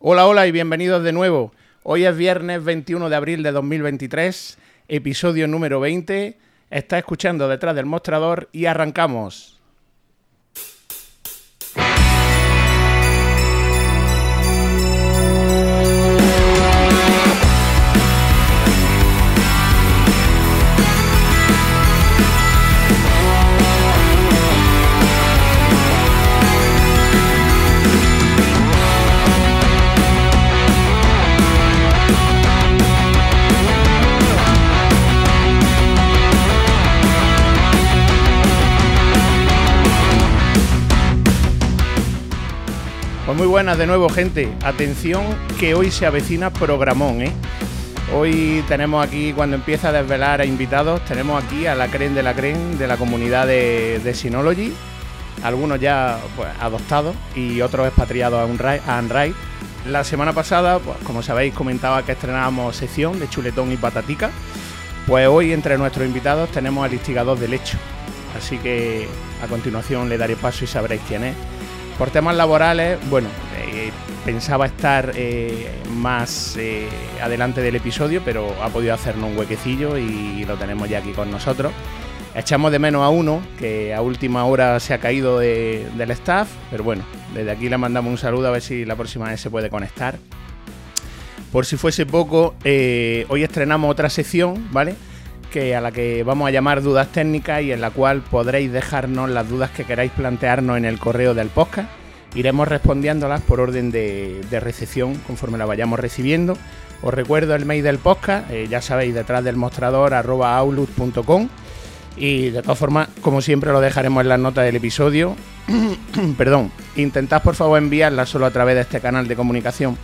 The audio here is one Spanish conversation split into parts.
Hola, hola y bienvenidos de nuevo. Hoy es viernes 21 de abril de 2023, episodio número 20. Está escuchando detrás del mostrador y arrancamos. Pues muy buenas de nuevo, gente. Atención que hoy se avecina programón, ¿eh? Hoy tenemos aquí, cuando empieza a desvelar a invitados, tenemos aquí a la Cren de la Cren de la comunidad de, de Synology. Algunos ya pues, adoptados y otros expatriados a, Unrai- a Unride. La semana pasada, pues, como sabéis, comentaba que estrenábamos sección de chuletón y patatica. Pues hoy entre nuestros invitados tenemos al instigador del hecho. Así que a continuación le daré paso y sabréis quién es. Por temas laborales, bueno, eh, pensaba estar eh, más eh, adelante del episodio, pero ha podido hacernos un huequecillo y lo tenemos ya aquí con nosotros. Echamos de menos a uno que a última hora se ha caído de- del staff, pero bueno, desde aquí le mandamos un saludo a ver si la próxima vez se puede conectar. Por si fuese poco, hoy estrenamos otra sección, ¿vale? Que a la que vamos a llamar dudas técnicas y en la cual podréis dejarnos las dudas que queráis plantearnos en el correo del podcast. Iremos respondiéndolas por orden de, recepción conforme la vayamos recibiendo. Os recuerdo el mail del podcast, eh, ya sabéis, detrás del mostrador arroba outlook.com. Y de todas formas, como siempre, lo dejaremos en las notas del episodio. Perdón, intentad por favor enviarla solo a través de este canal de comunicación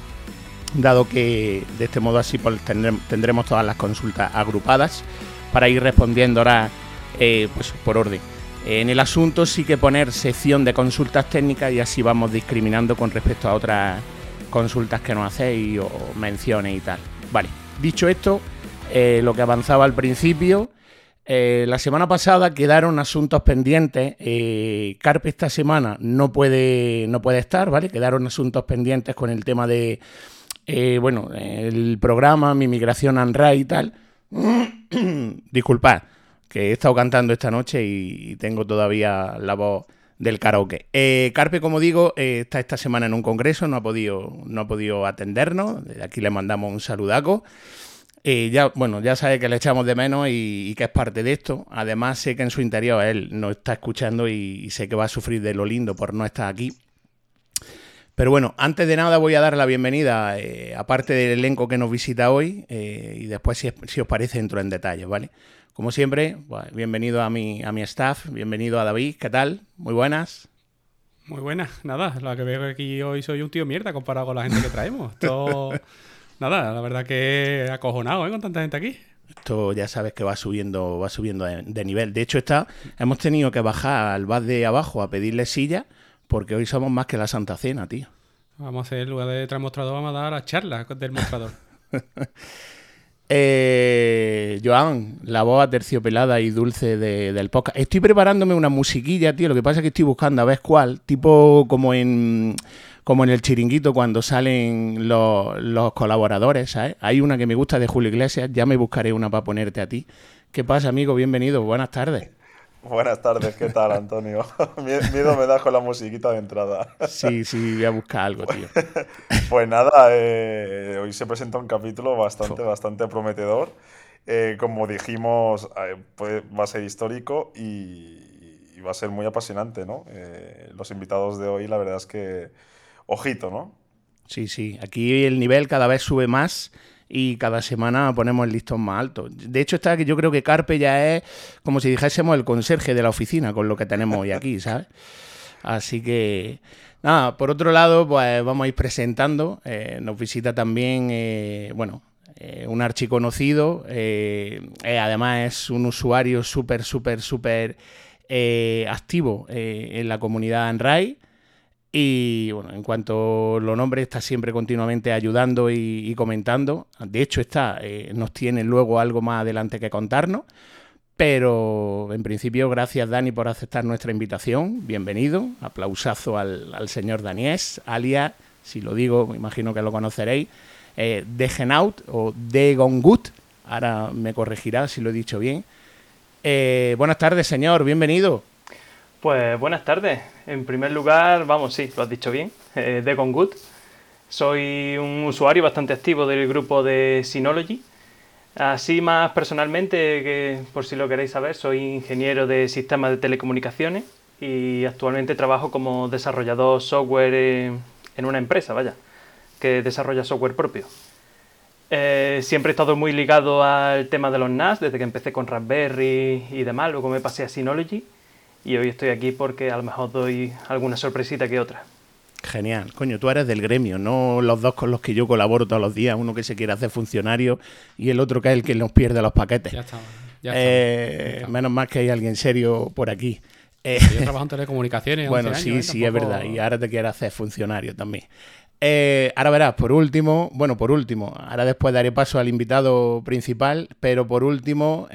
dado que de este modo así pues, tendrem- tendremos todas las consultas agrupadas para ir respondiendo ahora eh, pues, por orden. En el asunto sí que poner sección de consultas técnicas y así vamos discriminando con respecto a otras consultas que nos hacéis o menciones y tal. Vale, dicho esto, eh, lo que avanzaba al principio, eh, la semana pasada quedaron asuntos pendientes. eh, Carpe esta semana no puede, no puede estar, ¿vale? Quedaron asuntos pendientes con el tema de, bueno, el programa, mi migración a Unrai y tal. Disculpad, que he estado cantando esta noche y, tengo todavía la voz del karaoke. Eh, Carpe, como digo, eh, está esta semana en un congreso, no ha podido, no ha podido atendernos. Desde aquí le mandamos un saludaco. Eh, ya, bueno, ya sabe que le echamos de menos y, que es parte de esto. Además, sé que en su interior él nos está escuchando y sé que va a sufrir de lo lindo por no estar aquí. Pero bueno, antes de nada voy a dar la bienvenida, eh, aparte del elenco que nos visita hoy, eh, y después, si, si os parece, entro en detalles, ¿vale? Como siempre, bienvenido a mi, a mi staff, bienvenido a David, ¿qué tal? Muy buenas. Muy buena, nada, la que veo aquí hoy soy un tío mierda comparado con la gente que traemos. Esto, nada, la verdad que acojonado, ¿eh? Con tanta gente aquí. Esto ya sabes que va subiendo, va subiendo de, de nivel. De hecho, está, hemos tenido que bajar al bar de abajo a pedirle silla, porque hoy somos más que la Santa Cena, tío. Vamos a hacer, en lugar de traer mostrador, vamos a dar las charlas del mostrador. Eh, Joan, la voz aterciopelada y dulce de- del podcast. Estoy preparándome una musiquilla, tío. Lo que pasa es que estoy buscando a ver cuál. Tipo como en como en el chiringuito cuando salen los, los colaboradores, ¿sabes? Hay una que me gusta de Julio Iglesias. Ya me buscaré una para ponerte a ti. ¿Qué pasa, amigo? Bienvenido. Buenas tardes. Buenas tardes, ¿qué tal, Antonio? Mie- Miedo me da con la musiquita de entrada. Sí, sí, voy a buscar algo, tío. Pues nada, eh, hoy se presenta un capítulo bastante, bastante prometedor. Eh, como dijimos, eh, puede- va a ser histórico y, y va a ser muy apasionante, ¿no? Los invitados de hoy, la verdad es que, ojito, ¿no? Sí, sí. Aquí el nivel cada vez sube más y cada semana ponemos el listón más alto. De hecho, está que yo creo que Carpe ya es como si dijésemos el conserje de la oficina con lo que tenemos hoy aquí, ¿sabes? Así que, nada, por otro lado, pues vamos a ir presentando. Eh, nos visita también, eh, bueno, eh, un archiconocido. eh, además es un usuario súper, súper, súper activo en la comunidad Anrai. Y bueno, en cuanto lo nombre, está siempre continuamente ayudando y, comentando. De hecho, está, eh, nos tiene luego algo más adelante que contarnos. Pero en principio, gracias Dani por aceptar nuestra invitación. Bienvenido. Aplausazo al, señor Daniés, alias si lo digo, me imagino que lo conoceréis, eh, de Genout o de Gongut, ahora me corregirá si lo he dicho bien. Eh, buenas tardes, señor, bienvenido. Pues buenas tardes. En primer lugar, vamos, sí, lo has dicho bien, eh, de. Soy un usuario bastante activo del grupo de Synology. Así más personalmente, que por si lo queréis saber, soy ingeniero de sistemas de telecomunicaciones y actualmente trabajo como desarrollador software en una empresa, vaya, que desarrolla software propio. Eh, siempre he estado muy ligado al tema de los NAS, desde que empecé con Raspberry y demás, luego me pasé a Synology y hoy estoy aquí porque a lo mejor doy alguna sorpresita que otra. Genial. Coño, tú eres del gremio, no los dos con los que yo colaboro todos los días. Uno que se quiere hacer funcionario y el otro que es el que nos pierde los paquetes. Ya está. Eh, menos mal que hay alguien serio por aquí. Eh, yo trabajo en telecomunicaciones. Bueno, sí, ¿eh? sí, es verdad. Y ahora te quieres hacer funcionario también. Ahora verás, por último, bueno, por último, ahora después daré paso al invitado principal, pero por último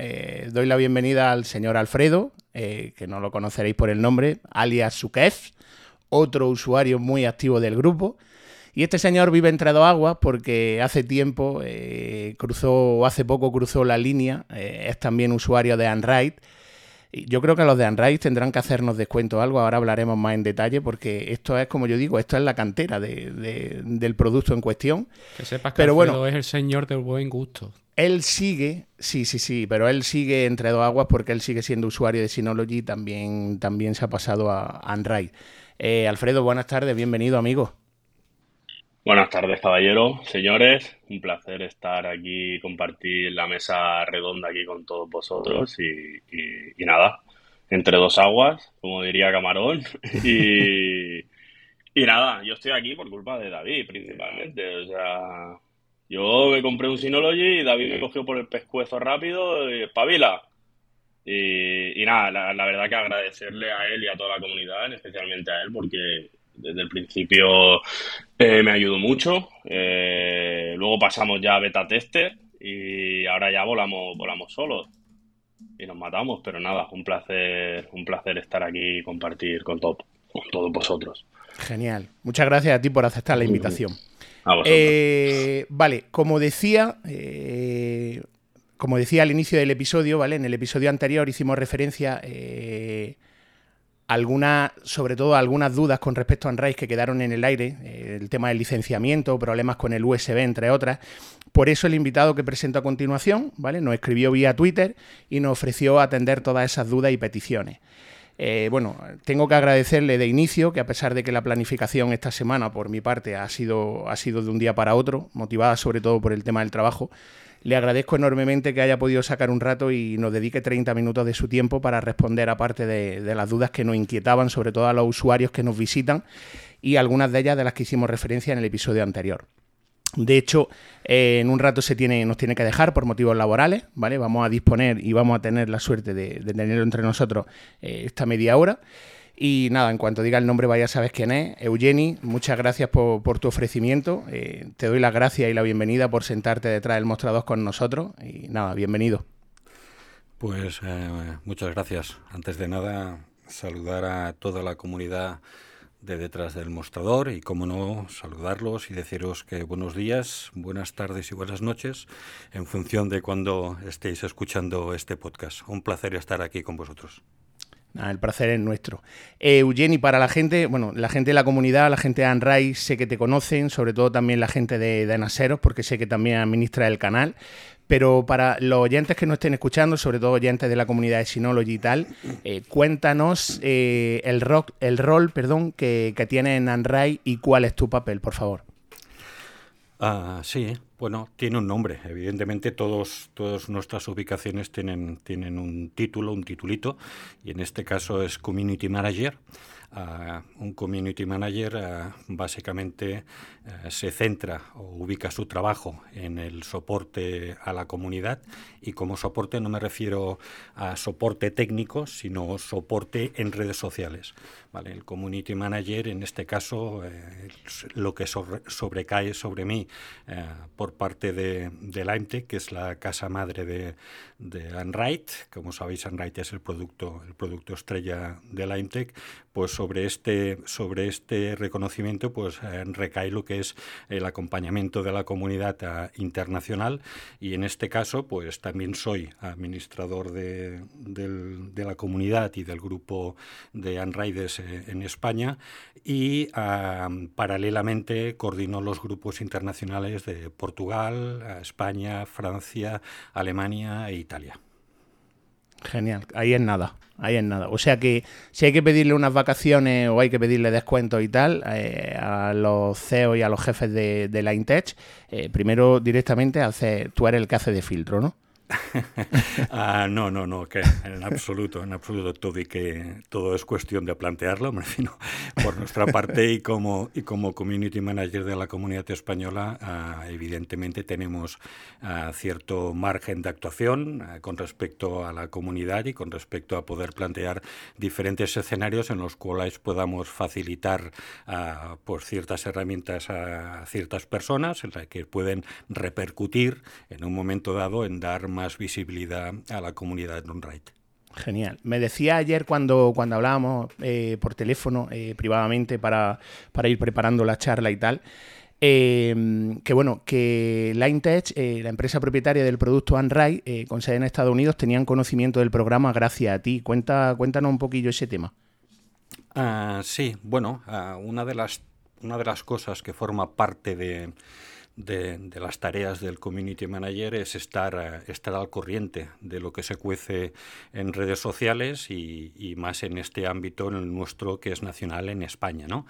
doy la bienvenida al señor Alfredo, que no lo conoceréis por el nombre, alias Sukef otro usuario muy activo del grupo. Y este señor vive dos aguas porque hace tiempo eh, cruzó, hace poco cruzó la línea, eh, es también usuario de Android. Yo creo que los de Android tendrán que hacernos descuento algo, ahora hablaremos más en detalle porque esto es, como yo digo, esto es la cantera del producto en cuestión. Que sepas que pero bueno, es el señor del buen gusto. Él sigue, sí, sí, sí, pero él sigue entre dos aguas porque él sigue siendo usuario de Synology y también, también se ha pasado a Android. Eh, Alfredo, buenas tardes, bienvenido, amigo. Buenas tardes, caballero, señores. Un placer estar aquí, compartir la mesa redonda aquí con todos vosotros y, nada, entre dos aguas, como diría Camarón. Y, y nada, yo estoy aquí por culpa de David, principalmente. O sea, yo me compré un Synology y David me cogió por el pescuezo rápido y espabila. Y, nada, la, verdad que agradecerle a él y a toda la comunidad, especialmente a él, porque desde el principio eh, me ayudó mucho. Eh, luego pasamos ya a beta tester y ahora ya volamos, volamos solos y nos matamos, pero nada, un placer, un placer estar aquí y compartir con, con todos vosotros. Genial. Muchas gracias a ti por aceptar la invitación. Eh, vale, como decía, como decía al inicio del episodio, ¿vale? En el episodio anterior hicimos referencia eh, algunas, sobre todo algunas dudas con respecto a Android que quedaron en el aire, eh, el tema del licenciamiento, problemas con el USB, entre otras. Por eso el invitado que presento a continuación, ¿vale? Nos escribió vía Twitter y nos ofreció atender todas esas dudas y peticiones. Eh, bueno, tengo que agradecerle de inicio que a pesar de que la planificación esta semana, por mi parte, ha sido, ha sido de un día para otro, motivada sobre todo por el tema del trabajo, le agradezco enormemente que haya podido sacar un rato y nos dedique 30 minutos de su tiempo para responder aparte de, de las dudas que nos inquietaban, sobre todo a los usuarios que nos visitan y algunas de ellas de las que hicimos referencia en el episodio anterior. De hecho, eh, en un rato se tiene, nos tiene que dejar por motivos laborales, ¿vale? Vamos a disponer y vamos a tener la suerte de, tenerlo entre nosotros eh, esta media hora. Y nada, en cuanto diga el nombre vaya sabes quién es. Eugeni, muchas gracias por, tu ofrecimiento. Eh, te doy las gracias y la bienvenida por sentarte detrás del mostrador con nosotros. Y nada, bienvenido. Pues eh, muchas gracias. Antes de nada, saludar a toda la comunidad de detrás del mostrador y, como no, saludarlos y deciros que buenos días, buenas tardes y buenas noches en función de cuando estéis escuchando este podcast. Un placer estar aquí con vosotros el placer es nuestro. Eh, Eugeni, para la gente, bueno, la gente de la comunidad, la gente de Anray, sé que te conocen, sobre todo también la gente de, de Naseros, porque sé que también administra el canal. Pero para los oyentes que no estén escuchando, sobre todo oyentes de la comunidad de Synology y tal, eh, cuéntanos eh, el, rock, el rol perdón, que, que tiene en Anray y cuál es tu papel, por favor. Ah, sí, bueno, tiene un nombre. Evidentemente todos, todas nuestras ubicaciones tienen, tienen un título, un titulito, y en este caso es Community Manager. Ah, un community manager ah, básicamente eh, se centra o ubica su trabajo en el soporte a la comunidad y como soporte no me refiero a soporte técnico, sino soporte en redes sociales. ¿vale? El community manager, en este caso, eh, lo que sobrecae sobre mí eh, por parte de, de que es la casa madre de, de Como sabéis, Unwrite es el producto, el producto estrella de LimeTech, pues sobre este, sobre este reconocimiento pues recae lo que es el acompañamiento de la comunidad internacional y en este caso pues también soy administrador de, de la comunidad y del grupo de Unriders en España y paralelamente coordino los grupos internacionales de Portugal, España, Francia, Alemania e Italia. Genial, ahí es nada, ahí es nada. O sea que si hay que pedirle unas vacaciones o hay que pedirle descuentos y tal eh, a los CEOs y a los jefes de, la Intech, eh, primero directamente hace, tú eres el que hace de filtro, ¿no? ah, no, no, no, que en absoluto, en absoluto todo y que todo es cuestión de plantearlo, me por nuestra parte y como y como community manager de la comunidad española, ah, evidentemente tenemos ah, cierto margen de actuación con respecto a la comunidad y con respecto a poder plantear diferentes escenarios en los cuales podamos facilitar por ciertas herramientas a ciertas personas en las que pueden repercutir en un momento dado en dar más más visibilidad a la comunidad de right Genial. Me decía ayer cuando, cuando hablábamos eh, por teléfono eh, privadamente para, para, ir preparando la charla y tal, em, que bueno, que LineTech, eh, la empresa propietaria del producto Unright, con sede en Estados Unidos, tenían conocimiento del programa gracias a ti. Cuenta, cuéntanos un poquillo ese tema. Ah, sí, bueno, ah, una, de las, una de las cosas que forma parte de de, las tareas del community manager es estar, eh, estar al corriente de lo que se cuece en redes sociales y, más en este ámbito en el nuestro que es nacional en España. ¿no?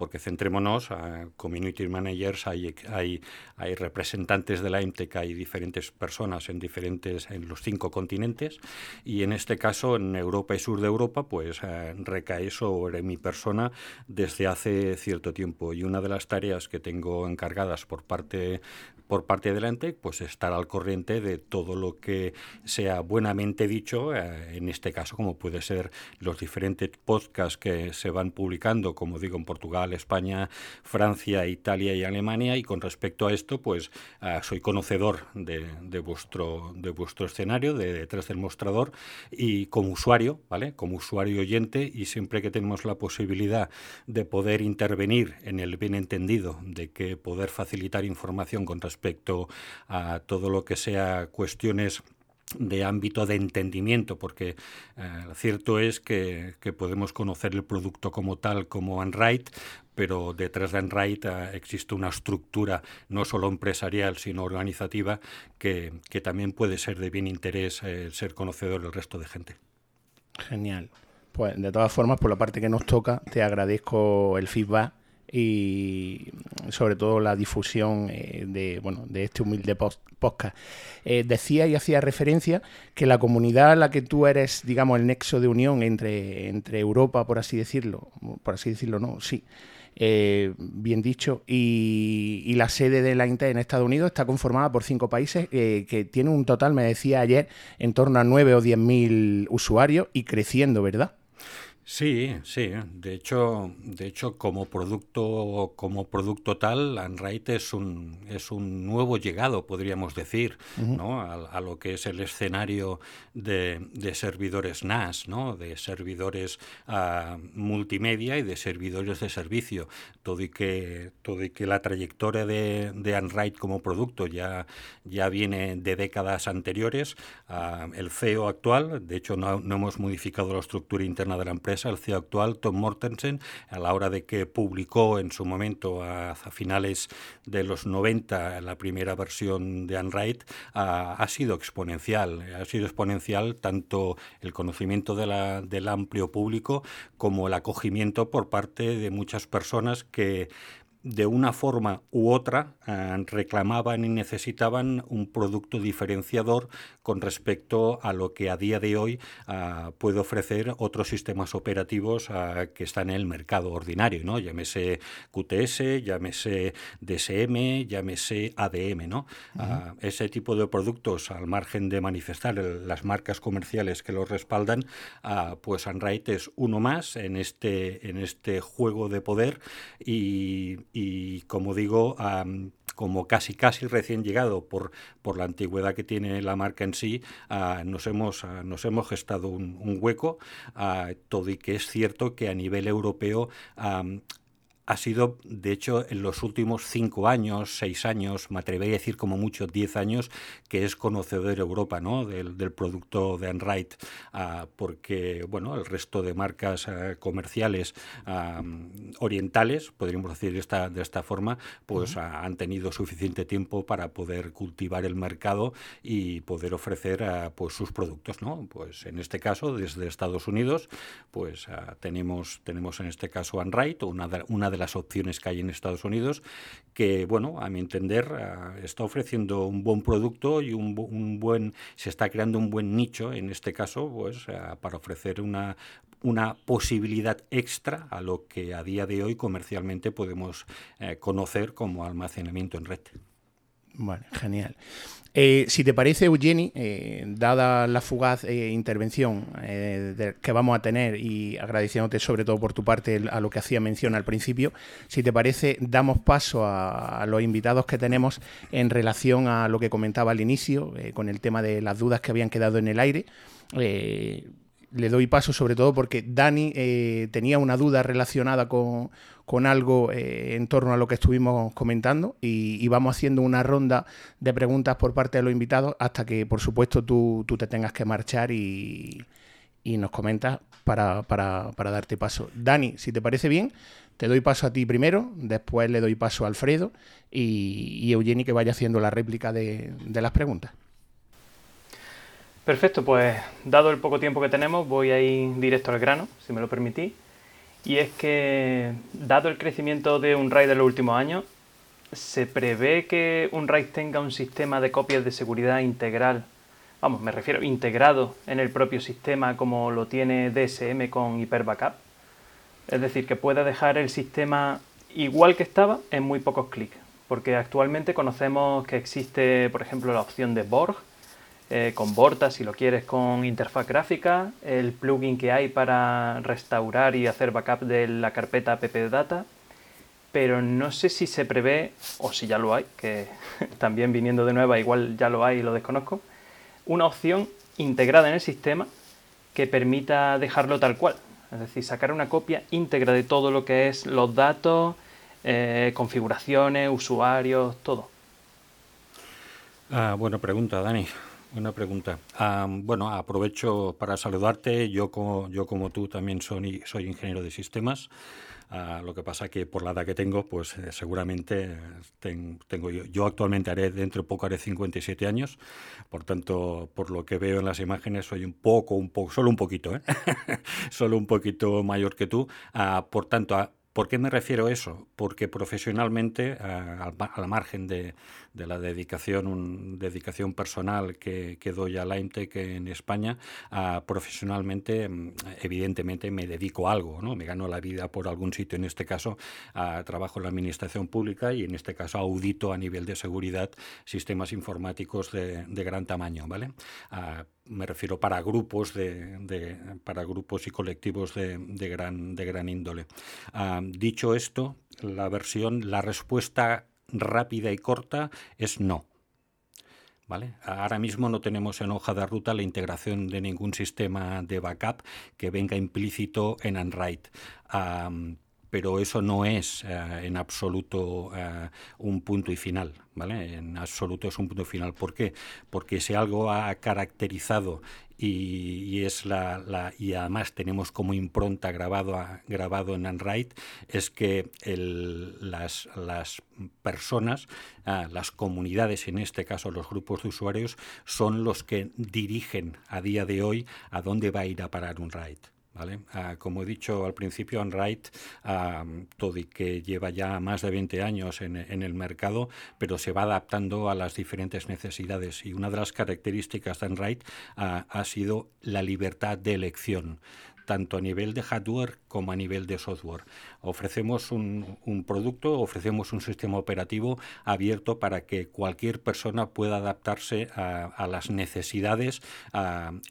Porque centrémonos, a community managers, hay, hay, hay representantes de la IMTEC, hay diferentes personas en, diferentes, en los cinco continentes, y en este caso, en Europa y sur de Europa, pues eh, recae sobre mi persona desde hace cierto tiempo. Y una de las tareas que tengo encargadas por parte por parte de la ENTEC, pues estar al corriente de todo lo que sea buenamente dicho, eh, en este caso como puede ser los diferentes podcasts que se van publicando, como digo, en Portugal, España, Francia, Italia y Alemania, y con respecto a esto, pues eh, soy conocedor de, vuestro, de vuestro escenario, de detrás del mostrador, y como usuario, ¿vale? Como usuario oyente, y siempre que tenemos la posibilidad de poder intervenir en el bien entendido, de que poder facilitar información con respecto respecto a todo lo que sea cuestiones de ámbito de entendimiento, porque eh, cierto es que, podemos conocer el producto como tal, como Unright, pero detrás de Unright eh, existe una estructura no solo empresarial, sino organizativa, que, también puede ser de bien interés eh, ser conocedor del resto de gente. Genial. Pues de todas formas, por la parte que nos toca, te agradezco el feedback y sobre todo la difusión eh, de, bueno, de este humilde podcast. Eh, decía y hacía referencia que la comunidad a la que tú eres, digamos, el nexo de unión entre, entre Europa, por así decirlo, por así decirlo, no, sí, eh, bien dicho, y, la sede de la INTE en Estados Unidos está conformada por cinco países que tiene un total, me decía ayer, en torno a nueve o diez mil usuarios y creciendo, ¿verdad? Sí, sí. De hecho, de hecho, como producto, como producto tal, Unright es un es un nuevo llegado, podríamos decir, ¿no? A, lo que es el escenario de, servidores NAS, ¿no? De servidores ah, multimedia y de servidores de servicio. Todo y que todo y que la trayectoria de, de como producto ya ya viene de décadas anteriores. Ah, el CEO actual, de hecho, no, no hemos modificado la estructura interna de la empresa el CEO actual, Tom Mortensen, a la hora de que publicó en su momento, a, finales de los 90, la primera versión de Unwrite, ha, sido exponencial. Ha sido exponencial tanto el conocimiento del amplio público como el acogimiento por parte de muchas personas que de una forma u otra eh, reclamaban y necesitaban un producto diferenciador con respecto a lo que a día de hoy eh, puede ofrecer otros sistemas operativos eh, que están en el mercado ordinario, ¿no? Llámese QTS, llámese DSM, llámese ADM, ¿no? ese tipo de productos, al margen de manifestar las marcas comerciales que los respaldan, pues Unright es uno más en este, en este juego de poder y y como digo, como casi casi recién llegado por, por la antigüedad que tiene la marca en sí, ah, nos, hemos, ah, nos hemos gestado un, hueco, todo y que es cierto que a nivel europeo ha sido, de hecho, en los últimos cinco años, seis años, me atrevería a decir como mucho diez años, que es conocedor Europa ¿no? del, producto de Enright, ah, porque bueno, el resto de marcas ah, comerciales ah, orientales, podríamos decir esta, de esta forma, pues han tenido suficiente tiempo para poder cultivar el mercado y poder ofrecer pues, sus productos. ¿no? Pues en este caso, desde Estados Unidos, pues tenemos, tenemos en este caso Enright, una una de las opciones que hay en Estados Unidos, que, bueno, a mi entender, eh, está ofreciendo un buen producto y un, un, buen, se está creando un buen nicho, en este caso, pues, eh, para ofrecer una, una posibilidad extra a lo que a día de hoy comercialmente podemos eh, conocer como almacenamiento en red. Bueno, genial. Eh, si te parece, Eugeni, eh, dada la fugaz eh, intervención que vamos a tener y agradeciéndote sobre todo por tu parte a lo que hacía mención al principio, si te parece, damos paso a, los invitados que tenemos en relación a lo que comentaba al inicio, con el tema de las dudas que habían quedado en el aire le doy paso sobre todo porque Dani tenía una duda relacionada con, con algo eh, en torno a lo que estuvimos comentando y, vamos haciendo una ronda de preguntas por parte de los invitados hasta que, por supuesto, tú, te tengas que marchar y, nos comentas para, darte paso. Dani, si te parece bien, te doy paso a ti primero, después le doy paso a Alfredo y, y Eugeni que vaya haciendo la réplica de, de las preguntas. Perfecto, pues dado el poco tiempo que tenemos, voy a ir directo al grano, si me lo permitís. Y es que, dado el crecimiento de Unraid en los últimos años, se prevé que Unraid tenga un sistema de copias de seguridad integral, vamos, me refiero integrado en el propio sistema como lo tiene DSM con Hyper Backup. Es decir, que pueda dejar el sistema igual que estaba en muy pocos clics. Porque actualmente conocemos que existe, por ejemplo, la opción de Borg, eh, con Borta si lo quieres con interfaz gráfica, el plugin que hay para restaurar y hacer backup de la carpeta ppdata, pero no sé si se prevé, o si ya lo hay, que también viniendo de nueva igual ya lo hay y lo desconozco, una opción integrada en el sistema que permita dejarlo tal cual, es decir, sacar una copia íntegra de todo lo que es los datos, eh, configuraciones, usuarios, todo. Ah, buena pregunta, Dani. Buena pregunta. bueno, aprovecho para saludarte. Yo como, yo como tú también soy, soy ingeniero de sistemas. Ah, lo que pasa que por la edad que tengo, pues eh, seguramente tengo yo, actualmente haré dentro de poco haré 57 años, por tanto, por lo que veo en las imágenes soy un poco, un poco, solo un poquito, ¿eh? solo un poquito mayor que tú. Ah, por tanto, ¿Por qué me refiero a eso? Porque profesionalmente, a, la margen de, la dedicación, dedicación personal que, doy a la IMTEC en España, profesionalmente, mm, evidentemente me dedico a algo, ¿no? me gano la vida por algún sitio, en este caso trabajo en la administración pública y en este caso audito a nivel de seguridad sistemas informáticos de, gran tamaño. ¿vale? me refiero para grupos de, para grupos y colectivos de, gran de gran índole. Ah, dicho esto, la versión, la respuesta rápida y corta es no. ¿Vale? Ahora mismo no tenemos en hoja de ruta la integración de ningún sistema de backup que venga implícito en. Ah, pero eso no es eh, en absoluto eh, un punto y final, ¿vale? En absoluto es un punto y final. ¿Por qué? Porque si algo ha caracterizado y, es la, y además tenemos como impronta grabado, grabado en Unwrite es que las, las personas, ah, las comunidades, en este caso los grupos de usuarios, son los que dirigen a día de hoy a dónde va a ir a parar Unwrite. Ah, como he dicho al principio, Unright, ah, todo y que lleva ya más de 20 años en, el mercado, pero se va adaptando a las diferentes necesidades. Y una de las características de Unright ah, ha sido la libertad de elección tanto a nivel de hardware como a nivel de software. Ofrecemos un, producto, ofrecemos un sistema operativo abierto para que cualquier persona pueda adaptarse a, las necesidades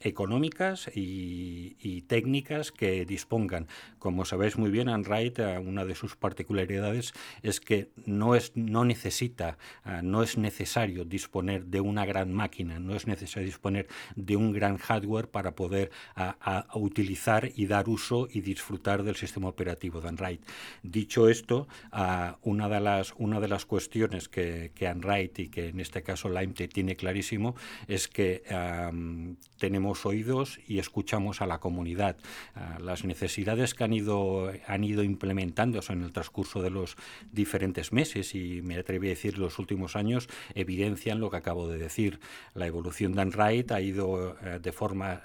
económicas y, técnicas que dispongan. Como sabéis muy bien, Android, una de sus particularidades es que no, es, no necesita, no es necesario disponer de una gran máquina, no es necesario disponer de un gran hardware para poder utilizar y dar uso y disfrutar del sistema operativo de Android. Dicho esto, una, de las, una de las cuestiones que, que Android y que en este caso Lime tiene clarísimo es que tenemos oídos y escuchamos a la comunidad. las necesidades que han ido, han ido implementándose en el transcurso de los diferentes meses y me atrevo a decir los últimos años evidencian lo que acabo de decir. La evolución de Android ha ido eh, de forma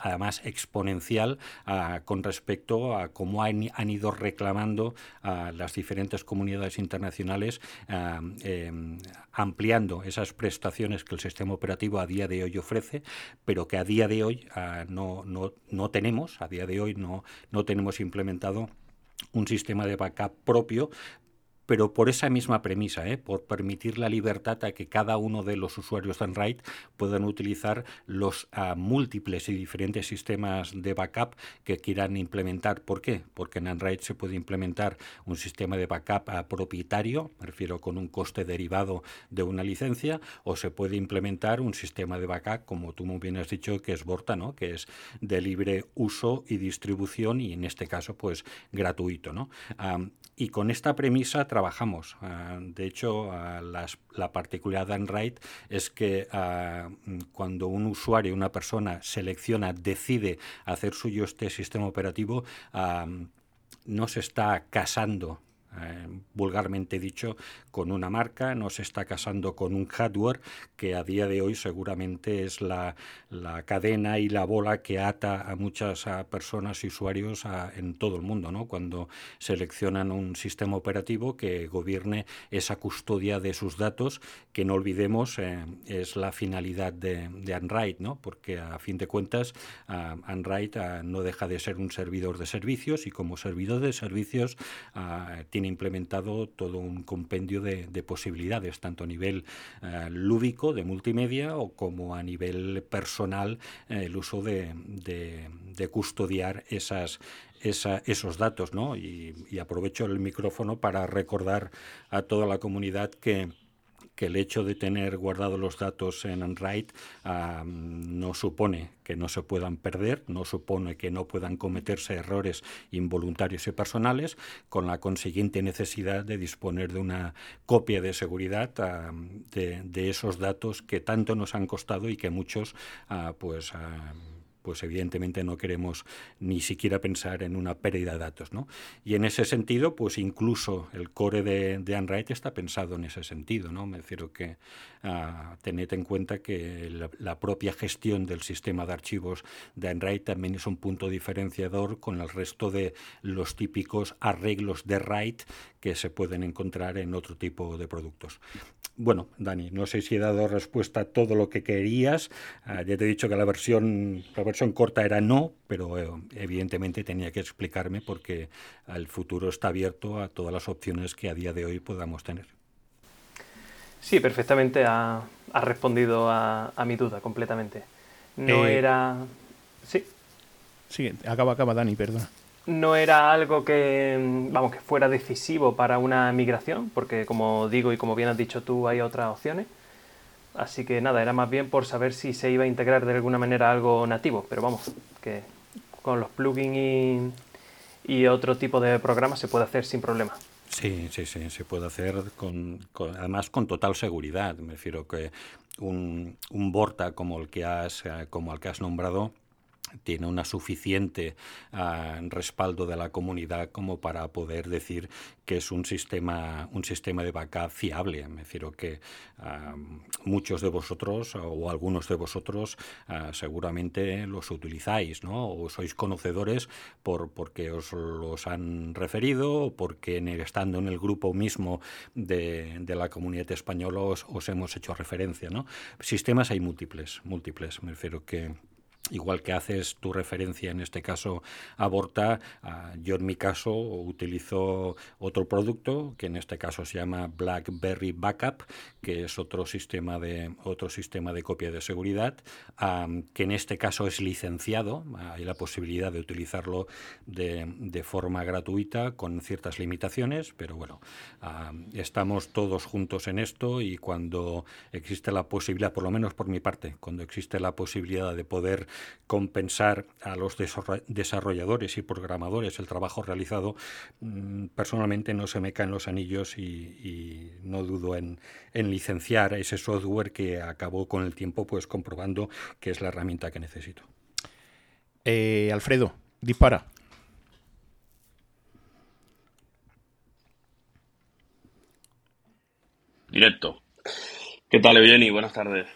además exponencial ah, con respecto a cómo han, ido reclamando a las diferentes comunidades internacionales ah, em, ampliando esas prestaciones que el sistema operativo a día de hoy ofrece, pero que a día de hoy ah, no, no, no tenemos, a día de hoy no, no tenemos implementado un sistema de backup propio pero por esa misma premisa, ¿eh? por permitir la libertad a que cada uno de los usuarios de Android puedan utilizar los ah, múltiples y diferentes sistemas de backup que quieran implementar. ¿Por qué? Porque en Android se puede implementar un sistema de backup ah, propietario, me refiero con un coste derivado de una licencia, o se puede implementar un sistema de backup, como tú muy bien has dicho, que es Borta, ¿no? que es de libre uso y distribución y en este caso pues gratuito. ¿no? y con esta premisa trabajamos. Ah, de hecho, ah, la particularidad de Android es que ah, cuando un usuario, una persona selecciona, decide hacer suyo este sistema operativo, no se está casando eh, vulgarmente dicho, con una marca, no se está casando con un hardware que a día de hoy seguramente es la, cadena y la bola que ata a muchas personas y usuarios en todo el mundo, ¿no? cuando seleccionan un sistema operativo que gobierne esa custodia de sus datos, que no olvidemos eh, es la finalidad de, Android, ¿no? porque a fin de cuentas Android no deja de ser un servidor de servicios y como servidor de servicios tiene implementado todo un compendio de, posibilidades, tanto a nivel eh, lúdico, de multimedia, o como a nivel personal, eh, el uso de, custodiar esos datos. ¿no? y aprovecho el micrófono para recordar a toda la comunidad que que el hecho de tener guardados los datos en Android no supone que no se puedan perder, no supone que no puedan cometerse errores involuntarios y personales, con la consiguiente necesidad de disponer de una copia de seguridad de, de, esos datos que tanto nos han costado y que muchos ah, pues ah, pues evidentemente no queremos ni siquiera pensar en una pérdida de datos. ¿no? Y en ese sentido, pues incluso el core de, de Android está pensado en ese sentido. ¿no? Me refiero que uh, tened en cuenta que la, propia gestión del sistema de archivos de Android también es un punto diferenciador con el resto de los típicos arreglos de RAID que se pueden encontrar en otro tipo de productos. Bueno, Dani, no sé si he dado respuesta a todo lo que querías. Ah, ya te he dicho que la versión, la versión corta era no, pero eh, evidentemente tenía que explicarme porque el futuro está abierto a todas las opciones que a día de hoy podamos tener. Sí, perfectamente ha, respondido a, mi duda completamente. No eh, era... Sí. Sí, acaba, acaba, Dani, perdona no era algo que, vamos, que fuera decisivo para una migración, porque como digo y como bien has dicho tú, hay otras opciones. Así que nada, era más bien por saber si se iba a integrar de alguna manera algo nativo, pero vamos, que con los plugins y, otro tipo de programas se puede hacer sin problema. Sí, sí, sí, se puede hacer con, además con total seguridad. Me refiero que un, un Borta como el que has, eh, como el que has nombrado, tiene una suficiente ah, respaldo de la comunidad como para poder decir que es un sistema un sistema de backup fiable me refiero que ah, muchos de vosotros o algunos de vosotros ah, seguramente los utilizáis ¿no? o sois conocedores por porque os los han referido o porque estando en el grupo mismo de, la comunidad española os, os, hemos hecho referencia ¿no? sistemas hay múltiples múltiples me refiero que igual que haces tu referencia en este caso a Borta, yo en mi caso utilizo otro producto que en este caso se llama BlackBerry Backup, que es otro sistema de otro sistema de copia de seguridad, que en este caso es licenciado, hay la posibilidad de utilizarlo de, de forma gratuita con ciertas limitaciones, pero bueno, estamos todos juntos en esto y cuando existe la posibilidad, por lo menos por mi parte, cuando existe la posibilidad de poder compensar a los desarrolladores y programadores el trabajo realizado, mm, personalmente no se me caen los anillos y, no dudo en, licenciar ese software que acabó con el tiempo pues comprobando que es la herramienta que necesito. Eh, Alfredo, dispara. Directo. ¿Qué tal, Evgeny? Buenas tardes.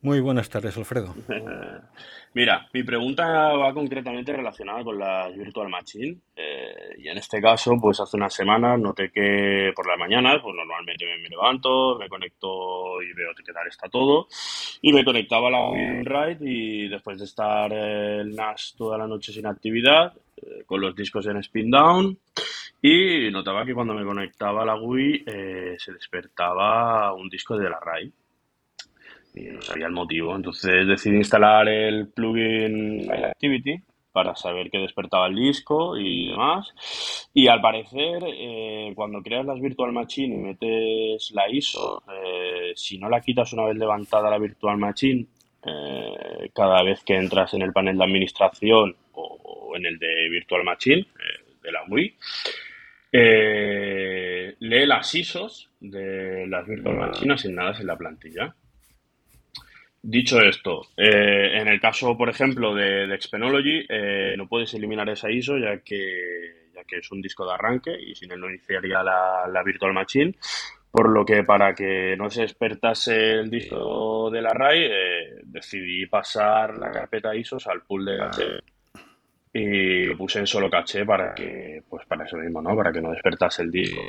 Muy buenas tardes, Alfredo. Mira, mi pregunta va concretamente relacionada con las Virtual Machine. Eh, y en este caso, pues hace unas semanas noté que por las mañanas, pues normalmente me, levanto, me conecto y veo qué tal está todo. Y me conectaba a la Wii y después de estar el NAS toda la noche sin actividad, eh, con los discos en spin down, y notaba que cuando me conectaba a la Wii eh, se despertaba un disco de la RAID y no sabía el motivo. Entonces decidí instalar el plugin Activity para saber que despertaba el disco y demás. Y al parecer, eh, cuando creas las Virtual Machine y metes la ISO, eh, si no la quitas una vez levantada la Virtual Machine, eh, cada vez que entras en el panel de administración o, en el de Virtual Machine de la Wii, lee las ISOs de las Virtual Machine asignadas en la plantilla. Dicho esto, eh, en el caso, por ejemplo, de, de Xpenology, eh, no puedes eliminar esa ISO ya que, ya que es un disco de arranque y sin él no iniciaría la, Virtual Machine. Por lo que para que no se despertase el disco del array, eh, decidí pasar la carpeta ISOs al pool de caché. Y lo puse en solo caché para que, pues para eso mismo, ¿no? Para que no despertase el disco.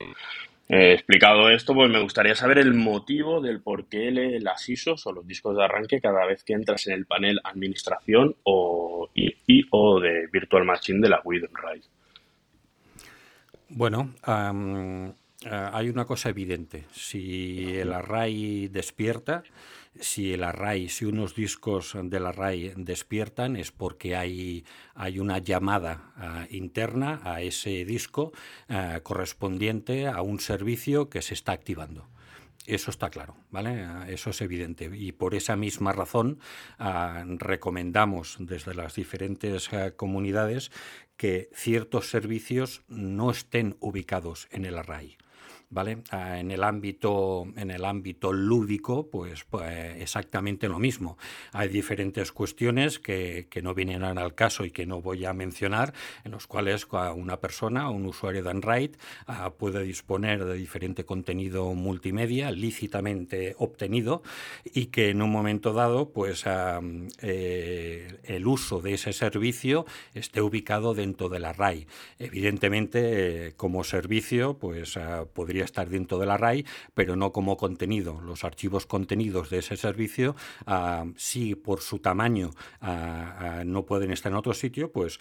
Eh, explicado esto, pues me gustaría saber el motivo del por qué lee las ISOs o los discos de arranque cada vez que entras en el panel administración o, y, o de Virtual Machine de la Wii Rise. Bueno, hay una cosa evidente. Si el array despierta, si el array, si unos discos del array despiertan, es porque hay, hay una llamada ah, interna a ese disco ah, correspondiente a un servicio que se está activando. Eso está claro, ¿vale? Ah, eso es evidente. Y por esa misma razón recomendamos desde las diferentes comunidades que ciertos servicios no estén ubicados en el array. ¿Vale? Ah, en, el ámbito, en el ámbito lúdico, pues, pues, exactamente lo mismo. Hay diferentes cuestiones que, que, no vienen al caso y que no voy a mencionar, en los cuales una persona, un usuario de Android, ah, puede disponer de diferente contenido multimedia lícitamente obtenido y que en un momento dado, pues ah, eh, el uso de ese servicio esté ubicado dentro del array. Evidentemente, eh, como servicio, pues podría estar dentro del array, pero no como contenido. Los archivos contenidos de ese servicio, uh, si por su tamaño ah, ah, no pueden estar en otro sitio, pues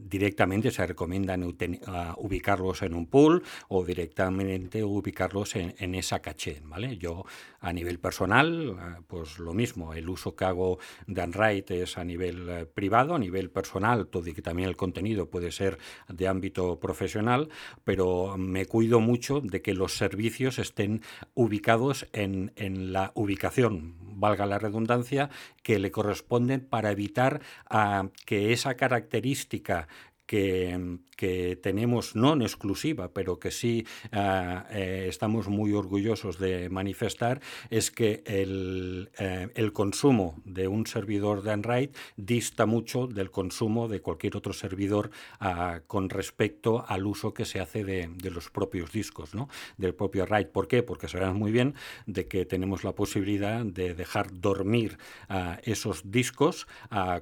directamente se recomiendan ubicarlos en un pool o directamente ubicarlos en, esa caché. ¿vale? Yo a nivel personal, eh, pues lo mismo, el uso que hago de Android es a nivel eh, privado, a nivel personal, todo y que también el contenido puede ser de ámbito profesional, pero me cuido mucho de que los servicios estén ubicados en, en la ubicación, valga la redundancia, que le corresponden para evitar ah, que esa característica que, que tenemos, no en exclusiva, pero que sí ah, eh, estamos muy orgullosos de manifestar, es que el, eh, el, consumo de un servidor de Android dista mucho del consumo de cualquier otro servidor ah, con respecto al uso que se hace de, de, los propios discos, ¿no? del propio RAID. ¿Por qué? Porque sabemos muy bien de que tenemos la posibilidad de dejar dormir uh, esos discos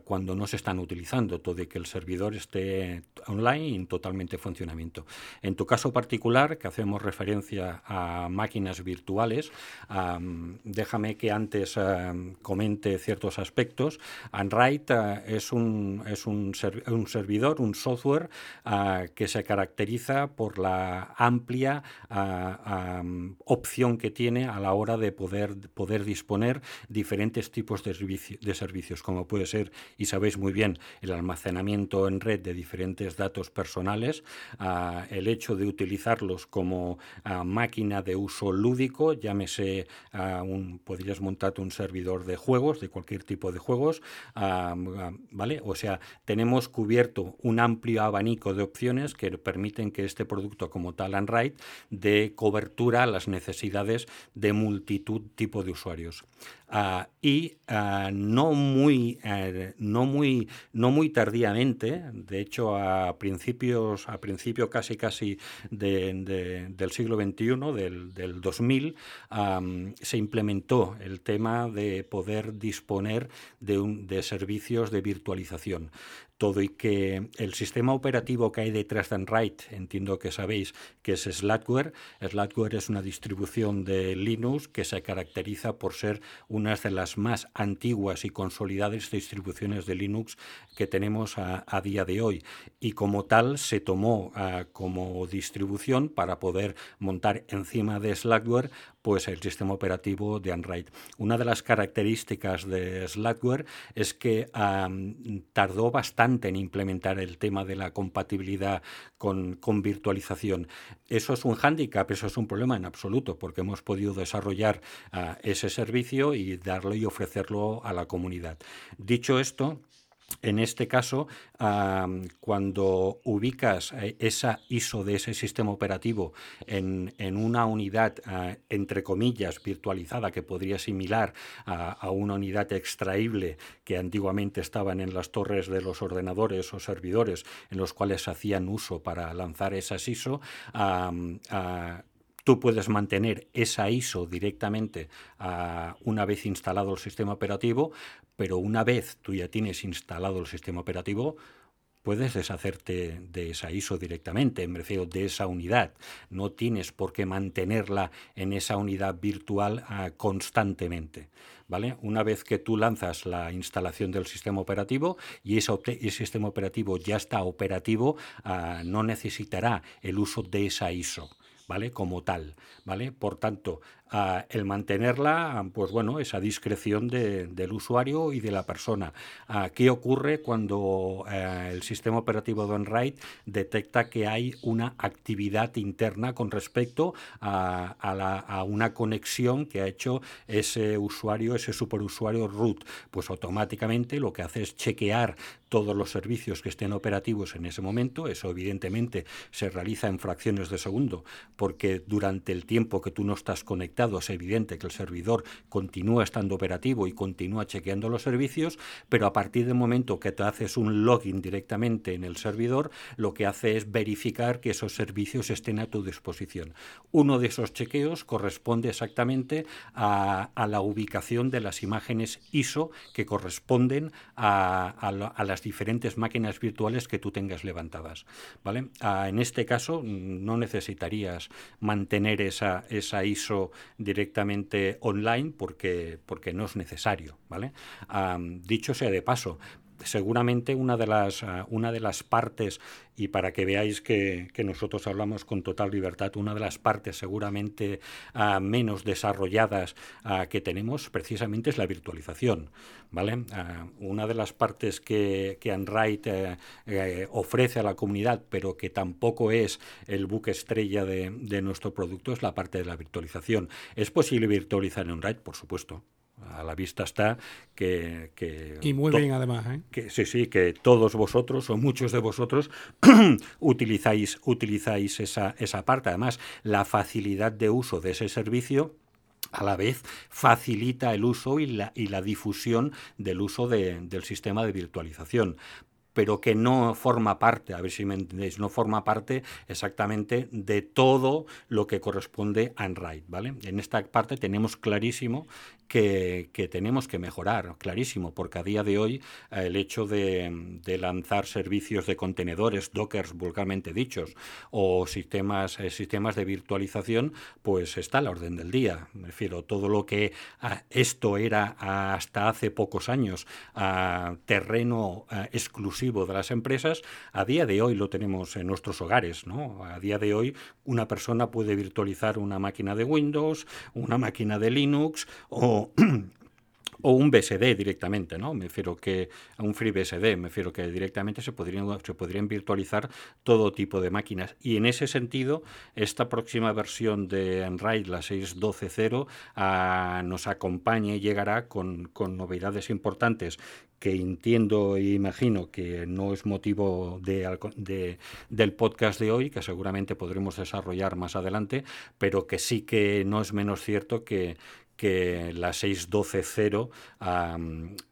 cuando no se están utilizando, todo de que el servidor esté online en totalmente funcionamiento. En tu caso particular, que hacemos referencia a máquinas virtuales, déjame que antes comente ciertos aspectos. Android es, un, es un, servidor, un software que se caracteriza por la amplia opción que tiene a la hora de poder, poder disponer diferentes tipos de, de servicios, como puede ser, y sabéis muy bien, el almacenamiento en red de diferentes datos personales, el hecho de utilizarlos como máquina de uso lúdico, llámese, un, podrías montar un servidor de juegos, de cualquier tipo de juegos, ¿vale? O sea, tenemos cubierto un amplio abanico de opciones que permiten que este producto como tal Android dé cobertura a las necesidades de multitud tipo de usuarios. Y no, muy, eh, no, muy, no muy tardíamente, de hecho a principios, a principio casi casi del siglo XXI, del, del 2000, se implementó el tema de poder disponer de, un, de servicios de virtualización todo y que el sistema operativo que hay detrás de Android, entiendo que sabéis que es Slackware. Slackware es una distribución de Linux que se caracteriza por ser una de las más antiguas y consolidadas distribuciones de Linux que tenemos a, día de hoy. Y como tal se tomó ah, como distribución para poder montar encima de Slackware pues el sistema operativo de Android. Una de las características de Slackware es que tardó bastante en implementar el tema de la compatibilidad con, virtualización. Eso es un hándicap, eso es un problema en absoluto, porque hemos podido desarrollar ah, ese servicio y darlo y ofrecerlo a la comunidad. Dicho esto, en este caso, cuando ubicas eh, esa ISO de ese sistema operativo en, una unidad, ah, entre comillas, virtualizada, que podría similar a, una unidad extraíble que antiguamente estaban en las torres de los ordenadores o servidores en los cuales hacían uso para lanzar esas ISO, Tú puedes mantener esa ISO directamente una vez instalado el sistema operativo, pero una vez tú ya tienes instalado el sistema operativo, puedes deshacerte de esa ISO directamente, en refiero de esa unidad. No tienes por qué mantenerla en esa unidad virtual ah, constantemente. ¿Vale? Una vez que tú lanzas la instalación del sistema operativo y ese, sistema operativo ya está operativo, ah, no necesitará el uso de esa ISO. ¿Vale? Como tal, ¿vale? Por tanto, el mantenerla, pues bueno, esa discreción del usuario y de la persona. ¿Qué ocurre cuando eh, el sistema operativo de Android detecta que hay una actividad interna con respecto a, a, una conexión que ha hecho ese usuario, ese superusuario root? Pues automáticamente lo que hace es chequear todos los servicios que estén operativos en ese momento. Eso evidentemente se realiza en fracciones de segundo, porque durante el tiempo que tú no estás conectado, es evidente que el servidor continúa estando operativo y continúa chequeando los servicios, pero a partir del momento que te haces un login directamente en el servidor, lo que hace es verificar que esos servicios estén a tu disposición. Uno de esos chequeos corresponde exactamente a, la ubicación de las imágenes ISO que corresponden a, las diferentes máquinas virtuales que tú tengas levantadas. ¿vale? Ah, en este caso no necesitarías mantener esa, esa ISO directamente online porque, porque no es necesario. ¿vale? dicho sea de paso, seguramente una de las, ah, una de las partes, y para que veáis que, nosotros hablamos con total libertad, una de las partes seguramente ah, menos desarrolladas ah, que tenemos precisamente es la virtualización. ¿vale? una de las partes que, que Android eh, eh, ofrece a la comunidad, pero que tampoco es el buque estrella de, de nuestro producto, es la parte de la virtualización. ¿Es posible virtualizar en Android? Por supuesto a la vista está que... y muy bien además. ¿eh? Que, sí, sí, que todos vosotros o muchos de vosotros utilizáis, utilizáis esa, esa parte. Además, la facilidad de uso de ese servicio a la vez facilita el uso y la, y la difusión del uso del sistema de virtualización pero que no forma parte, a ver si me entendéis, no forma parte exactamente de todo lo que corresponde a Android, ¿vale? En esta parte tenemos clarísimo que, tenemos que mejorar, clarísimo, porque a día de hoy eh, el hecho de, lanzar servicios de contenedores, dockers vulgarmente dichos, o sistemas, eh, sistemas de virtualización, pues está a la orden del día. Me refiero, todo lo que ah, esto era hasta hace pocos años terreno ah, de las empresas, a día de hoy lo tenemos en nuestros hogares. ¿no? A día de hoy una persona puede virtualizar una máquina de Windows, una máquina de Linux o o, un BSD directamente, ¿no? Me refiero que a un free BSD, me refiero que directamente se podrían, se podrían virtualizar todo tipo de máquinas. Y en ese sentido, esta próxima versión de Android, la 6.12.0, ah, nos acompaña y llegará con, novedades importantes que entiendo e imagino que no es motivo de, del podcast de hoy, que seguramente podremos desarrollar más adelante, pero que sí que no es menos cierto que, que la 6.12.0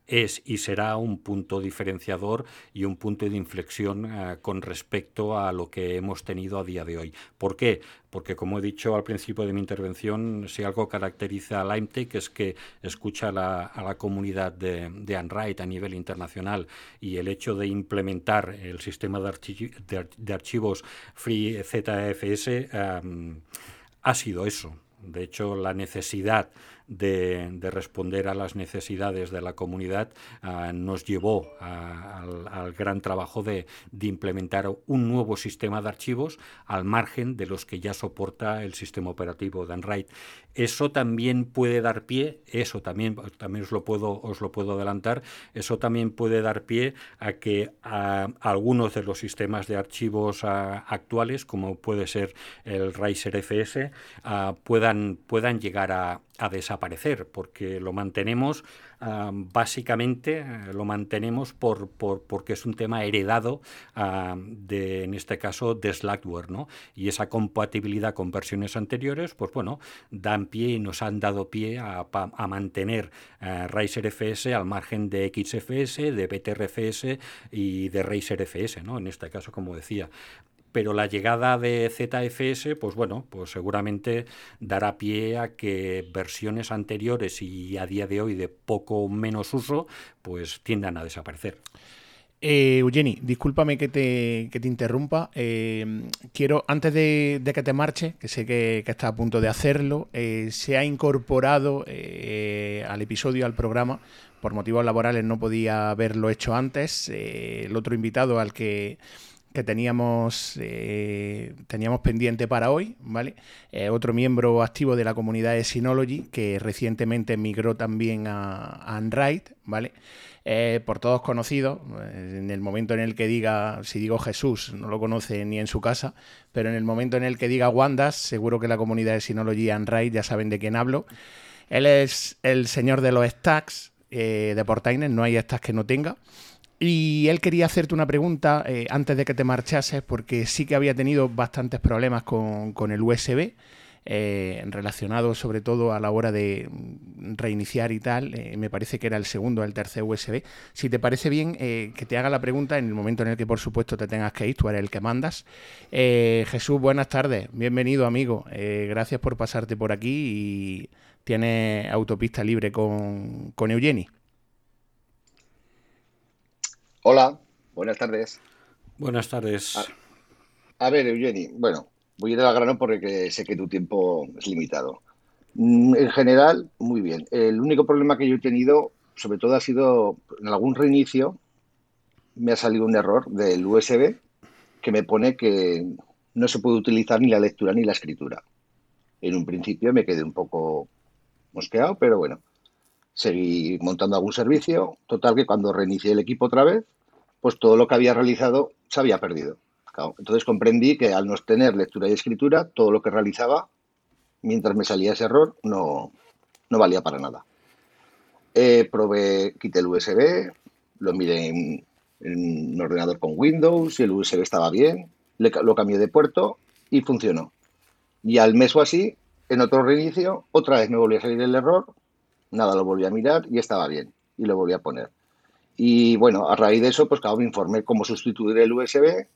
es y será un punto diferenciador y un punto de inflexión ah, con respecto a lo que hemos tenido a día de hoy. ¿Por qué? Porque, como he dicho al principio de mi intervención, si algo caracteriza a LimeTech es que escucha a la comunidad de, de Android a nivel internacional y el hecho de implementar el sistema de, archivos Free ZFS ha sido eso. De hecho, la necesidad de, responder a las necesidades de la comunidad ah, nos llevó al, gran trabajo de, implementar un nuevo sistema de archivos al margen de los que ya soporta el sistema operativo de Android. Eso también puede dar pie, eso también, también os, lo puedo, os lo puedo adelantar, eso también puede dar pie a que algunos de los sistemas de archivos ah, actuales, como puede ser el Riser FS, ah, puedan, puedan llegar a, a desaparecer, porque lo mantenemos básicamente, eh, lo mantenemos por, por, porque es un tema heredado de, en este caso, de Slackware, ¿no? Y esa compatibilidad con versiones anteriores, pues bueno, dan pie y nos han dado pie a, a mantener uh, Riser FS al margen de XFS, de BTRFS y de Razer FS, ¿no? En este caso, como decía pero la llegada de ZFS, pues bueno, pues seguramente dará pie a que versiones anteriores y a día de hoy de poco menos uso, pues tiendan a desaparecer. Eh, Eugeni, discúlpame que te, te interrumpa. Eh, quiero, antes de, que te marche, que sé que, que estás a punto de hacerlo, eh, se ha incorporado al episodio, al programa, por motivos laborales no podía haberlo hecho antes. el otro invitado al que que teníamos, eh, teníamos pendiente para hoy, ¿vale? Eh, otro miembro activo de la comunidad de Synology, que recientemente migró también a, Android, ¿vale? Eh, por todos conocidos, en el momento en el que diga, si digo Jesús, no lo conoce ni en su casa, pero en el momento en el que diga Wandas, seguro que la comunidad de Synology Android ya saben de quién hablo. Él es el señor de los stacks de Portainer, no hay stacks que no tenga. Y él quería hacerte una pregunta eh, antes de que te marchases, porque sí que había tenido bastantes problemas con, el USB, eh, relacionado sobre todo a la hora de reiniciar y tal. Eh, me parece que era el segundo o el tercer USB. Si te parece bien, que te haga la pregunta en el momento en el que, por supuesto, te tengas que ir, tú eres el que mandas. Jesús, buenas tardes, bienvenido, amigo. gracias por pasarte por aquí y tienes autopista libre con, con Eugeni. Hola, buenas tardes. Buenas tardes. A, ver, Eugeni, bueno, voy a ir al grano porque sé que tu tiempo es limitado. Mm, en general, muy bien. El único problema que yo he tenido, sobre todo, ha sido en algún reinicio, me ha salido un error del USB que me pone que no se puede utilizar ni la lectura ni la escritura. En un principio me quedé un poco mosqueado, pero bueno, seguí montando algún servicio. Total que cuando reinicié el equipo otra vez, pues todo lo que había realizado se había perdido. entonces comprendí que al no tener lectura y escritura, todo lo que realizaba, mientras me salía ese error, no, no valía para nada. Eh, probé, quité el USB, lo miré en, un ordenador con Windows y el USB estaba bien, lo cambié de puerto y funcionó. Y al mes o así, en otro reinicio, otra vez me volvió a salir el error, nada, lo volví a mirar y estaba bien y lo volví a poner. Y bueno, a raíz de eso, pues claro, me informé cómo sustituir el USB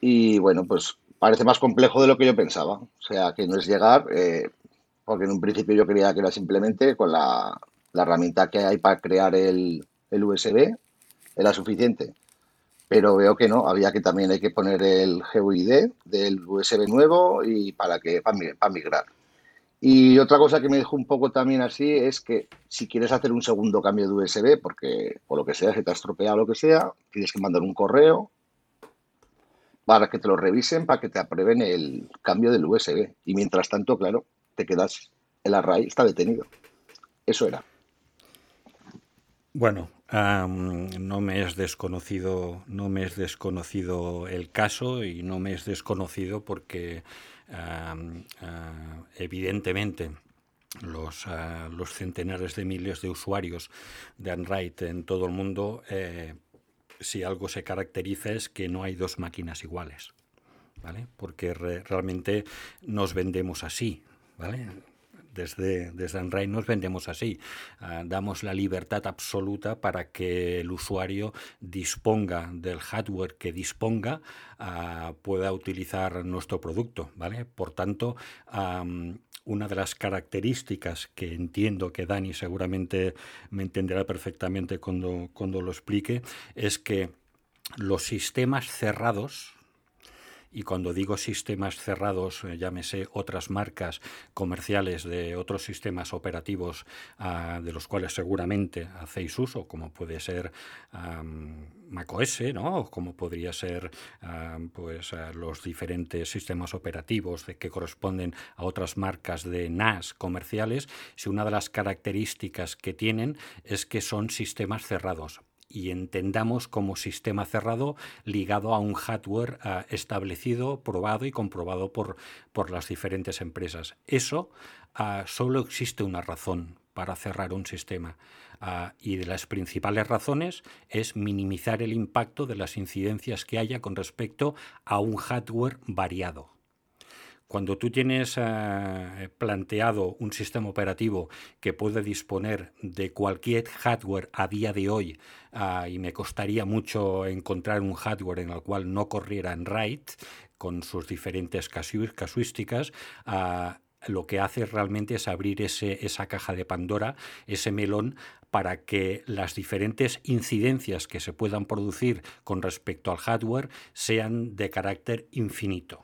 y bueno, pues parece más complejo de lo que yo pensaba. O sea, que no es llegar, eh, porque en un principio yo creía que era simplemente con la, herramienta que hay para crear el, el USB, era suficiente pero veo que no, había que también hay que poner el GUID del USB nuevo y para que para migrar. Y otra cosa que me dejó un poco también así es que si quieres hacer un segundo cambio de USB, porque por lo que sea se te ha estropeado lo que sea, tienes que mandar un correo para que te lo revisen, para que te aprueben el cambio del USB. Y mientras tanto, claro, te quedas, el array está detenido. Eso era. Bueno, no me es desconocido, no me es desconocido el caso y no me es desconocido porque evidentemente los, ah, los, centenares de miles de usuarios de Android en todo el mundo, eh, si algo se caracteriza es que no hay dos máquinas iguales, ¿vale? Porque realmente nos vendemos así, ¿vale? Desde, desde Unraid nos vendemos así. Ah, damos la libertad absoluta para que el usuario disponga del hardware que disponga, ah, pueda utilizar nuestro producto. ¿vale? Por tanto, una de las características que entiendo que Dani seguramente me entenderá perfectamente cuando, cuando lo explique, es que los sistemas cerrados, y cuando digo sistemas cerrados, eh, llámese otras marcas comerciales de otros sistemas operativos ah, de los cuales seguramente hacéis uso, como puede ser macOS, ¿no? O como podría ser pues, los diferentes sistemas operativos de, que corresponden a otras marcas de NAS comerciales, si una de las características que tienen es que son sistemas cerrados y entendamos como sistema cerrado ligado a un hardware ah, establecido, probado y comprobado por, por las diferentes empresas. Eso ah, solo existe una razón para cerrar un sistema. Ah, y de las principales razones es minimizar el impacto de las incidencias que haya con respecto a un hardware variado. Cuando tú tienes eh, planteado un sistema operativo que puede disponer de cualquier hardware a día de hoy, ah, y me costaría mucho encontrar un hardware en el cual no corriera en RAID, con sus diferentes casuísticas, ah, lo que hace realmente es abrir ese, esa caja de Pandora, ese melón, para que las diferentes incidencias que se puedan producir con respecto al hardware sean de carácter infinito.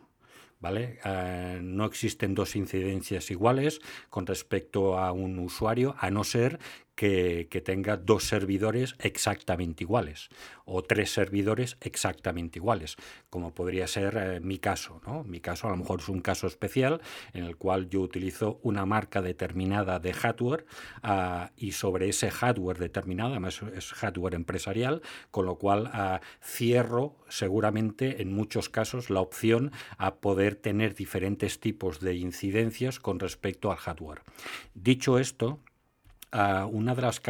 ¿Vale? Eh, no existen dos incidencias iguales con respecto a un usuario, a no ser que, tenga dos servidores exactamente iguales o tres servidores exactamente iguales, como podría ser eh, mi caso. ¿no? Mi caso a lo mejor es un caso especial en el cual yo utilizo una marca determinada de hardware ah, y sobre ese hardware determinado, además es hardware empresarial, con lo cual ah, cierro seguramente en muchos casos la opción a poder tener diferentes tipos de incidencias con respecto al hardware. Dicho esto, una, de las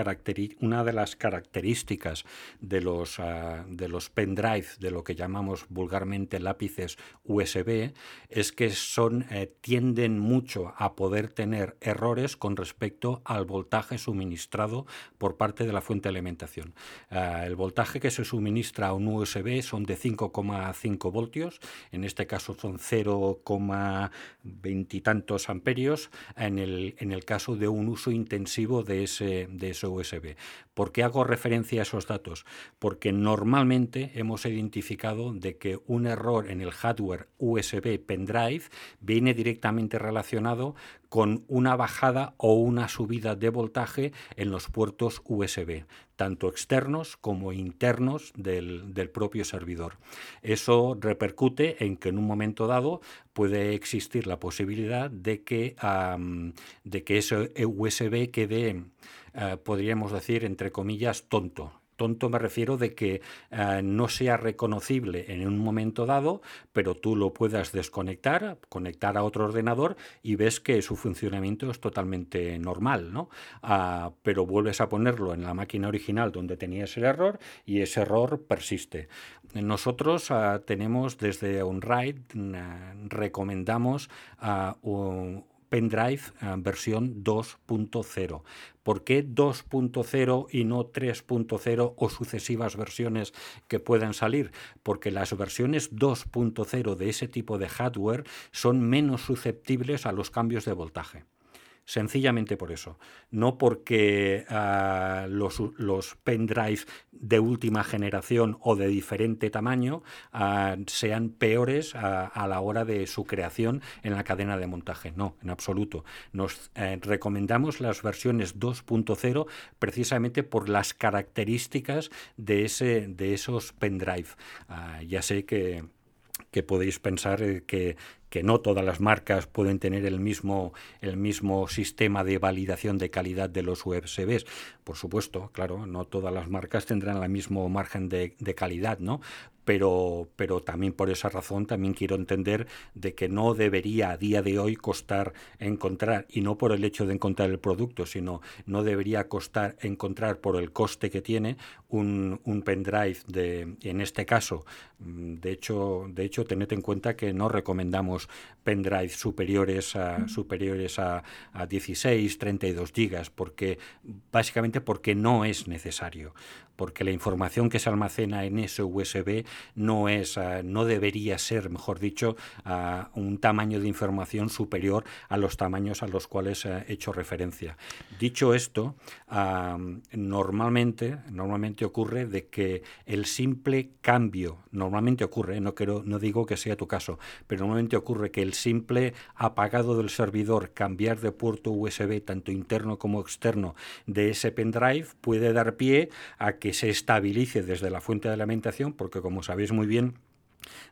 una de las características de los, uh, de los pendrive, de lo que llamamos vulgarmente lápices USB, es que son, eh, tienden mucho a poder tener errores con respecto al voltaje suministrado por parte de la fuente de alimentación. Ah, el voltaje que se suministra a un USB son de 5,5 voltios, en este caso son 0,20 y tantos amperios, en el, en el caso de un uso intensivo de ese USB. ¿Por qué hago referencia a esos datos? Porque normalmente hemos identificado de que un error en el hardware USB pendrive viene directamente relacionado con una bajada o una subida de voltaje en los puertos USB, tanto externos como internos del, propio servidor. Eso repercute en que en un momento dado puede existir la posibilidad de que, de que ese USB quede, eh, podríamos decir, entre comillas, tonto Tonto me refiero de que eh, no sea reconocible en un momento dado, pero tú lo puedas desconectar, conectar a otro ordenador y ves que su funcionamiento es totalmente normal, ¿no? Ah, pero vuelves a ponerlo en la máquina original donde tenías el error y ese error persiste. Nosotros ah, tenemos desde OnRide, mm, recomendamos uh, pendrive versión 2.0. ¿Por qué 2.0 y no 3.0 o sucesivas versiones que puedan salir? Porque las versiones 2.0 de ese tipo de hardware son menos susceptibles a los cambios de voltaje. Sencillamente por eso. No porque uh, los, los de última generación o de diferente tamaño uh, sean peores uh, a la hora de su creación en la cadena de montaje. No, en absoluto. Nos eh, recomendamos las versiones 2.0 precisamente por las características de, ese, de esos pendrive. ya sé que que podéis pensar eh, que, que no todas las marcas pueden tener el mismo, el mismo sistema de validación de calidad de los USBs. Por supuesto, claro, no todas las marcas tendrán el mismo margen de, de calidad, ¿no? Pero, pero también por esa razón también quiero entender de que no debería a día de hoy costar encontrar, y no por el hecho de encontrar el producto, sino no debería costar encontrar por el coste que tiene un, un pendrive de, en este caso, mm, de hecho, de hecho, tened en cuenta que no recomendamos pendrive superiores a, superiores a, a 16, 32 gigas, porque básicamente porque no es necesario porque la información que se almacena en ese USB no es, uh, no debería ser, mejor dicho, uh, un tamaño de información superior a los tamaños a los cuales he hecho referencia. Dicho esto, normalmente, normalmente ocurre de que el simple cambio, normalmente ocurre, no, quiero, no digo que sea tu caso, pero normalmente ocurre que el simple apagado del servidor, cambiar de puerto USB, tanto interno como externo, de ese pendrive, puede dar pie a que se estabilice desde la fuente de alimentación, porque como sabéis muy bien,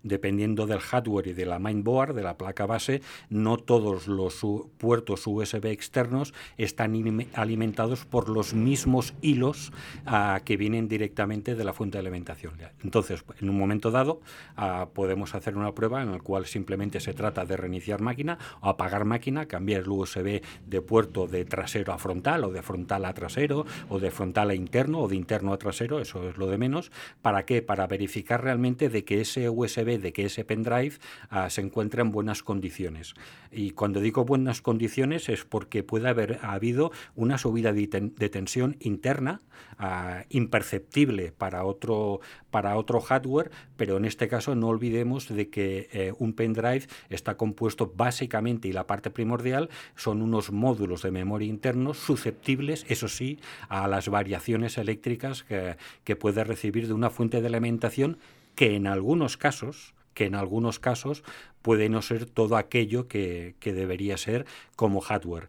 dependiendo del hardware y de la mainboard, de la placa base, no todos los puertos USB externos están alimentados por los mismos hilos uh, que vienen directamente de la fuente de alimentación. Entonces, en un momento dado, uh, podemos hacer una prueba en la cual simplemente se trata de reiniciar máquina o apagar máquina, cambiar el USB de puerto de trasero a frontal o de frontal a trasero o de frontal a interno o de interno a trasero, eso es lo de menos. ¿Para qué? Para verificar realmente de que ese USB de que ese pendrive uh, se encuentra en buenas condiciones. Y cuando digo buenas condiciones es porque puede haber habido una subida de, ten de tensión interna uh, imperceptible para otro, para otro hardware, pero en este caso no olvidemos de que eh, un pendrive está compuesto básicamente y la parte primordial son unos módulos de memoria internos susceptibles, eso sí, a las variaciones eléctricas que, que puede recibir de una fuente de alimentación que en algunos casos que en algunos casos puede no ser todo aquello que, que debería ser como hardware.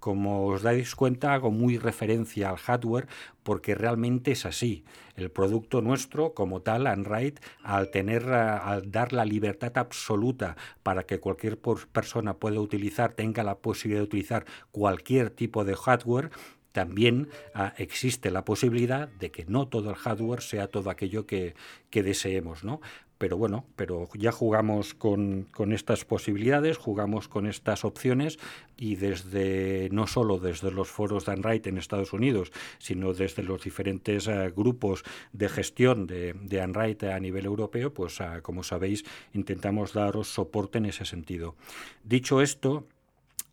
Como os dais cuenta, hago muy referencia al hardware porque realmente es así. El producto nuestro, como tal, Android, al tener, al dar la libertad absoluta para que cualquier persona pueda utilizar, tenga la posibilidad de utilizar cualquier tipo de hardware, también uh, existe la posibilidad de que no todo el hardware sea todo aquello que, deseemos, ¿no? Pero bueno, pero ya jugamos con, estas posibilidades, jugamos con estas opciones y desde no solo desde los foros de Android en Estados Unidos, sino desde los diferentes uh, grupos de gestión de, de a nivel europeo, pues uh, como sabéis intentamos daros soporte en ese sentido. Dicho esto,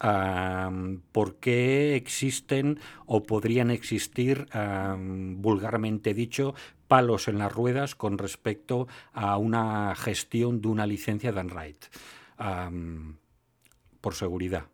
Um, por qué existen o podrían existir, vulgarmente dicho, palos en las ruedas con respecto a una gestión de una licencia de. Um, por seguridad,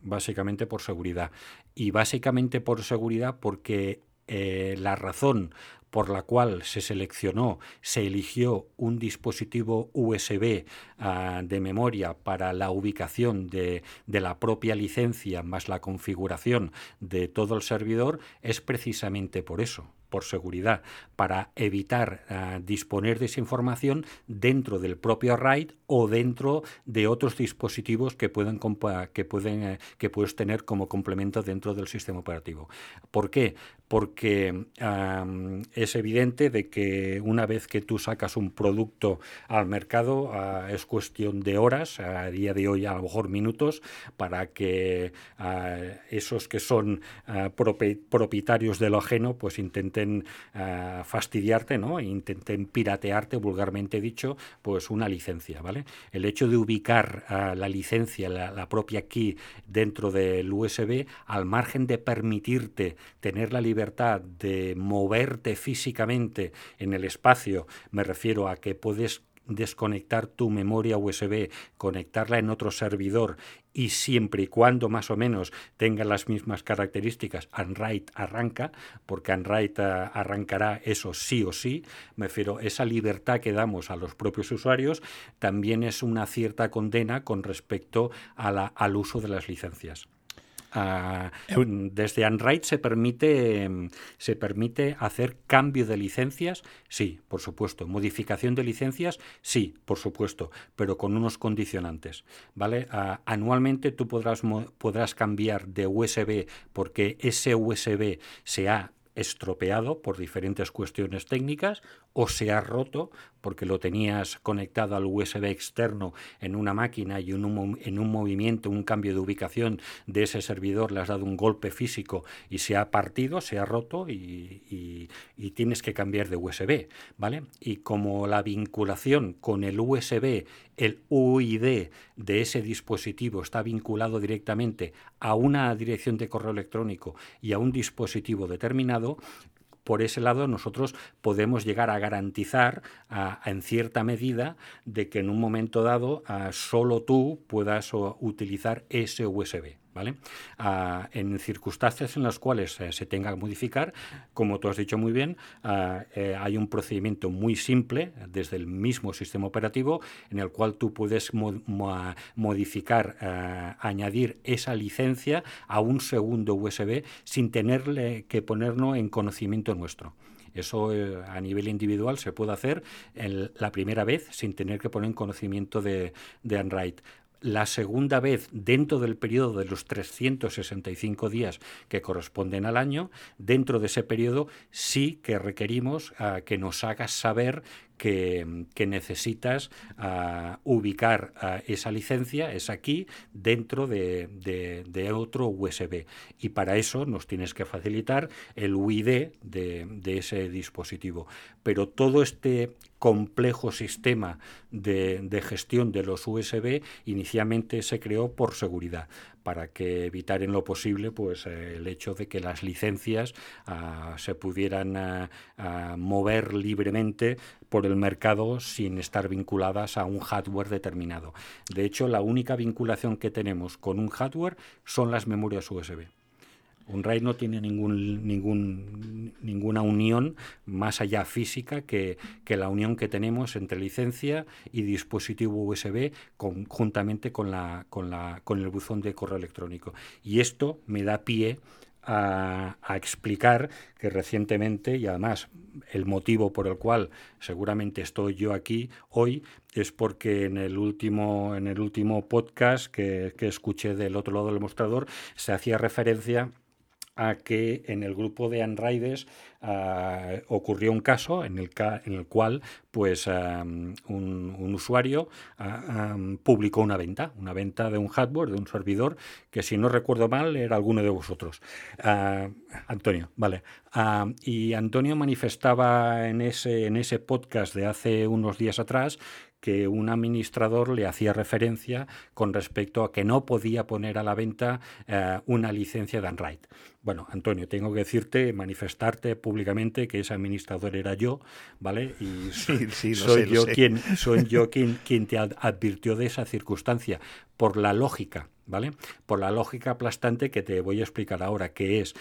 básicamente por seguridad. Y básicamente por seguridad porque eh, la razón por la cual se seleccionó, se eligió un dispositivo USB uh, de memoria para la ubicación de, la propia licencia más la configuración de todo el servidor, es precisamente por eso por seguridad, para evitar uh, disponer de esa información dentro del propio RAID o dentro de otros dispositivos que, pueden que, pueden, uh, que puedes tener como complemento dentro del sistema operativo. ¿Por qué? Porque es evidente de que una vez que tú sacas un producto al mercado uh, es cuestión de horas, a día de hoy a lo mejor minutos, para que esos que son propietarios de lo ajeno pues intenten ah, fastidiarte, ¿no? intenten piratearte, vulgarmente dicho, pues una licencia, ¿vale? El hecho de ubicar ah, la licencia, la, la, propia key dentro del USB, al margen de permitirte tener la libertad de moverte físicamente en el espacio, me refiero a que puedes desconectar tu memoria USB, conectarla en otro servidor y siempre y cuando más o menos tenga las mismas características, Unwrite arranca, porque Unwrite eh, arrancará eso sí o sí, me refiero, esa libertad que damos a los propios usuarios también es una cierta condena con respecto a la, al uso de las licencias. Desde Unwrite se permite, se permite hacer cambio de licencias, sí, por supuesto. Modificación de licencias, sí, por supuesto, pero con unos condicionantes. ¿vale? Ah, anualmente tú podrás, podrás cambiar de USB porque ese USB se ha estropeado por diferentes cuestiones técnicas o se ha roto porque lo tenías conectado al USB externo en una máquina y en un, en un movimiento, un cambio de ubicación de ese servidor le has dado un golpe físico y se ha partido, se ha roto y, y tienes que cambiar de USB, ¿vale? Y como la vinculación con el USB, el UID de ese dispositivo está vinculado directamente a una dirección de correo electrónico y a un dispositivo determinado, por ese lado nosotros podemos llegar a garantizar en cierta medida de que en un momento dado solo tú puedas utilizar ese USB. ¿Vale? Ah, en circunstancias en las cuales eh, se tenga que modificar, como tú has dicho muy bien, ah, eh, hay un procedimiento muy simple desde el mismo sistema operativo en el cual tú puedes modificar, ah, añadir esa licencia a un segundo USB sin tenerle que ponerlo en conocimiento nuestro. Eso eh, a nivel individual se puede hacer la primera vez sin tener que poner en conocimiento de, de la segunda vez dentro del periodo de los 365 días que corresponden al año, dentro de ese periodo sí que requerimos ah, que nos hagas saber que, necesitas ah, ubicar ah, esa licencia, es aquí, dentro de, otro USB. Y para eso nos tienes que facilitar el UID de, ese dispositivo. Pero todo este complejo sistema de, gestión de los USB inicialmente se creó por seguridad para que evitar en lo posible pues el hecho de que las licencias ah, se pudieran mover libremente por el mercado sin estar vinculadas a un hardware determinado. De hecho, la única vinculación que tenemos con un hardware son las memorias USB. Un RAID no tiene ninguna unión más allá física que, la unión que tenemos entre licencia y dispositivo USB conjuntamente con, la, con, la, con el buzón de correo electrónico. Y esto me da pie a, explicar que recientemente, y además el motivo por el cual seguramente estoy yo aquí hoy, es porque en el último, en el último podcast que, que escuché del otro lado del mostrador se hacía referencia a que en el grupo de Anraides ah, ocurrió un caso en el, en el cual pues, un, usuario ah, publicó una venta, una venta de un hardware, de un servidor, que si no recuerdo mal era alguno de vosotros. Ah, Antonio, vale. y Antonio manifestaba en ese, en ese podcast de hace unos días atrás que un administrador le hacía referencia con respecto a que no podía poner a la venta eh, una licencia de Unwrite. Bueno, Antonio, tengo que decirte, manifestarte que ese administrador era yo, ¿vale? Y soy, yo Quien, soy yo quien, quien te advirtió de esa circunstancia por la lógica, ¿vale? Por la lógica aplastante que te voy a explicar ahora, que es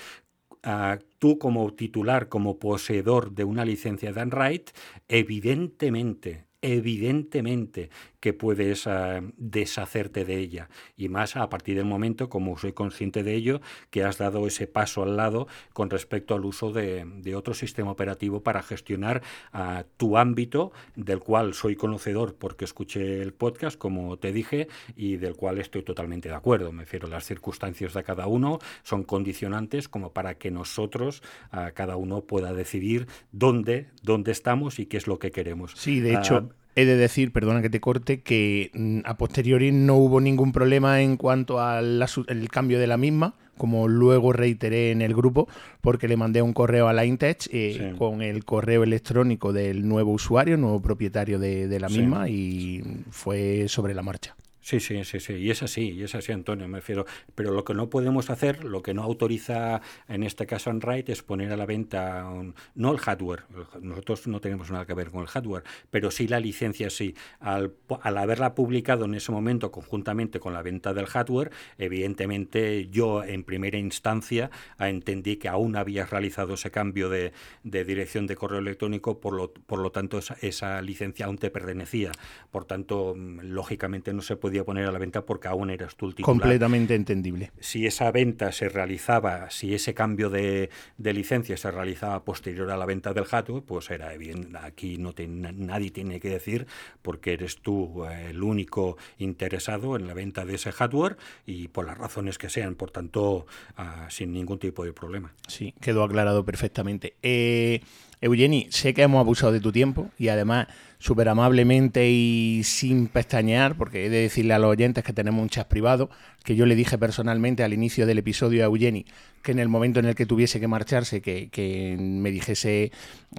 ah, tú como titular, como poseedor de una licencia de Unwrite, evidentemente, evidentemente que puedes ah, deshacerte de ella. Y más a partir del momento, como soy consciente de ello, que has dado ese paso al lado con respecto al uso de, otro sistema operativo para gestionar ah, tu ámbito, del cual soy conocedor porque escuché el podcast, como te dije, y del cual estoy totalmente de acuerdo. Me refiero, las circunstancias de cada uno son condicionantes como para que nosotros, uh, cada uno, pueda decidir dónde, dónde estamos y qué es lo que queremos. Sí, de hecho, He de decir, perdona que te corte, que mm, a posteriori no hubo ningún problema en cuanto al cambio de la misma, como luego reiteré en el grupo, porque le mandé un correo a Linetech eh, con el correo electrónico del nuevo usuario, nuevo propietario de, la misma, y fue sobre la marcha. Sí, sí, sí, sí, y es así, y es así, Antonio, me refiero. Pero lo que no podemos hacer, lo que no autoriza en este caso Android es poner a la venta, no el hardware, nosotros no tenemos nada que ver con el hardware, pero sí la licencia, sí. Al, haberla publicado en ese momento conjuntamente con la venta del hardware, evidentemente yo en primera instancia entendí que aún habías realizado ese cambio de, de dirección de correo electrónico, por lo, por lo tanto esa, esa licencia aún te pertenecía. Por tanto, mm, lógicamente no se podía poner a la venta porque aún eras tú el titular. Completamente entendible. Si esa venta se realizaba, si ese cambio de, licencia se realizaba posterior a la venta del hardware, pues era bien, aquí no nadie tiene que decir porque eres tú eh, el único interesado en la venta de ese hardware y por las razones que sean, por tanto, ah, sin ningún tipo de problema. Sí, quedó aclarado perfectamente. Eh, Eugeni, sé que hemos abusado de tu tiempo y además súper amablemente y sin pestañear, porque he de decirle a los oyentes que tenemos un chat privado, que yo le dije personalmente al inicio del episodio a Eugeni que en el momento en el que tuviese que marcharse, que, me dijese,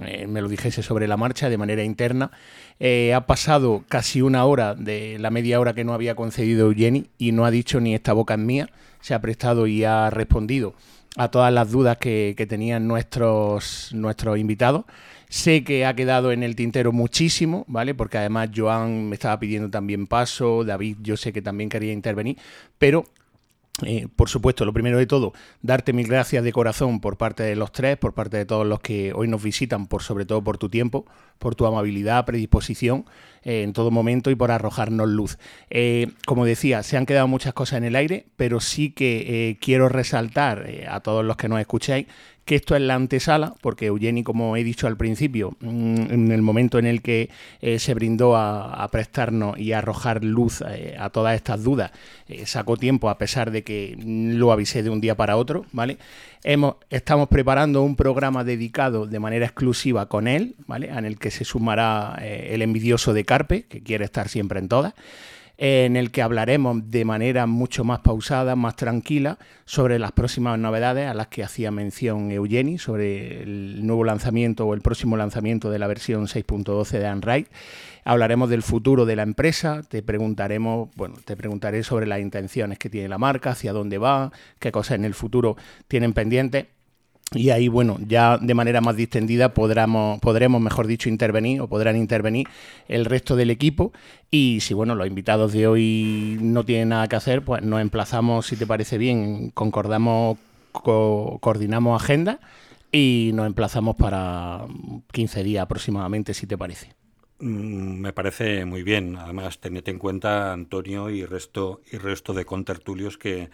eh, me lo dijese sobre la marcha de manera interna. Eh, ha pasado casi una hora de la media hora que no había concedido Eugeni y no ha dicho ni esta boca en mía, se ha prestado y ha respondido a todas las dudas que, que tenían nuestros, nuestros invitados. Sé que ha quedado en el tintero muchísimo, ¿vale? Porque además Joan me estaba pidiendo también paso, David yo sé que también quería intervenir, pero eh, por supuesto, lo primero de todo, darte mil gracias de corazón por parte de los tres, por parte de todos los que hoy nos visitan, por sobre todo por tu tiempo, por tu amabilidad, predisposición eh, en todo momento y por arrojarnos luz. Eh, como decía, se han quedado muchas cosas en el aire, pero sí que quiero resaltar a todos los que nos escucháis que esto es la antesala, porque Eugeni, como he dicho al principio, mm, en el momento en el que eh, se brindó a, prestarnos y a arrojar luz eh, a todas estas dudas, eh, sacó tiempo a pesar de que lo avisé de un día para otro, ¿vale? Estamos preparando un programa dedicado de manera exclusiva con él, ¿vale? En el que se sumará el envidioso de Carpe, que quiere estar siempre en todas en el que hablaremos de manera mucho más pausada, más tranquila, sobre las próximas novedades a las que hacía mención Eugeni, sobre el nuevo lanzamiento o el próximo lanzamiento de la versión 6.12 de Android. Hablaremos del futuro de la empresa, te preguntaremos, bueno, te preguntaré sobre las intenciones que tiene la marca, hacia dónde va, qué cosas en el futuro tienen pendientes y ahí, bueno, ya de manera más distendida podremos, podremos, mejor dicho, intervenir o podrán intervenir el resto del equipo. Y si, bueno, los invitados de hoy no tienen nada que hacer, pues nos emplazamos, si te parece bien, concordamos, coordinamos agenda y nos emplazamos para 15 días aproximadamente, si te parece. Mm, me parece muy bien. Además, tened en cuenta, Antonio y resto, y resto de contertulios que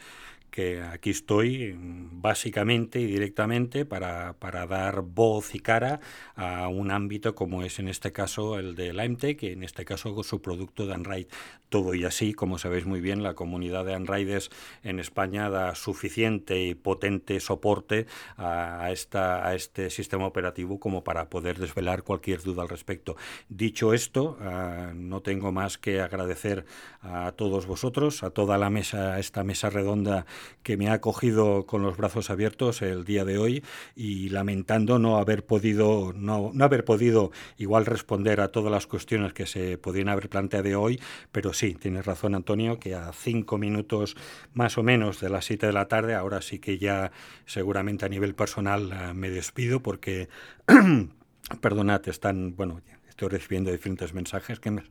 que aquí estoy básicamente y directamente para, para, dar voz y cara a un ámbito como es en este caso el de LimeTech en este caso su producto de Android. Todo y así, como sabéis muy bien, la comunidad de Androides en España da suficiente y potente soporte a, esta, a este sistema operativo como para poder desvelar cualquier duda al respecto. Dicho esto, ah, no tengo más que agradecer a todos vosotros, a toda la mesa, esta mesa redonda que me ha acogido con los brazos abiertos el día de hoy y lamentando no haber podido, no, no haber podido igual responder a todas las cuestiones que se podían haber planteado hoy, pero sí, tienes razón Antonio, que a cinco minutos más o menos de las siete de la tarde, ahora sí que ya seguramente a nivel personal eh, me despido porque, perdonad, están, bueno, estoy recibiendo diferentes mensajes que me,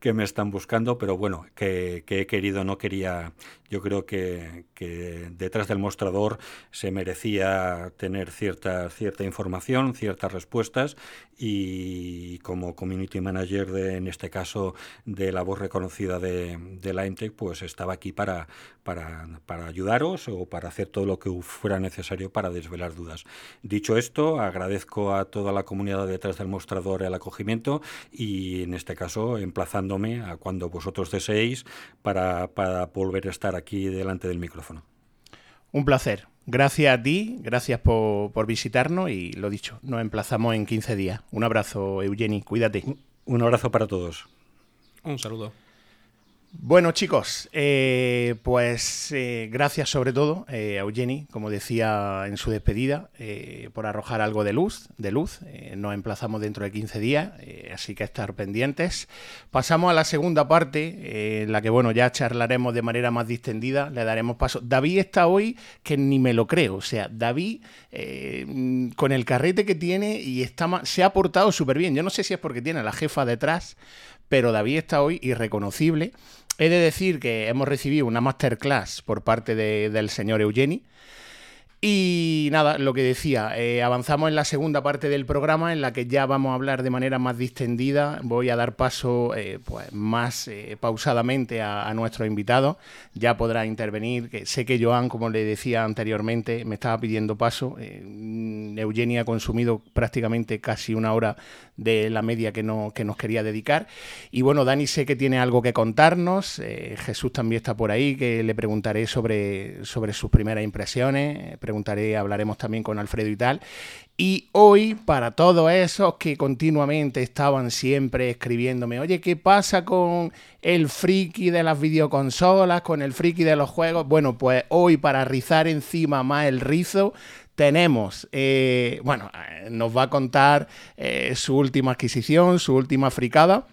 que me están buscando, pero bueno, que, que, he querido, no quería, yo creo que, que, detrás del mostrador se merecía tener cierta, cierta información, ciertas respuestas y como community manager de, en este caso de la voz reconocida de, de la pues estaba aquí para, para, para ayudaros o para hacer todo lo que fuera necesario para desvelar dudas. Dicho esto, agradezco a toda la comunidad detrás del mostrador el acogimiento y en este caso emplazándome a cuando vosotros deseéis para, volver a estar aquí delante del micrófono. Un placer. Gracias a ti, gracias por, por, visitarnos y lo dicho, nos emplazamos en 15 días. Un abrazo, Eugeni, cuídate. Un abrazo para todos. Un saludo. Bueno chicos, eh, pues eh, gracias sobre todo eh, a Eugeni, como decía en su despedida, por arrojar algo de luz. De luz. nos emplazamos dentro de 15 días, así que estar pendientes. Pasamos a la segunda parte, en la que bueno ya charlaremos de manera más distendida, le daremos paso. David está hoy que ni me lo creo, o sea, David con el carrete que tiene y está se ha portado súper bien. Yo no sé si es porque tiene a la jefa detrás, pero David está hoy irreconocible. He de decir que hemos recibido una masterclass por parte del señor Eugeni y nada, lo que decía, eh, avanzamos en la segunda parte del programa en la que ya vamos a hablar de manera más distendida. Voy a dar paso eh, pues, más eh, pausadamente a, nuestro invitado. Ya podrá intervenir. Sé que Joan, como le decía anteriormente, me estaba pidiendo paso. Eugenia ha consumido prácticamente casi una hora de la media que, no, que nos quería dedicar. Y bueno, Dani sé que tiene algo que contarnos. Jesús también está por ahí, que le preguntaré sobre, sobre sus primeras impresiones preguntaré, hablaremos también con Alfredo y tal. Y hoy, para todos esos que continuamente estaban siempre escribiéndome, oye, ¿qué pasa con el friki de las videoconsolas, con el friki de los juegos? Bueno, pues hoy, para rizar encima más el rizo, tenemos, eh, bueno, eh, nos va a contar eh, su última adquisición, su última fricada.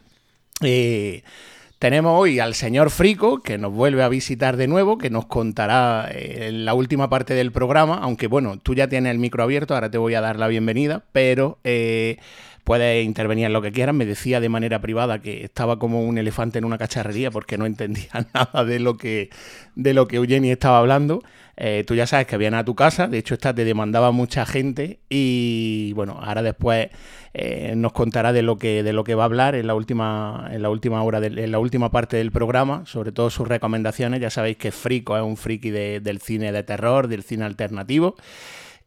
Tenemos hoy al señor Frico, que nos vuelve a visitar de nuevo, que nos contará eh, la última parte del programa, aunque bueno, tú ya tienes el micro abierto, ahora te voy a dar la bienvenida, pero eh, puedes intervenir en lo que quieras. Me decía de manera privada que estaba como un elefante en una cacharrería porque no entendía nada de lo que, de lo que Eugenie estaba hablando. Eh, tú ya sabes que viene a tu casa, de hecho esta te demandaba mucha gente y bueno, ahora después eh, nos contará de lo que de lo que va a hablar en la última en la última hora en la última parte del programa, sobre todo sus recomendaciones. Ya sabéis que Frico es un friki del cine de terror, del cine alternativo.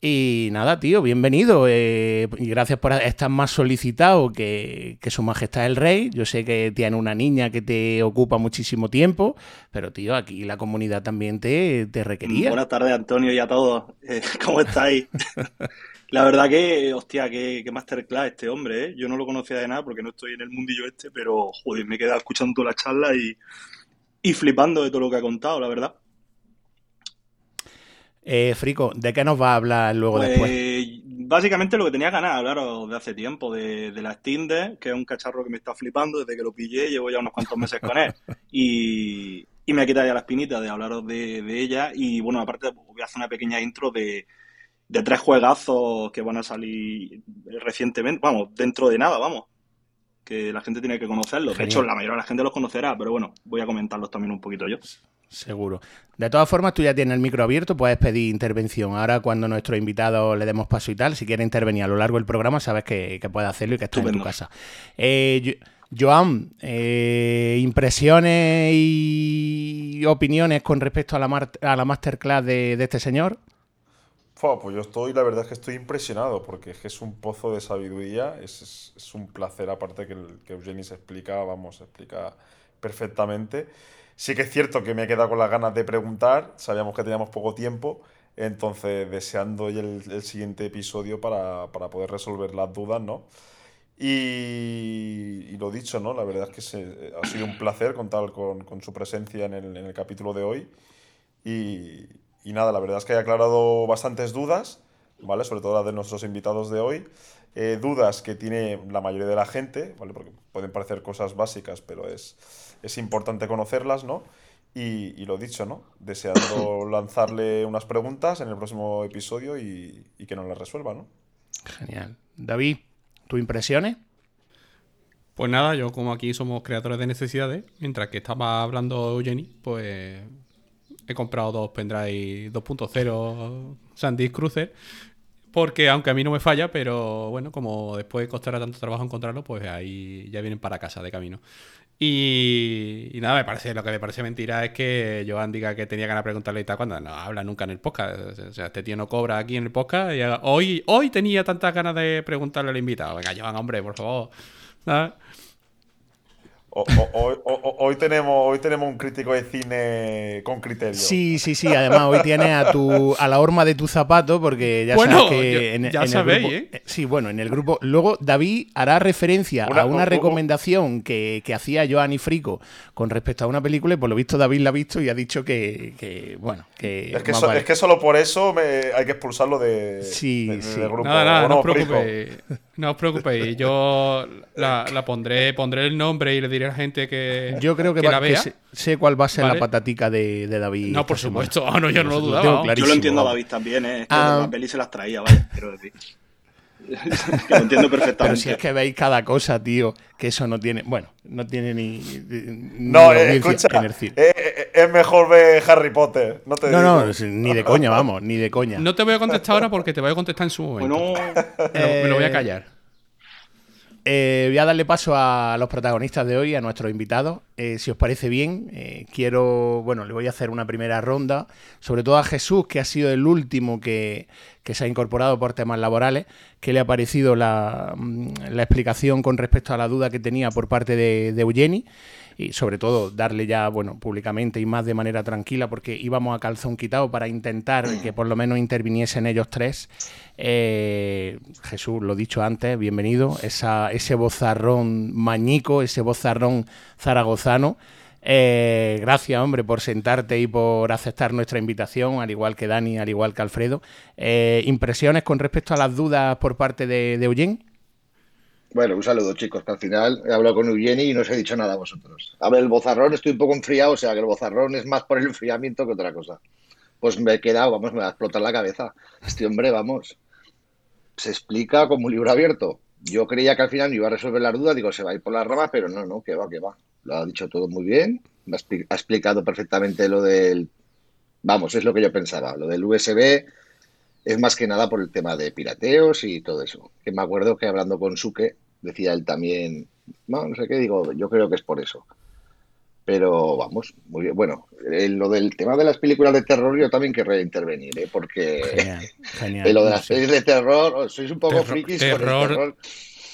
Y nada, tío, bienvenido. Eh, y gracias por estar más solicitado que, Su Majestad el Rey. Yo sé que tiene una niña que te ocupa muchísimo tiempo, pero tío, aquí la comunidad también te, requería. Buenas tardes, Antonio, y a todos. Eh, ¿Cómo estáis? la verdad que, hostia, qué, masterclass este hombre, ¿eh? Yo no lo conocía de nada porque no estoy en el mundillo este, pero joder, me he quedado escuchando toda la charla y, y flipando de todo lo que ha contado, la verdad. Eh, Frico, ¿de qué nos va a hablar luego pues, después? Básicamente lo que tenía ganas de hablaros de hace tiempo, de, la Steam que es un cacharro que me está flipando desde que lo pillé, llevo ya unos cuantos meses con él. Y, me ha quitado ya la espinita de hablaros de, ella. Y bueno, aparte voy a hacer una pequeña intro de, de tres juegazos que van a salir recientemente, vamos, dentro de nada, vamos que la gente tiene que conocerlos. De hecho, la mayoría de la gente los conocerá, pero bueno, voy a comentarlos también un poquito yo. Seguro. De todas formas, tú ya tienes el micro abierto, puedes pedir intervención. Ahora, cuando nuestro invitado le demos paso y tal, si quiere intervenir a lo largo del programa, sabes que, que puede hacerlo y que está en tu casa. Eh, Joan, eh, impresiones y opiniones con respecto a la, a la masterclass de, este señor. pues yo estoy, la verdad es que estoy impresionado, porque es un pozo de sabiduría, es, es, un placer, aparte que, que Eugeni se explica, vamos, explica perfectamente. Sí que es cierto que me he quedado con las ganas de preguntar, sabíamos que teníamos poco tiempo, entonces deseando el, el siguiente episodio para, poder resolver las dudas, ¿no? Y, lo dicho, ¿no? La verdad es que ha sido un placer contar con, su presencia en el, en el, capítulo de hoy. Y, y, nada, la verdad es que he aclarado bastantes dudas, ¿vale? Sobre todo las de nuestros invitados de hoy. Eh, dudas que tiene la mayoría de la gente, ¿vale? Porque pueden parecer cosas básicas, pero es, es importante conocerlas, ¿no? Y, lo dicho, ¿no? Deseando lanzarle unas preguntas en el próximo episodio y, que nos las resuelva, ¿no? Genial. David, ¿tus impresiones? Pues nada, yo como aquí somos creadores de necesidades, mientras que estaba hablando Eugenie, pues he comprado dos pendrive 2.0 SanDisk Cruiser porque aunque a mí no me falla, pero bueno, como después costará tanto trabajo encontrarlo, pues ahí ya vienen para casa de camino. Y, nada, me parece, lo que me parece mentira es que Joan diga que tenía ganas de preguntarle y tal cuando no habla nunca en el podcast. O sea, este tío no cobra aquí en el podcast. Y hoy, hoy tenía tantas ganas de preguntarle al invitado. Venga, Joan, hombre, por favor. Hoy, tenemos, hoy tenemos un crítico de cine con criterio. Sí, sí, sí. Además, hoy tienes a tu a la horma de tu zapato, porque ya sabes que en, ya sabéis, ¿eh? ¿eh? Sí, bueno, en el grupo. Luego, David hará referencia a una recomendación que, que hacía Joanny Frico con respecto a una película, y por lo visto David la ha visto y ha dicho que, bueno, que. Es que, es que solo por eso hay que expulsarlo de, sí, sí. del grupo. Nada, nada, no, os preocupéis. No os preocupéis. Yo la, la, pondré, pondré el nombre y le diré la gente que. Yo creo que, la vea. sé, cuál va a ser la patatica de, David. No, por supuesto. Ah, no, yo no lo dudaba. yo lo entiendo a David también, ¿eh? Es que ah. la peli se las traía, vaya, quiero decir. que lo entiendo perfectamente. Pero si es que veis cada cosa, tío, que eso no tiene. Bueno, no tiene ni. no, eh, escucha. Eh, eh, es mejor ver Harry Potter. No, te no, no, ni de coña, vamos, ni de coña. No te voy a contestar ahora porque te voy a contestar en su momento. Bueno, me lo voy a callar. Eh, voy a darle paso a los protagonistas de hoy, a nuestros invitados. Eh, si os parece bien, eh, quiero, bueno, le voy a hacer una primera ronda, sobre todo a Jesús, que ha sido el último que, se ha incorporado por temas laborales. ¿Qué le ha parecido la, mm, explicación con respecto a la duda que tenía por parte de, de Eugeni? Y sobre todo darle ya, bueno, públicamente y más de manera tranquila, porque íbamos a calzón quitado para intentar que por lo menos interviniesen ellos tres. Eh, Jesús, lo dicho antes, bienvenido. Esa, ese bozarrón mañico, ese bozarrón zaragozano. Eh, gracias, hombre, por sentarte y por aceptar nuestra invitación, al igual que Dani, al igual que Alfredo. Eh, ¿Impresiones con respecto a las dudas por parte de, de Eugene? Bueno, un saludo, chicos, que al final he hablado con Eugeni y no os he dicho nada a vosotros. A ver, el bozarrón estoy un poco enfriado, o sea que el bozarrón es más por el enfriamiento que otra cosa. Pues me he quedado, vamos, me va a explotar la cabeza. Este hombre, vamos, se explica como un libro abierto. Yo creía que al final me iba a resolver las dudas, digo, se va a ir por las ramas, pero no, no, que va, que va. Lo ha dicho todo muy bien, me ha explicado perfectamente lo del... Vamos, es lo que yo pensaba, lo del USB es más que nada por el tema de pirateos y todo eso. Que me acuerdo que hablando con Suke, decía él también, no, no sé qué digo, yo creo que es por eso. Pero vamos, muy bien. Bueno, lo del tema de las películas de terror yo también querré intervenir, ¿eh? porque genial, lo de las series de terror, oh, sois un poco frikis terror, terror.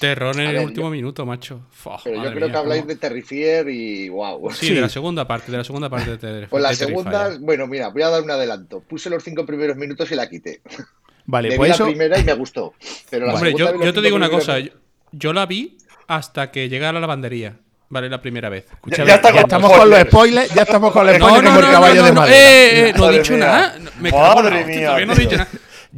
Terror en el último minuto, macho. pero yo creo que habláis de Terrifier y wow. Sí, de la segunda parte, de la segunda parte de Terrifier. Pues la segunda, bueno, mira, voy a dar un adelanto. Puse los cinco primeros minutos y la quité. Vale, pues la primera y me gustó. Pero la Hombre, yo, yo te digo una cosa. Yo la vi hasta que llegara a la lavandería. Vale, la primera vez. ya, estamos con los spoilers. Ya estamos con los spoilers no, no, no, caballo de madera. Eh, eh, no he dicho nada. Me Madre mía. Todavía no he dicho nada.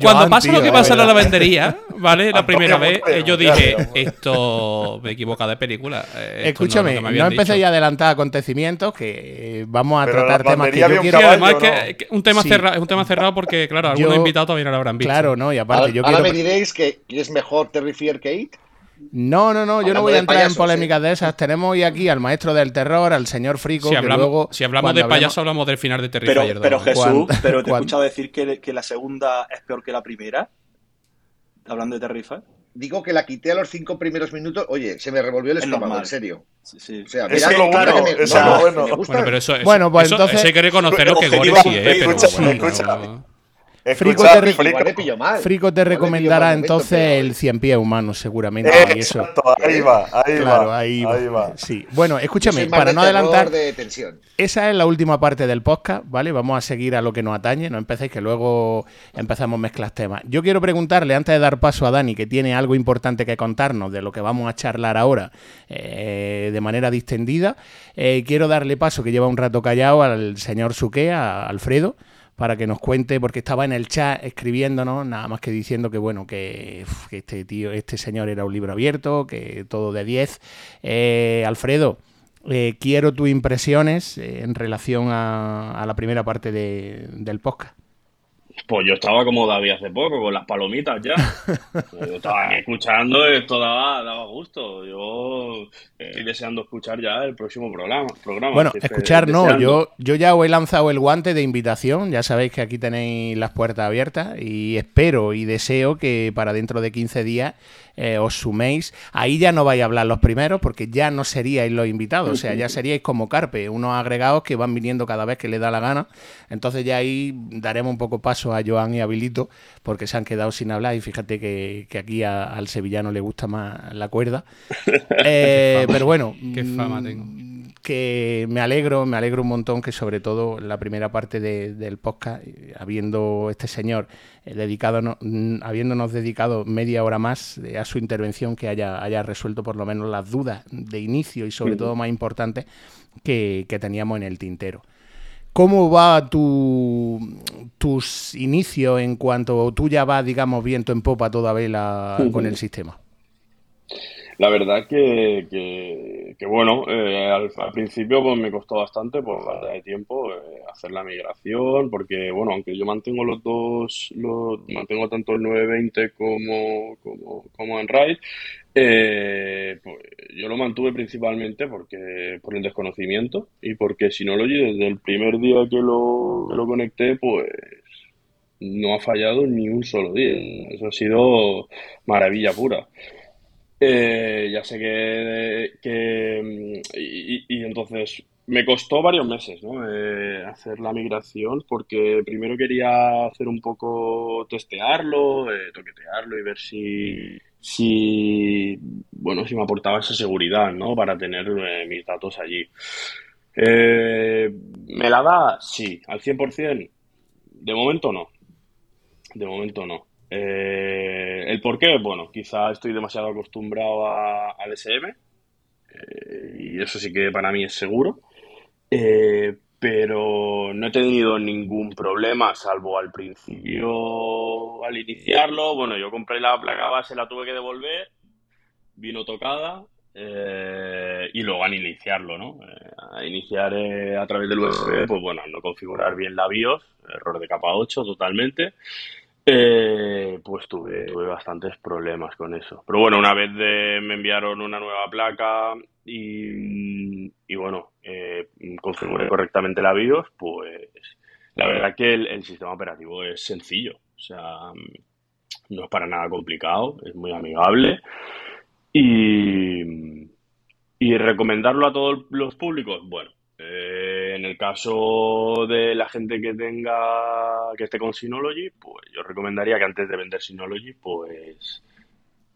Cuando pasa lo que pasa en la lavandería, ¿vale? La primera vez, yo dije, esto me equivoca de película. Escúchame, no, no empecéis a adelantar acontecimientos que vamos a tratar temas que yo quiero. además que, un tema cerrado, es un tema cerrado porque, claro, algunos invitados todavía no lo habrán visto. Claro, no, y aparte yo quiero. Ahora me diréis que es mejor Terrifier que It. No, no, no, yo no voy a entrar en polémicas de esas. Tenemos hoy aquí al maestro del terror, al señor Frico. Si hablamos, luego, si hablamos de payaso, hablamos del final de Terrifier. Pero, pero Jesús, pero te he escuchado decir que, que, la segunda es peor que la primera. Hablando de Terrifier. Digo que la quité a los cinco primeros minutos. Oye, se me revolvió el estómago, en serio. Sí, sí. O sea, es que lo bueno, es lo bueno. bueno, pero eso, bueno, pues entonces. Eso hay que reconocerlo que Gore sí, ¿eh? Pero, escucha, escucha. Frico te, Frico te recomendará entonces el cien pies humano, seguramente. Exacto, ahí va, ahí va. Ahí va. Sí. Bueno, escúchame, para no adelantar. esa es la última parte del podcast, ¿vale? Vamos a seguir a lo que nos atañe, no empecéis que luego empezamos a mezclar temas. Yo quiero preguntarle, antes de dar paso a Dani, que tiene algo importante que contarnos de lo que vamos a charlar ahora eh, de manera distendida, eh, quiero darle paso, que lleva un rato callado, al señor Suque, a Alfredo para que nos cuente, porque estaba en el chat escribiéndonos, nada más que diciendo que bueno, que, este tío, este señor era un libro abierto, que todo de 10. Eh, Alfredo, eh, quiero tus impresiones eh, en relación a, la primera parte del podcast. Pues yo estaba como David hace poco, con las palomitas ya. Yo estaba aquí escuchando, esto daba, daba gusto. Yo estoy deseando escuchar ya el próximo programa. programa bueno, escuchar no, yo, yo ya os he lanzado el guante de invitación, ya sabéis que aquí tenéis las puertas abiertas y espero y deseo que para dentro de 15 días eh, os suméis. Ahí ya no vais a hablar los primeros porque ya no seríais los invitados, o sea, ya seríais como Carpe, unos agregados que van viniendo cada vez que le da la gana. Entonces ya ahí daremos un poco paso a Joan y a Bilito porque se han quedado sin hablar y fíjate que, aquí al sevillano le gusta más la cuerda. Eh, pero bueno, qué fama tengo que me alegro, me alegro un montón que sobre todo la primera parte del podcast, habiendo este señor eh, dedicado, habiéndonos dedicado media hora más eh, a su intervención, que haya, haya resuelto por lo menos las dudas de inicio y sobre todo más importantes que, teníamos en el tintero. ¿Cómo va tu, tus inicios en cuanto tú ya vas, digamos, viento en popa toda vela con el sistema? La verdad que, que, bueno, eh, al, principio pues me costó bastante por falta de tiempo eh, hacer la migración, porque bueno, aunque yo mantengo los dos, los, mantengo tanto el 920 como, como, como en RAID, eh, pues yo lo mantuve principalmente porque por el desconocimiento y porque Synology desde el primer día que lo, que lo conecté, pues no ha fallado ni un solo día. Eso ha sido maravilla pura. Eh, ya sé que, mm, y, entonces me costó varios meses. Eh, hacer la migración porque primero quería hacer un poco testearlo, eh, toquetearlo y ver si, si, bueno, si me aportaba esa seguridad ¿no? para tener mis datos allí. ¿Me la da? Sí, al 100%. De momento no. De momento no. Eh, ¿El por qué? Bueno, quizá estoy demasiado acostumbrado al SM eh, y eso sí que para mí es seguro. Eh, pero no he tenido ningún problema, salvo al principio, al iniciarlo. Bueno, yo compré la placa base, la tuve que devolver, vino tocada y luego al iniciarlo, ¿no? a iniciar a través del USB, pues bueno, no configurar bien la BIOS, error de capa 8 totalmente. Eh, pues tuve, tuve bastantes problemas con eso. Pero bueno, una vez me enviaron una nueva placa y, bueno, eh, configuré correctamente la BIOS, pues la verdad que el, sistema operativo es sencillo. O sea, no es para nada complicado, es muy amigable. Y, y recomendarlo a todos los públicos, bueno, eh, en el caso de la gente que tenga que esté con Synology, pues yo recomendaría que antes de vender Synology, pues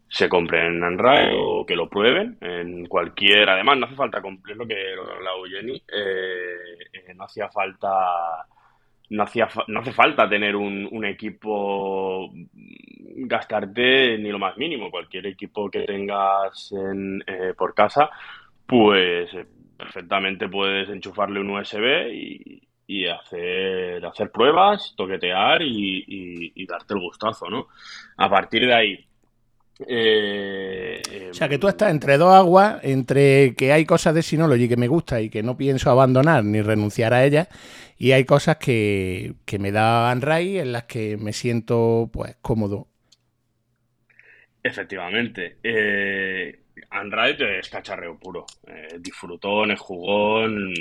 se compren Android o que lo prueben en cualquier. Además, no hace falta, es lo que hablado Jenny, eh, eh, no hacía falta. No, hacía, no hace falta tener un, equipo, gastarte ni lo más mínimo. Cualquier equipo que tengas en, por casa, pues perfectamente puedes enchufarle un USB y, hacer, hacer pruebas, toquetear y, darte el gustazo, ¿no? A partir de ahí. Eh, o sea, que tú estás entre dos aguas, entre que hay cosas de Synology que me gusta y que no pienso abandonar ni renunciar a ellas, y hay cosas que, me dan raíz en las que me siento pues cómodo. Efectivamente. Eh, Android es cacharreo puro. Eh, disfrutón, es jugón.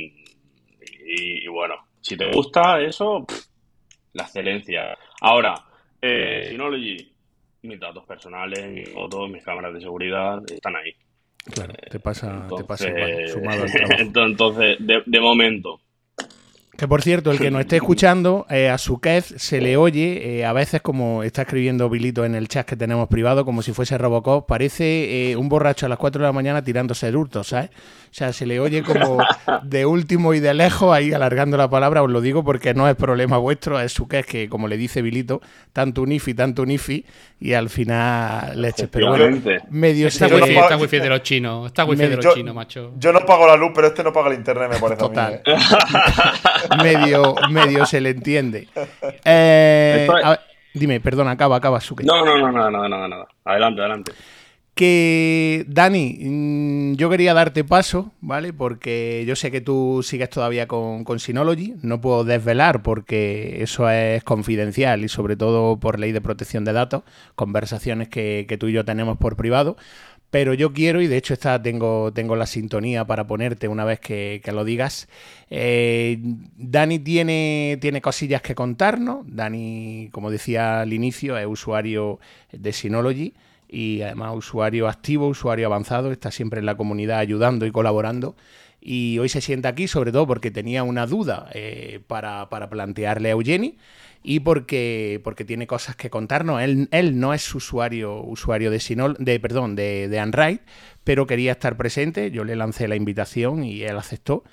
Y, bueno, si te gusta eso, la excelencia. Ahora, eh, Synology, mis datos personales, mis fotos, mis cámaras de seguridad están ahí. Claro, te pasa, te pasa sumado al trabajo. Entonces, de, de momento, que por cierto, el que nos esté escuchando, eh, a su vez se le oye, eh, a veces como está escribiendo Bilito en el chat que tenemos privado, como si fuese Robocop, parece eh, un borracho a las 4 de la mañana tirándose el hurto, ¿sabes? O sea, se le oye como de último y de lejos, ahí alargando la palabra, os lo digo porque no es problema vuestro, es su que, como le dice Bilito, tanto un IFI, tanto un IFI, y al final leche. Pero bueno, medio está, muy fiel, está muy fiel de los chinos, está muy fiel de los chinos, macho. Yo no pago la luz, pero este no paga el internet, me parece Total. a mí. medio, medio se le entiende. Eh, dime, perdona, acaba, acaba, Suke. No, no, no, nada, nada, nada, nada. Adelante, adelante. Que, Dani, mm, yo quería darte paso, ¿vale? Porque yo sé que tú sigues todavía con, con Synology, no puedo desvelar porque eso es confidencial y sobre todo por ley de protección de datos, conversaciones que, que tú y yo tenemos por privado, pero yo quiero, y de hecho esta tengo, tengo la sintonía para ponerte una vez que, lo digas. Eh, Dani tiene, tiene cosillas que contarnos. Dani, como decía al inicio, es usuario de Synology y además usuario activo, usuario avanzado, está siempre en la comunidad ayudando y colaborando. Y hoy se sienta aquí sobre todo porque tenía una duda eh, para, para, plantearle a Eugeni y porque, porque tiene cosas que contarnos. Él, él no es usuario, usuario de, Sinol, de, perdón, de, de Android, pero quería estar presente. Yo le lancé la invitación y él aceptó,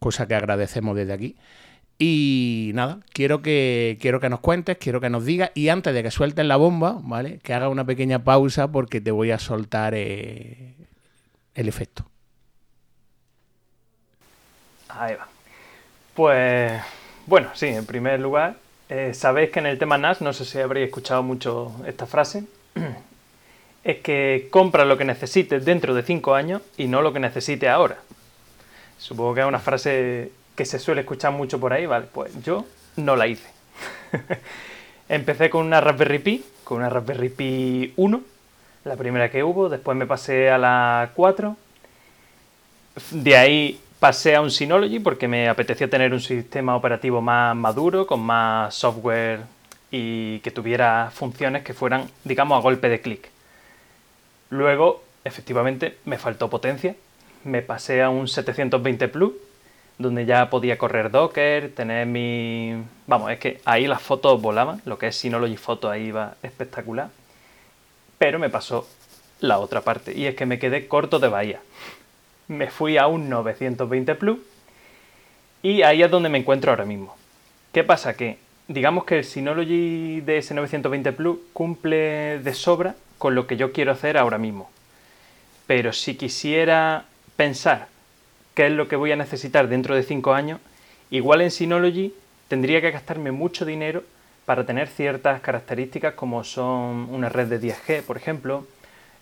cosa que agradecemos desde aquí. Y nada, quiero que, quiero que nos cuentes, quiero que nos digas y antes de que sueltes la bomba, ¿vale? Que haga una pequeña pausa porque te voy a soltar eh, el efecto. Ahí va. Pues bueno, sí, en primer lugar, eh, sabéis que en el tema NAS, no sé si habréis escuchado mucho esta frase, es que compra lo que necesites dentro de 5 años y no lo que necesites ahora. Supongo que es una frase que se suele escuchar mucho por ahí, vale, pues yo no la hice. Empecé con una Raspberry Pi, con una Raspberry Pi 1, la primera que hubo, después me pasé a la 4, de ahí pasé a un Synology porque me apetecía tener un sistema operativo más maduro, con más software y que tuviera funciones que fueran, digamos, a golpe de clic. Luego, efectivamente, me faltó potencia, me pasé a un 720 Plus, donde ya podía correr Docker, tener mi... Vamos, es que ahí las fotos volaban, lo que es Synology Photo ahí iba espectacular. Pero me pasó la otra parte, y es que me quedé corto de bahía. Me fui a un 920 Plus, y ahí es donde me encuentro ahora mismo. ¿Qué pasa? Que digamos que el Synology de ese 920 Plus cumple de sobra con lo que yo quiero hacer ahora mismo. Pero si quisiera pensar qué es lo que voy a necesitar dentro de 5 años, igual en Synology tendría que gastarme mucho dinero para tener ciertas características como son una red de 10G, por ejemplo,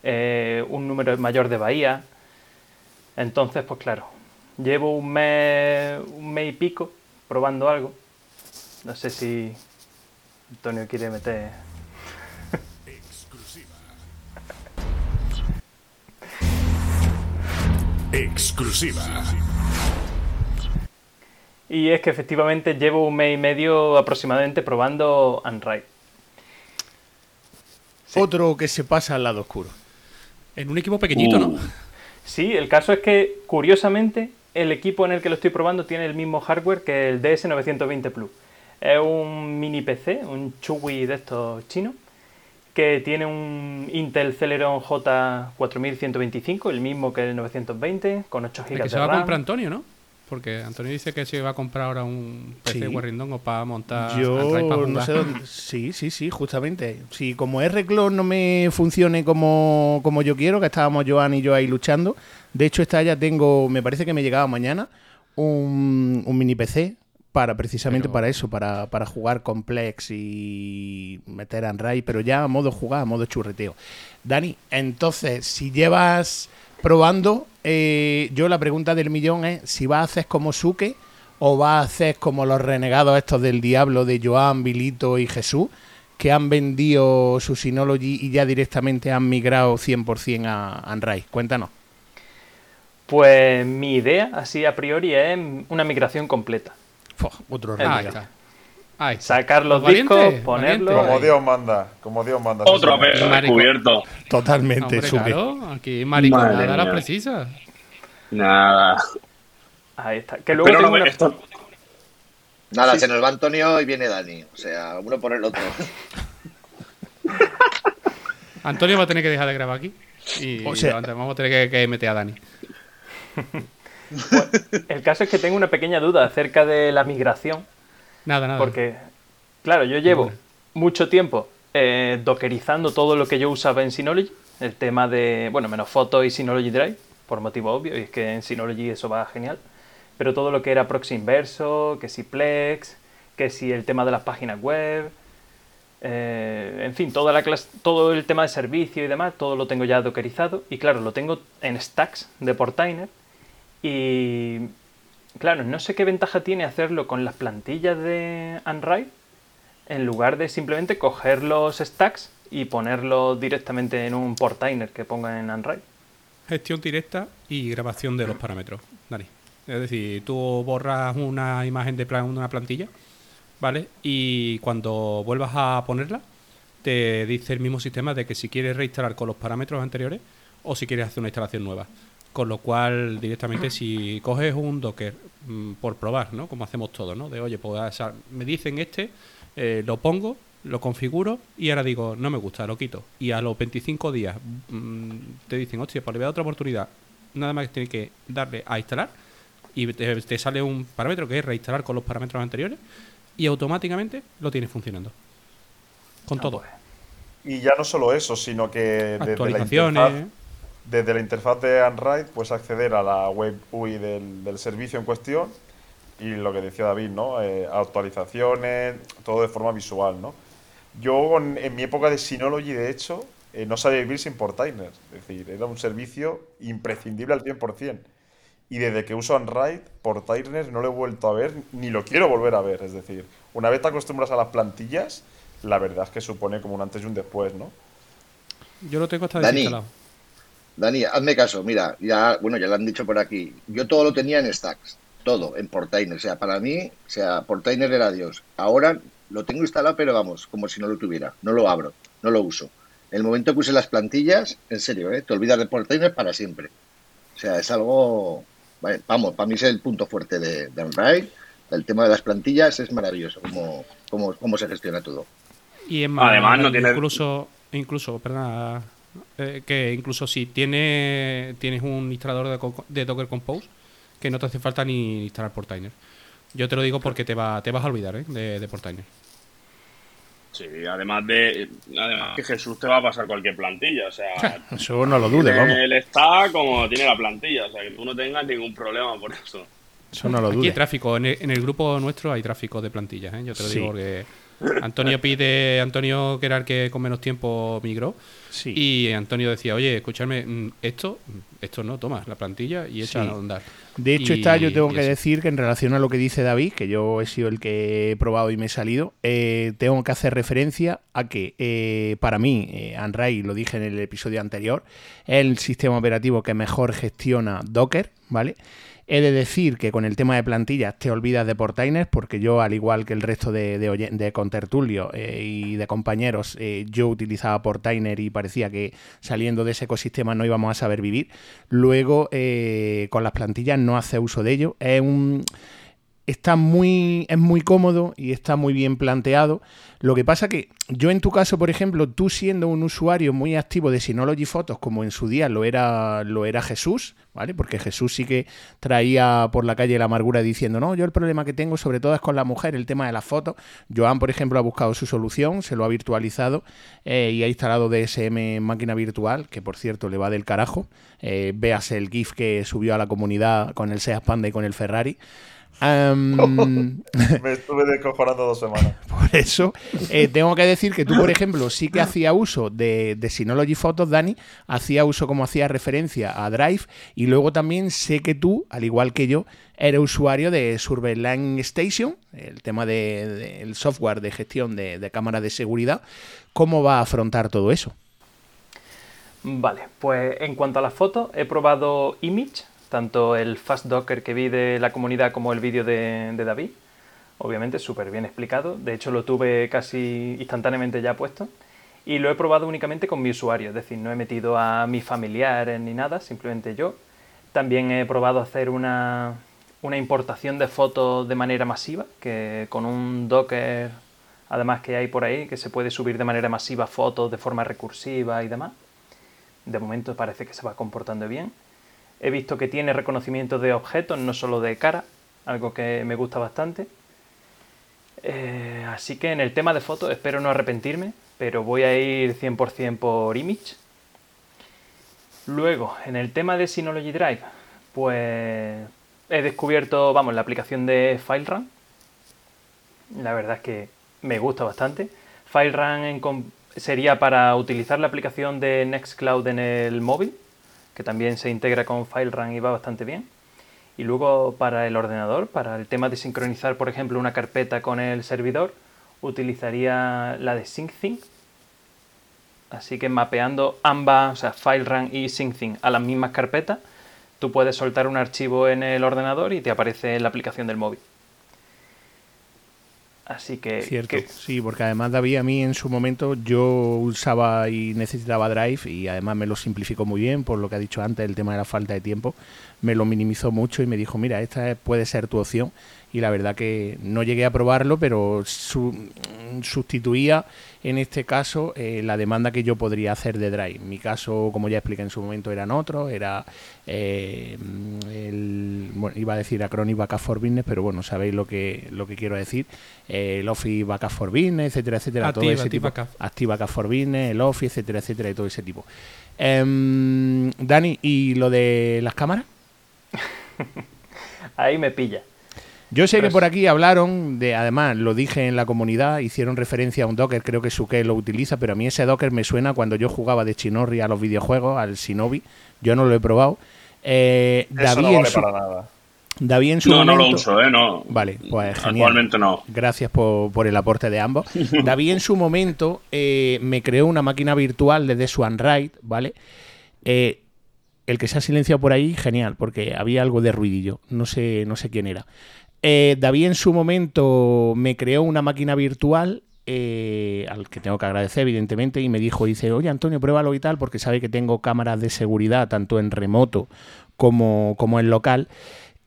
eh, un número mayor de bahías. Entonces, pues claro, llevo un mes, un mes y pico probando algo. No sé si Antonio quiere meter Exclusiva. Y es que efectivamente llevo un mes y medio aproximadamente probando Unride. Sí. Otro que se pasa al lado oscuro. En un equipo pequeñito, uh. ¿no? Sí, el caso es que, curiosamente, el equipo en el que lo estoy probando tiene el mismo hardware que el DS920 Plus. Es un mini PC, un Chewy de estos chinos, que tiene un Intel Celeron J4125, el mismo que el 920, con 8 GB de se va a comprar Antonio, ¿no? Porque Antonio dice que se va a comprar ahora un PC sí. Warringdongo para montar. Yo no sé dónde. Sí, sí, sí, justamente. Si como R-Clone no me funcione como, como yo quiero, que estábamos Joan y yo ahí luchando. De hecho, esta ya tengo, me parece que me llegaba mañana, un, un mini PC para precisamente pero... para eso, para, para, jugar complex y meter en RAI, pero ya a modo jugar, a modo churreteo. Dani, entonces, si llevas probando, eh, yo la pregunta del millón es si vas a hacer como Suke o vas a hacer como los renegados estos del diablo de Joan, Vilito y Jesús, que han vendido su Synology y ya directamente han migrado 100% a Unrise. Cuéntanos. Pues mi idea, así a priori, es una migración completa. Otro Ahí está. Ahí está. Sacar los valiente, discos, ponerlos. Como Dios manda, como Dios manda. Otro descubierto. Totalmente, Hombre, claro, aquí mariconada la precisa. Nada. Ahí está. Que luego Pero no, una... esto... Nada, sí. se nos va Antonio y viene Dani. O sea, uno por el otro. Antonio va a tener que dejar de grabar aquí. Y o sea, vamos a tener que, que meter a Dani. Bueno, el caso es que tengo una pequeña duda acerca de la migración. Nada, nada. Porque, claro, yo llevo mucho tiempo eh, dockerizando todo lo que yo usaba en Synology. El tema de, bueno, menos fotos y Synology Drive, por motivo obvio, y es que en Synology eso va genial. Pero todo lo que era proxy inverso, que si Plex, que si el tema de las páginas web, eh, en fin, toda la clase, todo el tema de servicio y demás, todo lo tengo ya dockerizado. Y claro, lo tengo en stacks de Portainer. Y claro, no sé qué ventaja tiene hacerlo con las plantillas de Unride en lugar de simplemente coger los stacks y ponerlos directamente en un portainer que ponga en Unride. Gestión directa y grabación de los parámetros, Dani. Es decir, tú borras una imagen de una plantilla, ¿vale? Y cuando vuelvas a ponerla, te dice el mismo sistema de que si quieres reinstalar con los parámetros anteriores o si quieres hacer una instalación nueva. Con lo cual, directamente, si coges un Docker mm, por probar, ¿no? Como hacemos todos, ¿no? De, oye, pues me dicen este, eh, lo pongo, lo configuro y ahora digo, no me gusta, lo quito. Y a los 25 días mm, te dicen, hostia, pues le voy a dar otra oportunidad. Nada más que tienes que darle a instalar y te, sale un parámetro que es reinstalar con los parámetros anteriores y automáticamente lo tienes funcionando. Con ah, todo. Pues. Y ya no solo eso, sino que Actualizaciones desde la interfaz de Android puedes acceder a la web UI del, servicio en cuestión y lo que decía David, ¿no? Eh, actualizaciones, todo de forma visual, ¿no? Yo en mi época de Synology, de hecho, eh, no sabía vivir sin Portainer. Es decir, era un servicio imprescindible al 100%. Y desde que uso Android, Portainer no lo he vuelto a ver, ni lo quiero volver a ver. Es decir, una vez te acostumbras a las plantillas, la verdad es que supone como un antes y un después, ¿no? Yo lo tengo hasta desinstalado. Dani, hazme caso, mira, ya, bueno, ya lo han dicho por aquí. Yo todo lo tenía en Stacks, todo, en Portainer. O sea, para mí, o sea, Portainer era Dios. Ahora lo tengo instalado, pero vamos, como si no lo tuviera. No lo abro, no lo uso. El momento que use las plantillas, en serio, ¿eh? te olvidas de Portainer para siempre. O sea, es algo, vamos, para mí es el punto fuerte de, de El tema de las plantillas es maravilloso, cómo, cómo, cómo se gestiona todo. Y Además, no tiene... incluso, incluso, perdona, eh, que incluso si tiene, tienes un instalador de, Docker Compose, que no te hace falta ni instalar Portainer. Yo te lo digo porque te, va, te vas a olvidar ¿eh? de, de Portainer. Sí, además de además que Jesús te va a pasar cualquier plantilla, o sea, eso no lo dudes, vamos. Él está como tiene la plantilla, o sea, que tú no tengas ningún problema por eso. Eso no lo dudes. Aquí hay tráfico, en el, grupo nuestro hay tráfico de plantillas, ¿eh? yo te lo digo porque Antonio pide, Antonio que era el que con menos tiempo migró. Y Antonio decía, oye, escúchame, mm, esto, esto no, toma la plantilla y echa a andar. De hecho, está, yo tengo que decir que en relación a lo que dice David, que yo he sido el que he probado y me he salido, eh, tengo que hacer referencia a que eh, para mí, eh, lo dije en el episodio anterior, es el sistema operativo que mejor gestiona Docker, ¿vale? He de decir que con el tema de plantillas te olvidas de Portainer, porque yo, al igual que el resto de, de, contertulio eh, y de compañeros, eh, yo utilizaba Portainer y parecía que saliendo de ese ecosistema no íbamos a saber vivir. Luego, eh, con las plantillas no hace uso de ello. Es un está muy, es muy cómodo y está muy bien planteado. Lo que pasa que yo en tu caso, por ejemplo, tú siendo un usuario muy activo de Synology Photos, como en su día lo era, lo era Jesús, ¿vale? Porque Jesús sí que traía por la calle la amargura diciendo, no, yo el problema que tengo sobre todo es con la mujer, el tema de las fotos. Joan, por ejemplo, ha buscado su solución, se lo ha virtualizado eh, y ha instalado DSM en máquina virtual, que por cierto le va del carajo. Eh, veas el GIF que subió a la comunidad con el Seat Panda y con el Ferrari. Me estuve descojonando dos semanas. Por eso, eh, tengo que decir que tú, por ejemplo, sí que hacía uso de, Synology Photos, Dani, hacía uso, como hacía referencia, a Drive, y luego también sé que tú, al igual que yo, eres usuario de Surveillance Station, el tema del software de gestión de, de cámaras de seguridad. ¿Cómo va a afrontar todo eso? Vale, pues en cuanto a las fotos, he probado Image, tanto el Fast Docker que vi de la comunidad como el vídeo de, David. Obviamente, súper bien explicado. De hecho, lo tuve casi instantáneamente ya puesto. Y lo he probado únicamente con mi usuario, es decir, no he metido a mis familiares ni nada, simplemente yo. También he probado hacer una, una importación de fotos de manera masiva, que con un Docker, además que hay por ahí, que se puede subir de manera masiva fotos de forma recursiva y demás. De momento parece que se va comportando bien. He visto que tiene reconocimiento de objetos, no solo de cara, algo que me gusta bastante. Eh, así que en el tema de fotos espero no arrepentirme, pero voy a ir 100% por image. Luego, en el tema de Synology Drive, pues he descubierto, vamos, la aplicación de FileRun. La verdad es que me gusta bastante. FileRun sería para utilizar la aplicación de Nextcloud en el móvil que también se integra con FileRun y va bastante bien. Y luego para el ordenador, para el tema de sincronizar, por ejemplo, una carpeta con el servidor, utilizaría la de SyncThing. Así que mapeando ambas, o sea, FileRun y SyncThing a las mismas carpetas, tú puedes soltar un archivo en el ordenador y te aparece en la aplicación del móvil. Así que... Cierto, que- sí, porque además David a mí en su momento yo usaba y necesitaba Drive y además me lo simplificó muy bien por lo que ha dicho antes, el tema de la falta de tiempo, me lo minimizó mucho y me dijo, mira, esta es- puede ser tu opción y la verdad que no llegué a probarlo, pero su- sustituía en este caso eh, la demanda que yo podría hacer de Drive. Mi caso, como ya expliqué en su momento, eran otros, era eh, el, bueno, iba a decir Acronis Backup for Business, pero bueno, sabéis lo que, lo que quiero decir, eh, el Office Backup for Business, etcétera, etcétera, todo Active, ese tipo. Backup. Active Backup for Business, el Office, etcétera, etcétera, y todo ese tipo. Em, Dani, ¿y lo de las cámaras? Ahí me pilla. Yo sé que por aquí hablaron de, además lo dije en la comunidad, hicieron referencia a un Docker, creo que Suke lo utiliza, pero a mí ese Docker me suena cuando yo jugaba de Chinorri a los videojuegos, al Shinobi, yo no lo he probado. Eh, Eso David, no en vale su, para nada. David en su No, no momento... lo uso, ¿eh? No. Vale, pues genial. Actualmente no. Gracias por, por el aporte de ambos. David en su momento eh, me creó una máquina virtual desde su Android, ¿vale? Eh, el que se ha silenciado por ahí, genial, porque había algo de ruidillo. No sé, no sé quién era. Eh, David en su momento me creó una máquina virtual. eh, al que tengo que agradecer evidentemente y me dijo dice oye Antonio pruébalo y tal porque sabe que tengo cámaras de seguridad tanto en remoto como, como en local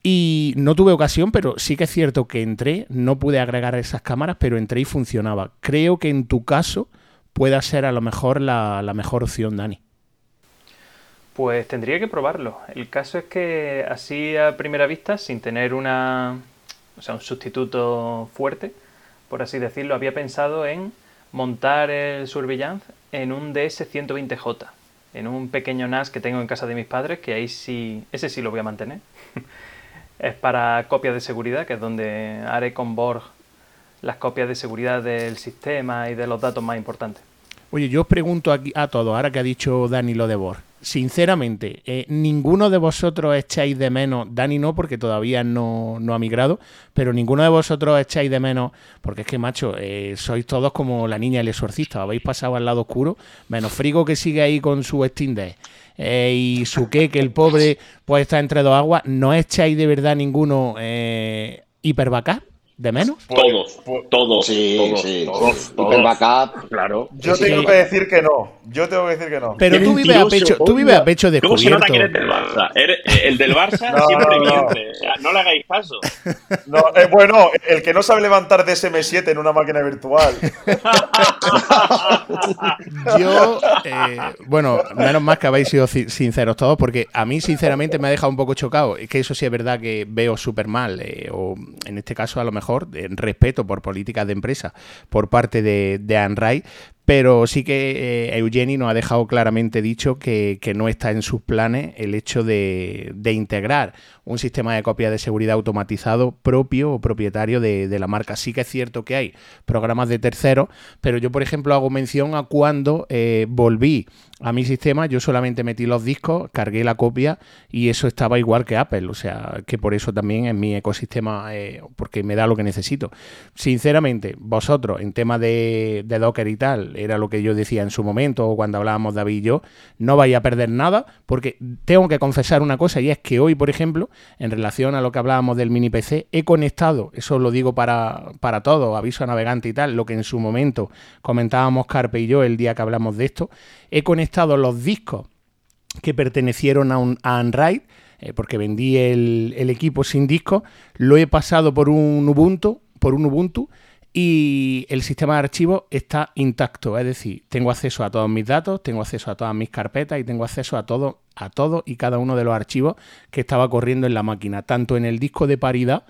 y no tuve ocasión, pero sí que es cierto que entré, no pude agregar esas cámaras, pero entré y funcionaba. Creo que en tu caso pueda ser a lo mejor la, la mejor opción, Dani. Pues tendría que probarlo. El caso es que así a primera vista, sin tener una, o sea, un sustituto fuerte, por así decirlo, había pensado en montar el Surveillance en un DS120J, en un pequeño NAS que tengo en casa de mis padres, que ahí sí, ese sí lo voy a mantener. es para copias de seguridad, que es donde haré con Borg las copias de seguridad del sistema y de los datos más importantes. Oye, yo os pregunto aquí a todos, ahora que ha dicho Dani lo de Borg. Sinceramente, eh, ninguno de vosotros echáis de menos, Dani no, porque todavía no, no ha migrado, pero ninguno de vosotros echáis de menos, porque es que, macho, eh, sois todos como la niña del exorcista, habéis pasado al lado oscuro, menos Frigo que sigue ahí con su Steam eh, y su que, el pobre pues está entre dos aguas, ¿no echáis de verdad ninguno eh, hiper backup de menos? Todos, Pues- todos, Sí, todos, sí. todos, todos. Hiper backup. Claro. Yo Sí. tengo que decir que no. Yo tengo que decir que no. Pero tú vives a pecho, tú vives a pecho ¿Cómo se nota que eres del Barça? Eh, el del Barça No, siempre no, no. miente. No le hagáis caso. No, eh, bueno, el que no sabe levantar DSM7 en una máquina virtual. Yo, eh, bueno, menos mal que habéis sido sinceros todos, porque a mí, sinceramente, me ha dejado un poco chocado. Es que eso sí es verdad que veo súper mal, eh, o en este caso, a lo mejor, en respeto por políticas de empresa por parte de, de pero sí que eh, Eugeni nos ha dejado claramente dicho que, que no está en sus planes el hecho de, de integrar un sistema de copia de seguridad automatizado propio o propietario de, la marca. Sí que es cierto que hay programas de terceros, pero yo, por ejemplo, hago mención a cuando eh, volví a mi sistema, yo solamente metí los discos, cargué la copia y eso estaba igual que Apple, o sea, que por eso también en mi ecosistema, eh, porque me da lo que necesito. Sinceramente, vosotros, en tema de, de Docker y tal, era lo que yo decía en su momento, o cuando hablábamos David y yo, no vais a perder nada, porque tengo que confesar una cosa, y es que hoy, por ejemplo, en relación a lo que hablábamos del mini PC, he conectado, eso lo digo para, para todos, aviso a navegante y tal, lo que en su momento comentábamos Carpe y yo el día que hablamos de esto, he conectado los discos que pertenecieron a, un, a Unraid, eh, porque vendí el, el equipo sin disco, lo he pasado por un Ubuntu, por un Ubuntu y el sistema de archivos está intacto, es decir, tengo acceso a todos mis datos, tengo acceso a todas mis carpetas y tengo acceso a todo, a todo y cada uno de los archivos que estaba corriendo en la máquina, tanto en el disco de paridad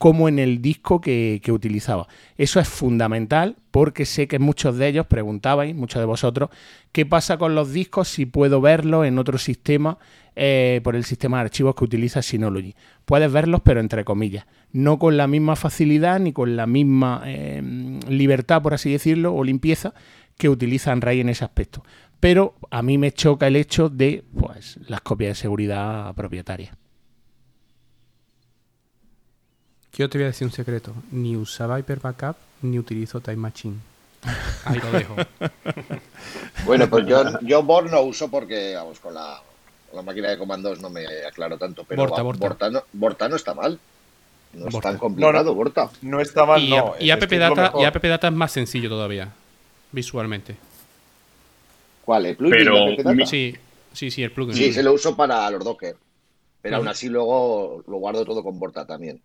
como en el disco que, utilizaba. Eso es fundamental porque sé que muchos de ellos preguntabais, muchos de vosotros, ¿qué pasa con los discos si puedo verlos en otro sistema eh, por el sistema de archivos que utiliza Synology? Puedes verlos, pero entre comillas, no con la misma facilidad ni con la misma eh, libertad, por así decirlo, o limpieza que utiliza Unray en ese aspecto. Pero a mí me choca el hecho de pues, las copias de seguridad propietarias. Yo te voy a decir un secreto. Ni usaba Hyper Backup ni utilizo Time Machine. Ahí lo dejo. Bueno, pues yo, yo no uso porque, vamos, con la, con la máquina de comandos no me aclaro tanto, pero Borta, vamos, Borta. Borta no, Borta no está mal. No es Borta. tan complicado, No, no. Borta. No está mal, y, no. y es es Data, y App Data es más sencillo todavía, visualmente. ¿Cuál? ¿El plugin Pero de App Data? mi- Sí, sí, sí, el plugin. Sí, se lo uso para los Docker. Pero aún así luego lo guardo todo con Borta también.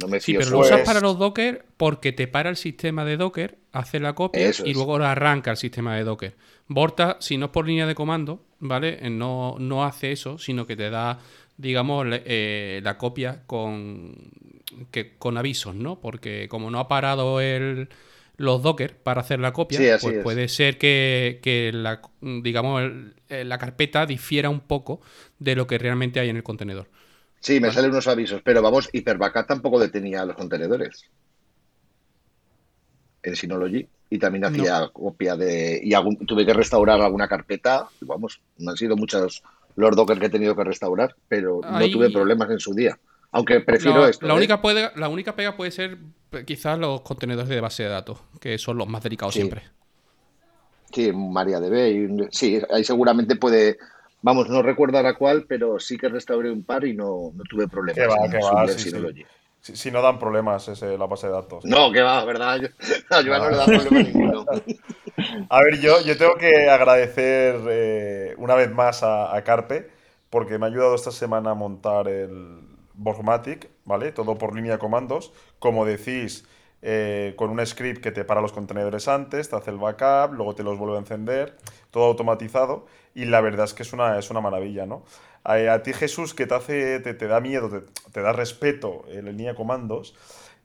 No me Sí, pero lo usas Pues- para los Docker porque te para el sistema de Docker, hace la copia Eso y es. luego arranca el sistema de Docker. Borta, si no es por línea de comando, ¿vale? Eh, No, no hace eso, sino que te da, digamos, eh, la copia con, que, con avisos, ¿no? Porque como no ha parado el, los Docker para hacer la copia, Sí, pues es. puede ser que, que la, digamos, el- eh, la carpeta difiera un poco de lo que realmente hay en el contenedor. Sí, me salen unos avisos, pero vamos, Hyper-Backup tampoco detenía los contenedores. En Synology. Y también hacía copia de. Y algún- tuve que restaurar alguna carpeta. y Vamos, no han sido muchos los Docker que he tenido que restaurar, pero Ahí- no tuve problemas en su día. Aunque prefiero la, esto. la ¿eh? única puede, la única pega puede ser pues, quizás los contenedores de base de datos, que son los más delicados Sí. siempre. Sí, MariaDB. y Sí, ahí seguramente puede. Vamos, no recuerdo ahora cuál, pero sí que restauré un par y no, no tuve problemas. Que va, subir va, sí. Si, si no dan problemas ese, la base de datos. No, que va, ¿verdad? A Joan no le da problema ninguno. A ver, yo, yo tengo que agradecer eh, una vez más a, a Carpe, porque me ha ayudado esta semana a montar el Borgmatic, ¿vale? Todo por línea de comandos. Como decís, eh, con un script que te para los contenedores antes, te hace el backup, luego te los vuelve a encender, todo automatizado. Y la verdad es que es una, es una maravilla, ¿no? A, ti, Jesús, que te hace, te, te da miedo, te, da respeto en la línea de comandos,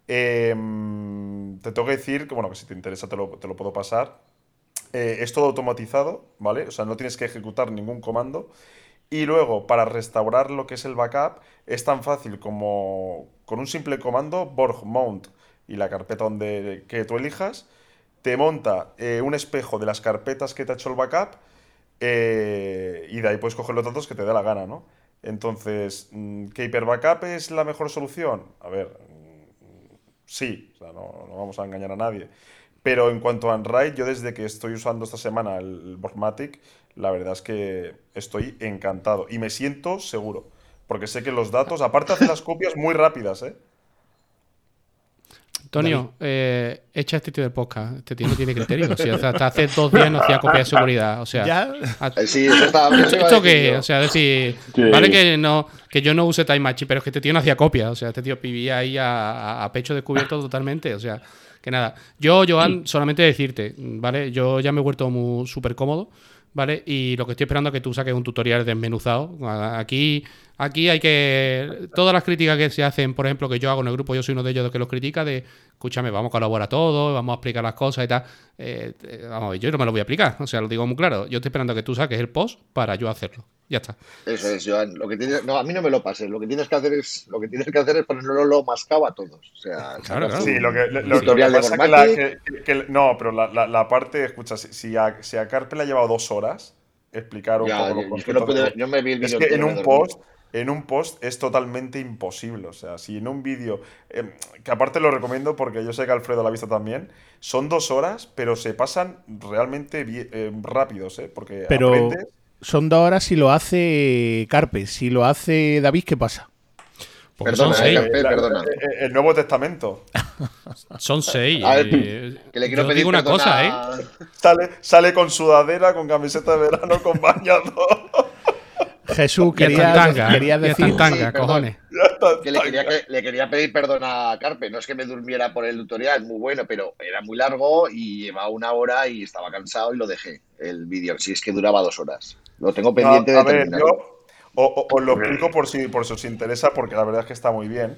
eh, te tengo que decir que, bueno, que si te interesa te lo, te lo puedo pasar. Eh, es todo automatizado, ¿vale? O sea, no tienes que ejecutar ningún comando. Y luego, para restaurar lo que es el backup, es tan fácil como con un simple comando, borg mount y la carpeta donde, que tú elijas, te monta eh, un espejo de las carpetas que te ha hecho el backup eh, y de ahí puedes coger los datos que te dé la gana, ¿no? Entonces, mm, ¿que Hyper Backup es la mejor solución? A ver, mm, sí, o sea, no, vamos a engañar a nadie. Pero en cuanto a Android, yo desde que estoy usando esta semana el, el Borgmatic, la verdad es que estoy encantado y me siento seguro. Porque sé que los datos, aparte hace las copias muy rápidas, ¿eh? Antonio, eh, echa este tío del podcast. Este tío no tiene criterio. O sea, hasta, hasta hace dos días no hacía copia de seguridad. O sea, Ya. a- Eh, Sí, eso estaba. ¿Esto, esto qué? O sea, decir, Sí. vale que no que yo no use Time Machine, pero es que este tío no hacía copia. O sea, este tío vivía ahí a, a- a pecho descubierto totalmente. O sea, que nada. Yo, Joan, solamente decirte, ¿vale? Yo ya me he vuelto muy súper cómodo, ¿vale? Y lo que estoy esperando es que tú saques un tutorial desmenuzado. Aquí, aquí hay que. Todas las críticas que se hacen, por ejemplo, que yo hago en el grupo, yo soy uno de ellos que los critica, de escúchame, vamos a colaborar todos, vamos a explicar las cosas y tal. Eh, eh, vamos a ver, yo no me lo voy a aplicar. O sea, lo digo muy claro. Yo estoy esperando que tú saques el post para yo hacerlo. Ya está. Eso es, Joan. Lo que tienes, no, a mí no me lo pases. Lo que tienes que hacer es, lo que tienes que hacer es ponerlo lo mascado a todos. O sea, Claro, Sí, lo que, lo- lo que pasa que, la- que- que- que- no, pero la, la- la parte, escucha, si, si a, si a Carpe le ha llevado dos horas explicar un Ya, poco los yo es que no pude- yo me vi el Es vídeo que en un post, en un post es totalmente imposible. O sea, si en un vídeo, eh, que aparte lo recomiendo porque yo sé que Alfredo lo ha visto también, son dos horas, pero se pasan realmente bien- eh, rápidos, ¿eh? Porque Pero aprendes. son dos horas si lo hace Carpe. Si lo hace David, ¿qué pasa? Porque Perdona, son seis. eh, la- perdona. eh, el Nuevo Testamento. Son seis. Ver, eh, Que le quiero yo pedir digo una cosa, ¿eh? Sale, sale con sudadera, con camiseta de verano, con bañador. Jesús, quería, tanga. quería hasta en decir. tanga, Sí, perdón. cojones. Que le quería, que- le quería pedir perdón a Carpe. No es que me durmiera por el tutorial, muy bueno, pero era muy largo y llevaba una hora y estaba cansado y lo dejé. El vídeo, si es que duraba dos horas. Lo tengo pendiente No, a de ver, terminar. yo o- o- os lo explico por si, por si os interesa, porque la verdad es que está muy bien.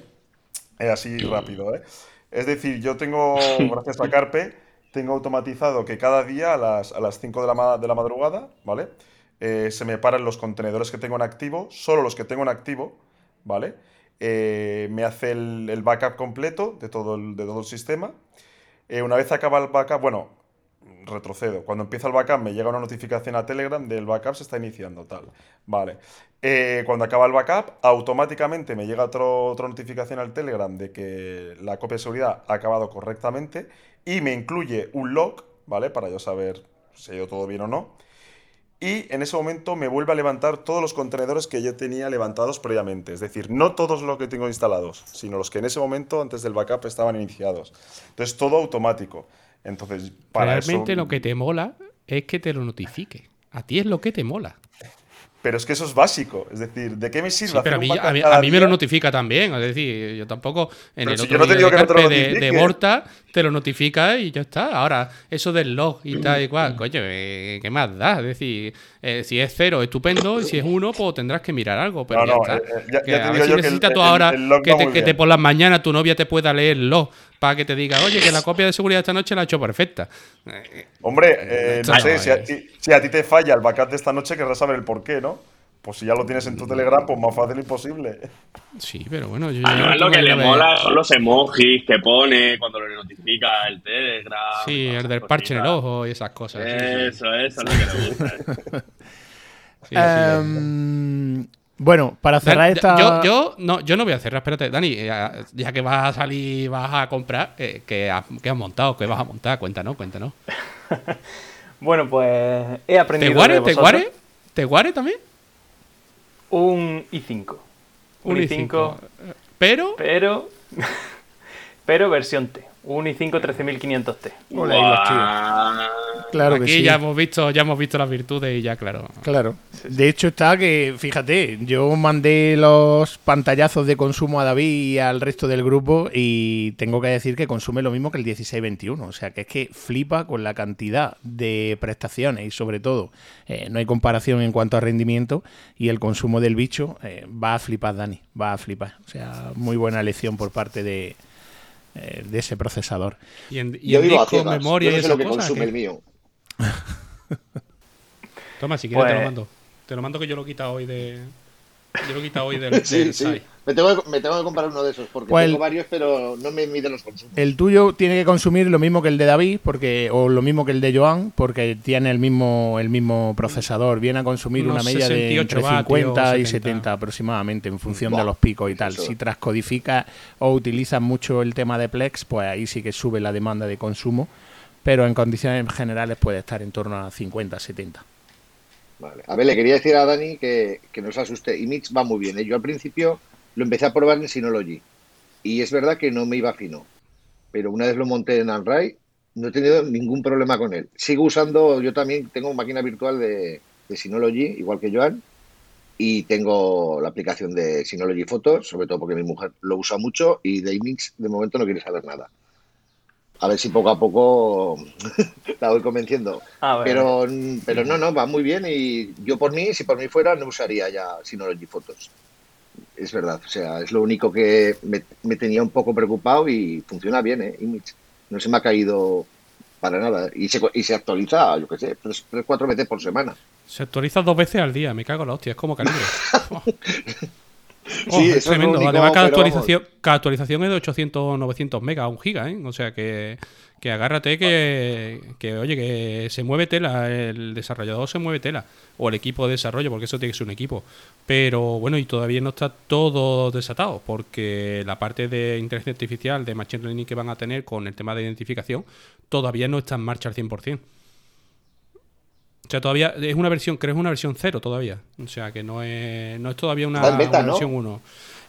Eh, así rápido, ¿eh? Es decir, yo tengo, gracias a Carpe, tengo automatizado que cada día a las, a las 5 de la, de la madrugada, ¿vale? Eh, se me paran los contenedores que tengo en activo, solo los que tengo en activo, ¿vale? Eh, me hace el, backup completo de todo el, de todo el sistema. Eh, una vez acaba el backup, bueno, retrocedo. Cuando empieza el backup me llega una notificación a Telegram del backup se está iniciando, tal. Vale. Cuando acaba el backup, automáticamente me llega otro, otra notificación al Telegram de que la copia de seguridad ha acabado correctamente y me incluye un log, ¿vale? Para yo saber si ha ido todo bien o no. Y en ese momento me vuelve a levantar todos los contenedores que yo tenía levantados previamente. Es decir, no todos los que tengo instalados, sino los que en ese momento, antes del backup, estaban iniciados. Entonces, todo automático. Entonces, para Realmente eso... lo que te mola es que te lo notifique. A ti es lo que te mola. Pero es que eso es básico. Es decir, ¿de qué me sirve Sí, pero a mí, un a mí- a mí me lo notifica también. Es decir, yo tampoco en Pero el si otro yo no te vídeo digo de que no te de, de. Borta te lo notifica y ya está. Ahora, eso del log y tal y cual, coño, eh, ¿qué más da? Es decir, eh, si es cero, estupendo, y si es uno, pues tendrás que mirar algo. Pero No, ya no, está. eh, ya- Que ya te a ver digo si yo necesitas tú ahora el que, te, que te por las mañanas tu novia te pueda leer el log para que te diga, oye, que la copia de seguridad esta noche la he hecho perfecta. Eh, Hombre, eh, esto no no sé, si a, es. ti, si a ti te falla el backup de esta noche, querrás saber el por qué, ¿no? Pues si ya lo tienes en tu Telegram, pues más fácil imposible. Sí, pero bueno, yo A ya Joan tengo lo que le mola son los emojis que pone cuando le notifica el Telegram. Sí, el del parche en el ojo y esas cosas. sí, sí. Eso, eso es lo que le gusta. Sí, sí. Bueno, para cerrar esta. yo, yo, no, yo no voy a cerrar, espérate, Dani, eh, ya que vas a salir, vas a comprar, eh, ¿qué, has, qué has montado? ¿Qué vas a montar? Cuéntanos, cuéntanos. Bueno, pues he ¿Te aprendido guare? de ¿Te guare? ¿Te guare también? un i5. Un i5, Pero, pero pero versión T. Un i5 13500T. Hola, ahí los tíos. Guau. Claro que aquí sí. ya hemos visto, ya hemos visto las virtudes y ya, claro. Claro. De hecho está que, fíjate, yo mandé los pantallazos de consumo a David y al resto del grupo y tengo que decir que consume lo mismo que el 1621. O sea, que es que flipa con la cantidad de prestaciones y sobre todo eh, no hay comparación en cuanto a rendimiento y el consumo del bicho eh, va a flipar, Dani, va a flipar. O sea, muy buena elección por parte de, eh, de ese procesador. Y en, y Yo en disco, memoria Yo y no sé lo que consume ¿qué? el mío. Toma, si quieres te lo Pues- mando. Te lo mando que yo lo he quitado hoy de... Yo lo he quitado hoy del, Sí, del sí. SAI. Me tengo, que, me tengo que comprar uno de esos porque Pues el- tengo varios, pero no me miden los consumos. El tuyo tiene que consumir lo mismo que el de David, porque o lo mismo que el de Joan, porque tiene el mismo el mismo procesador. Viene a consumir Unos una media de 68 entre vatios, 50 y 70. 70 aproximadamente, en función de los picos y tal. eso. Si transcodifica o utilizas mucho el tema de Plex, pues ahí sí que sube la demanda de consumo, pero en condiciones generales puede estar en torno a 50, 70. Vale. A ver, le quería decir a Dani que, que no se asuste. Imix va muy bien. ¿eh? Yo al principio lo empecé a probar en Synology. Y es verdad que no me iba fino. Pero una vez lo monté en Unray, no he tenido ningún problema con él. Sigo usando, yo también tengo máquina virtual de, de Synology, igual que Joan. Y tengo la aplicación de Synology Photos, sobre todo porque mi mujer lo usa mucho. Y de Imix de momento no quiere saber nada. A ver si poco a poco la voy convenciendo. A ver. Pero, pero no, no, va muy bien y yo por mí, si por mí fuera, no usaría ya Synology Photos. Es verdad, o sea, es lo único que me, me tenía un poco preocupado y funciona bien, ¿eh? Image. No se me ha caído para nada. Y se, y se actualiza, yo qué sé, tres, tres, cuatro veces por semana. Se actualiza dos veces al día, me cago en la hostia, es como calibre. Oh. Oh, Sí, es eso es lo tremendo. único, Además, cada actualización, cada actualización es de 800, 900 megas, un giga, ¿eh? O sea que, que agárrate que, que, oye, que se mueve tela, el desarrollador se mueve tela, o el equipo de desarrollo, porque eso tiene que ser un equipo. Pero bueno, y todavía no está todo desatado, porque la parte de inteligencia artificial, de machine learning que van a tener con el tema de identificación, todavía no está en marcha al 100%. O sea, todavía es una versión, creo que es una versión cero todavía. O sea, que no es, no es todavía una, Está en beta, una ¿no? versión 1.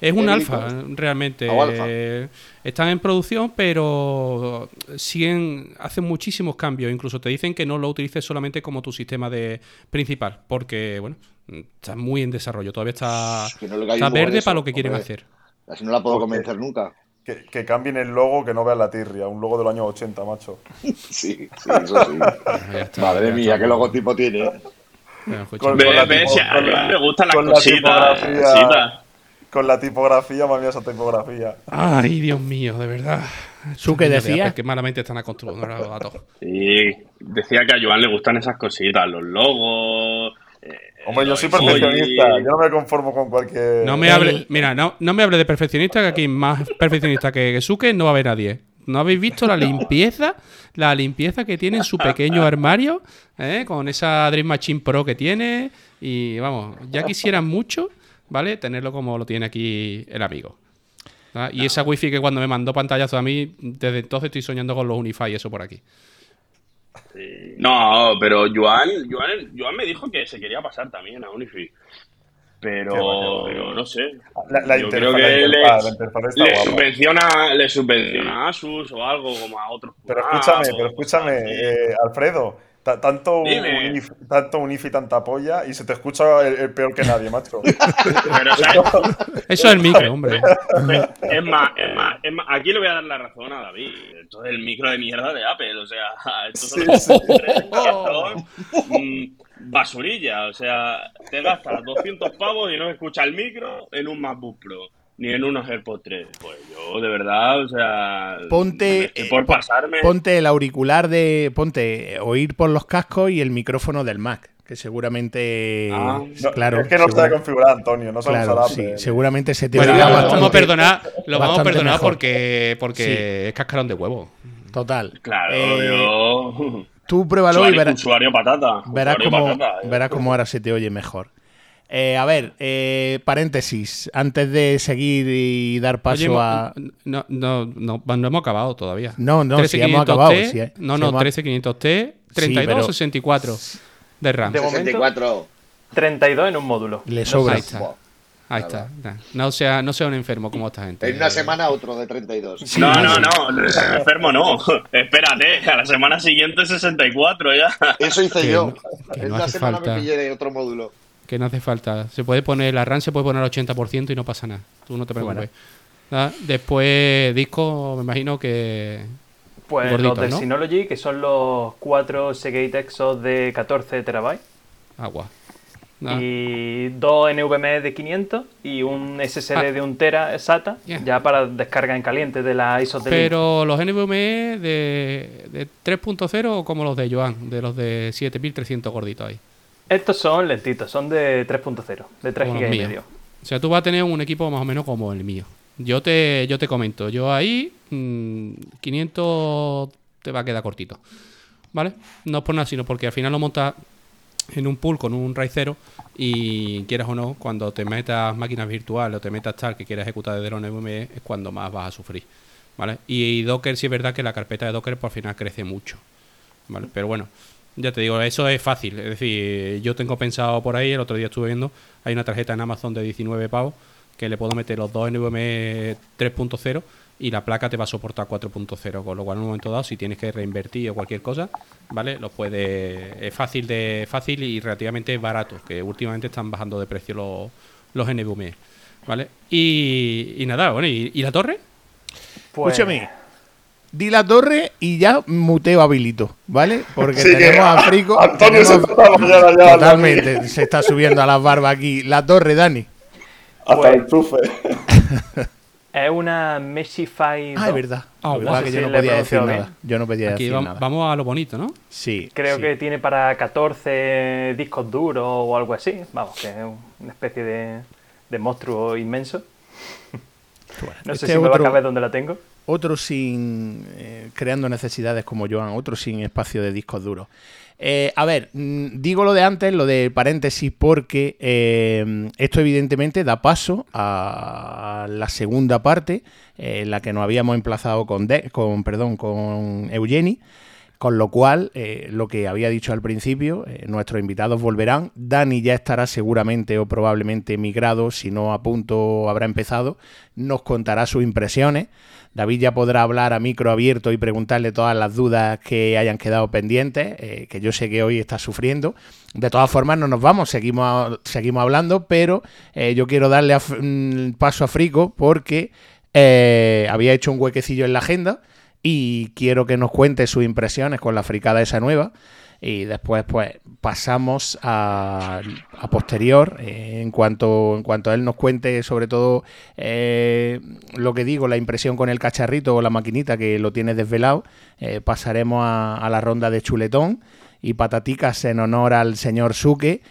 Es un alfa, realmente. O alfa. Eh, están en producción, pero siguen, hacen muchísimos cambios. Incluso te dicen que no lo utilices solamente como tu sistema de principal, porque, bueno, está muy en desarrollo. Todavía está, Que no está verde eso, para lo que quieren hombre. hacer. Así no la puedo convencer nunca. Que, que cambien el logo, que no vean la tirria. Un logo del año 80, macho. Sí, sí, eso sí. Está, Madre mía, está. qué logotipo tiene. Con- Ve, la ve, tipo- si a con la- Joan le gustan las con la cositas. tipografía. cositas. Con la tipografía, mami, esa tipografía. Ay, Dios mío, de verdad. ¿Tú qué decías? Que malamente están acostumbrados a todo. Sí, decía que a Joan le gustan esas cositas, los logos. Eh, Hombre, yo soy perfeccionista. Yo no me conformo con cualquier. No me hable, mira, no, no me hable de perfeccionista, que aquí más perfeccionista que Gesuke no va a haber nadie. ¿No habéis visto la limpieza? La limpieza que tiene en su pequeño armario, ¿eh? con esa Dream Machine Pro que tiene. Y vamos, ya quisieran mucho, ¿vale? Tenerlo como lo tiene aquí el amigo. ¿Ah? Y esa wifi que cuando me mandó pantallazo a mí, desde entonces estoy soñando con los Unify y eso por aquí. Sí. No, pero Joan, Joan, Joan me dijo que se quería pasar también a Unifi. Pero, Qué bueno, pero no sé. La, la Yo interfaz- creo que la le, está subvenciona, le subvenciona a Asus o algo como a otros. Pero escúchame, o pero escúchame, eh, Alfredo. Ta- Tanto unif, tanto unif y tanta polla y se te escucha el, el peor que nadie, macho. Eso es el micro, hombre. Es más, es más, es más, aquí le voy a dar la razón a David. Esto es el micro de mierda de Apple, o sea, estos son Sí, sí. tres mm, basurilla, o sea, te gastas 200 pavos y no escucha el micro en un MacBook Pro, ni en unos AirPods 3. Pues yo, de verdad, o sea, Ponte, eh, por pon- pasarme. ponte el auricular de. Ponte eh, oír por los cascos y el micrófono del Mac. Que seguramente. Ah. No, claro. es que no está configurado, Antonio, no sabemos claro, usar sí, seguramente se te Bueno, lo bastante- vamos a perdonar, lo vamos a perdonar mejor. porque, porque es cascarón de huevo. Total. Claro, Eh, yo. Tú pruébalo y Usuario, verás, usuario patata. verás usuario cómo, patata, eh. verás cómo ahora se te oye mejor. Eh, a ver, eh, paréntesis, antes de seguir y dar paso Oye, a... no, no, no, no hemos acabado todavía. No, no, si hemos acabado, 13500T, sí, eh. no, Si no, hemos- 13500T, 32, pero- 64 de RAM. De momento, 64. 32 en un módulo. Le sobra. Ahí está. Ahí está. No sea, no sea un enfermo como esta gente. En una semana otro de 32. No, no, no, enfermo no. Espérate, a la semana siguiente 64 ya. Eso hice Que yo. en no una semana falta. me pillé de otro módulo. Que no hace falta. Se puede poner, la RAM se puede poner al 80% y no pasa nada. Tú no te preocupes. Bueno. Después, disco, me imagino que. Pues Gordito, los de ¿no? Synology, que son los 4 Seagate Exos de 14 terabytes. Agua. Y dos NVMe de 500 y un SSD Ah. de 1 tera SATA, Yeah. ya para descarga en caliente de la ISO de. Pero los NVMe de, de 3.0 o como los de Joan, de los de 7300 gorditos ahí. Estos son lentitos, son de 3.0, de 3 Como GB y medio. O sea, tú vas a tener un equipo más o menos como el mío. Yo te, yo te comento, yo ahí mm, 500 te va a quedar cortito. ¿Vale? No es por nada, sino porque al final lo montas en un pool con un RAID 0 y quieras o no, cuando te metas máquinas virtuales o te metas tal que quieras ejecutar desde los NVMe es cuando más vas a sufrir. ¿Vale? Y Docker sí es verdad que la carpeta de Docker por al final crece mucho. ¿Vale? Pero bueno, ya te digo, eso es fácil. Es decir, yo tengo pensado por ahí, el otro día estuve viendo, hay una tarjeta en Amazon de 19 pavos que le puedo meter los dos NVMe 3.0 y la placa te va a soportar 4.0, con lo cual en un momento dado, si tienes que reinvertir o cualquier cosa, ¿vale? Lo puede. Es fácil de fácil y relativamente barato, que últimamente están bajando de precio los, los NVMe, ¿vale? Y, y nada, bueno, ¿y, y la torre? Pues, Escúchame, di la torre y ya muteo habilito, ¿vale? Porque Sí, que tenemos a Frico... Antonio se tenemos- está la mañana ya. Totalmente, se está subiendo a las barbas aquí. La torre, Dani. Hasta Pues- el enchufe. Es una Meshify 2. Ah, es verdad. Ah, Es verdad que yo no podía decir nada. Yo no podía Aquí decir vam- nada. vamos a lo bonito, ¿no? Sí. Creo sí. que tiene para 14 discos duros o algo así. Vamos, que es una especie de, de monstruo inmenso. No Este sé si es me otro- va a caber donde la tengo. Otro sin. eh, creando necesidades como Joan, otro sin espacio de discos duros. Eh, a ver, mm, digo lo de antes, lo de paréntesis, porque eh, esto evidentemente da paso a la segunda parte, en la que nos habíamos emplazado con, De- con, perdón, con Eugeni. Con lo cual, lo que había dicho al principio, nuestros invitados volverán. Dani ya estará seguramente o probablemente migrado, si no a punto habrá empezado. Nos contará sus impresiones. David ya podrá hablar a micro abierto y preguntarle todas las dudas que hayan quedado pendientes, eh, que yo sé que hoy está sufriendo. De todas formas, no nos vamos, seguimos, seguimos hablando, pero eh, yo quiero darle a mm, paso a Frico porque eh, había hecho un huequecillo en la agenda y quiero que nos cuente sus impresiones con la fricada esa nueva. Y después, pues, pasamos a, a posterior, eh, en, cuanto, en cuanto a él nos cuente, sobre todo, eh, lo que digo, la impresión con el cacharrito o la maquinita que lo tiene desvelado, eh, pasaremos a, a la ronda de chuletón y pataticas en honor al señor Suque.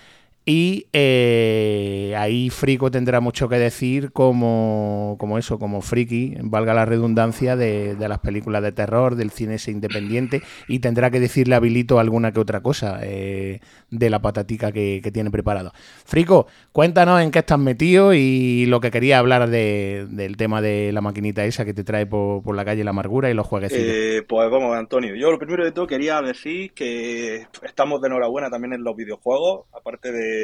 Y eh, ahí Frico tendrá mucho que decir como, como eso, como friki, valga la redundancia, de, las películas de terror, del cine ese independiente, y tendrá que decirle a Bilito alguna que otra cosa eh, de la patatica que, tiene preparado. Frico, cuéntanos en qué estás metido y lo que quería hablar del tema de la maquinita esa que te trae por, la calle La Amargura y los jueguecitos. Eh, pues vamos, Antonio. Yo lo primero de todo quería decir que estamos de enhorabuena también en los videojuegos, aparte de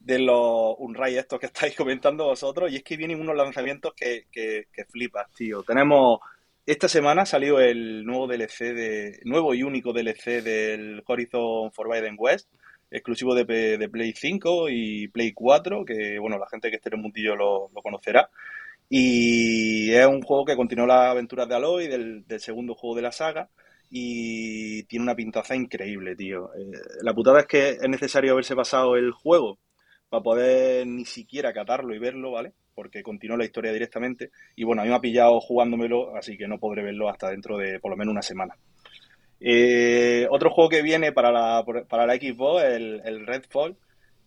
de, los Unray estos que estáis comentando vosotros, y es que vienen unos lanzamientos que, que, flipas, tío. Tenemos, esta semana salió el nuevo DLC, de nuevo y único DLC del Horizon Forbidden West, exclusivo de, Play 5 y Play 4, que bueno, la gente que esté en el mundillo lo, conocerá. Y es un juego que continuó las aventuras de Aloy, del segundo juego de la saga y tiene una pintaza increíble, tío. Eh, la putada es que es necesario haberse pasado el juego para poder ni siquiera catarlo y verlo, ¿vale? Porque continúa la historia directamente. Y bueno, a mí me ha pillado jugándomelo, así que no podré verlo hasta dentro de por lo menos una semana. Eh, otro juego que viene para la, para la Xbox, el, el Redfall,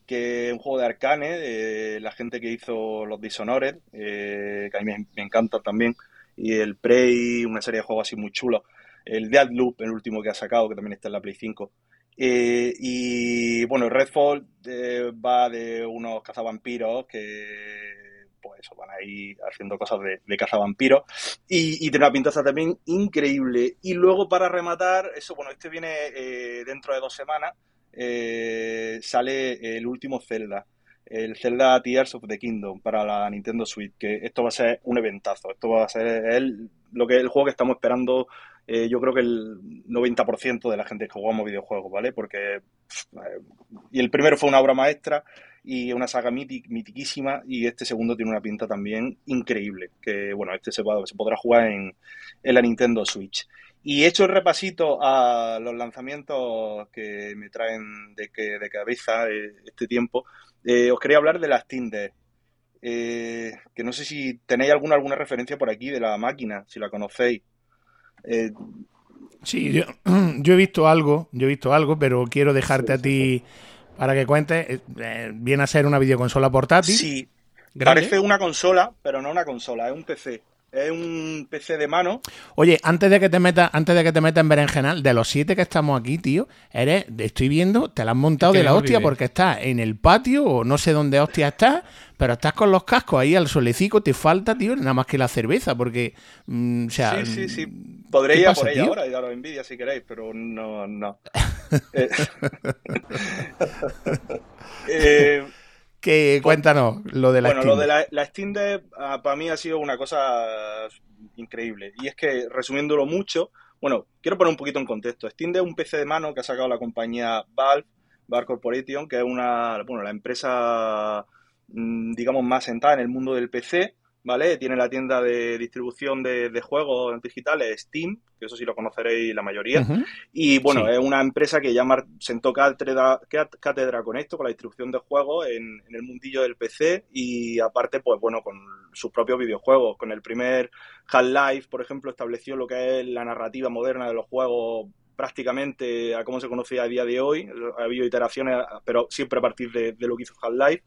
que es un juego de Arcane, la gente que hizo los Dishonored, eh, que a mí me, me encanta también, y el Prey, una serie de juegos así muy chulos el Deadloop, el último que ha sacado, que también está en la Play 5. Eh, y bueno, Redfall eh, va de unos cazavampiros que pues van a ir haciendo cosas de, de cazavampiros y, tiene una pintaza también increíble. Y luego para rematar, eso bueno, este viene eh, dentro de dos semanas, sale el último Zelda el Zelda Tears of the Kingdom para la Nintendo Switch, que esto va a ser un eventazo, esto va a ser el, lo que el juego que estamos esperando eh, yo creo que el 90% de la gente que jugamos videojuegos, ¿vale? Porque eh, y el primero fue una obra maestra y una saga mitiquísima y este segundo tiene una pinta también increíble, que bueno, este se, se podrá jugar en, la Nintendo Switch. Y hecho el repasito a los lanzamientos que me traen de, que, de cabeza eh, este tiempo, os quería hablar de las Tinder. que no sé si tenéis alguna, alguna referencia por aquí de la máquina, si la conocéis. Eh, sí, yo, he visto algo, yo he visto algo, pero quiero dejarte a ti para que cuentes. Eh, eh, viene a ser una videoconsola portátil. Sí, parece una consola, pero no una consola, es un PC. Es un PC de mano. Oye, antes de que te metas, antes de que te metas en berenjenal, de los siete que estamos aquí, tío, eres, estoy viendo, te la has montado de la hostia porque estás en el patio o no sé dónde hostia estás, pero estás con los cascos ahí al solecico, te falta, tío, nada más que la cerveza, porque, mm, o sea... Sí, sí, sí. Podría ir a por ella ahora y daros envidia si queréis, pero no, no. eh, eh que cuéntanos lo de la bueno, lo de la, Steam Deck ah, para mí ha sido una cosa increíble. Y es que, resumiéndolo mucho, bueno, quiero poner un poquito en contexto. Steam Deck es un PC de mano que ha sacado la compañía Valve, Bar Corporation, que es una, bueno, la empresa, mm, digamos, más sentada en el mundo del PC ¿vale? Tiene la tienda de distribución de, juegos digitales Steam, que eso sí lo conoceréis la mayoría. Y bueno, es una empresa que ya sentó cátedra, cátedra con esto, con la distribución de juegos en, el mundillo del PC y aparte, pues bueno, con sus propios videojuegos. Con el primer Half-Life, por ejemplo, estableció lo que es la narrativa moderna de los juegos prácticamente a cómo se conocía a día de hoy. Ha habido iteraciones, pero siempre a partir de, de lo que hizo Half-Life.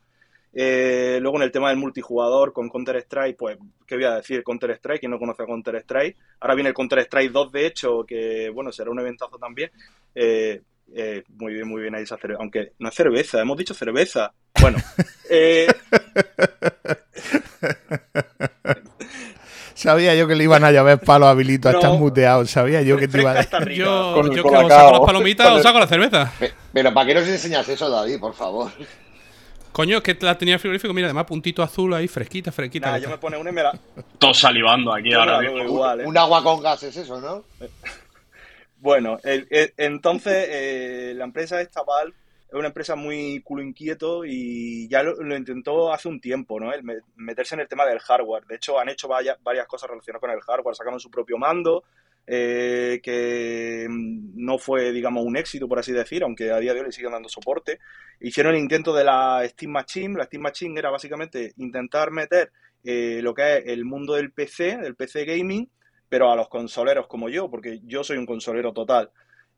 Eh, luego en el tema del multijugador con Counter-Strike, pues, ¿qué voy a decir? Counter-Strike, quien no conoce a Counter-Strike. Ahora viene el Counter-Strike 2, de hecho, que, bueno, será un eventazo también. Eh, eh, muy bien, muy bien ahí esa cerveza. Aunque no es cerveza, hemos dicho cerveza. Bueno. Sabía yo que le iban a llover palos habilitos, no, estás muteado. Sabía yo que te iba a decir. Yo, con, yo que os saco las palomitas saco la cerveza. Pero ¿para qué nos enseñas eso, David, por favor? Coño, es que la tenía frigorífico, mira, además puntito azul ahí, fresquita, fresquita. Nah, yo me pone una y me la... Todo salivando aquí ahora Igual, ¿eh? Un agua con gas es eso, ¿no? bueno, entonces eh, la empresa esta Valve es una empresa muy culo inquieto y ya lo, intentó hace un tiempo, ¿no? El meterse en el tema del hardware. De hecho, han hecho varias, varias cosas relacionadas con el hardware. Sacaron su propio mando, eh, que no fue, digamos, un éxito, por así decir, aunque a día de hoy le siguen dando soporte. Hicieron el intento de la Steam Machine. La Steam Machine era básicamente intentar meter eh, lo que es el mundo del PC, del PC gaming, pero a los consoleros como yo, porque yo soy un consolero total.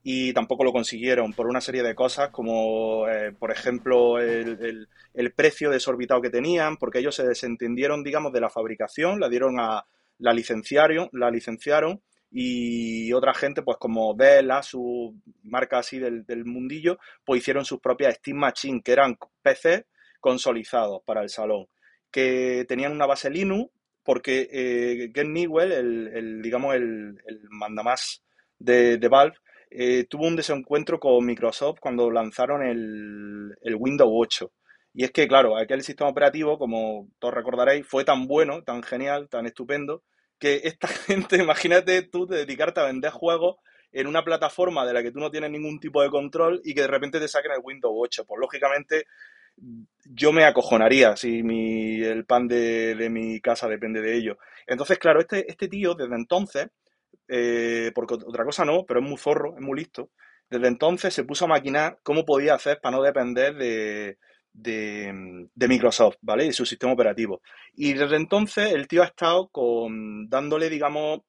y tampoco lo consiguieron por una serie de cosas como, eh, por ejemplo, el, el, precio desorbitado que tenían, porque ellos se desentendieron, digamos, de la fabricación, la dieron a, la licenciaron, la licenciaron y otra gente, pues como Bell, su marca así del, mundillo, pues hicieron sus propias Steam Machine, que eran PC consolidados para el salón, que tenían una base Linux, porque eh, Gen Newell, el, digamos, el, el mandamás de, de Valve, eh, tuvo un desencuentro con Microsoft cuando lanzaron el, el, Windows 8. Y es que, claro, aquel sistema operativo, como todos recordaréis, fue tan bueno, tan genial, tan estupendo, que esta gente, imagínate tú dedicarte a vender juegos en una plataforma de la que tú no tienes ningún tipo de control y que de repente te saquen el Windows 8. Pues lógicamente yo me acojonaría si el pan de, de, mi casa depende de ello. Entonces, claro, este, este tío desde entonces eh, porque otra cosa no, pero es muy zorro, es muy listo. Desde entonces se puso a maquinar cómo podía hacer para no depender de, de, Microsoft, ¿vale? Y su sistema operativo. Y desde entonces el tío ha estado con, dándole, digamos,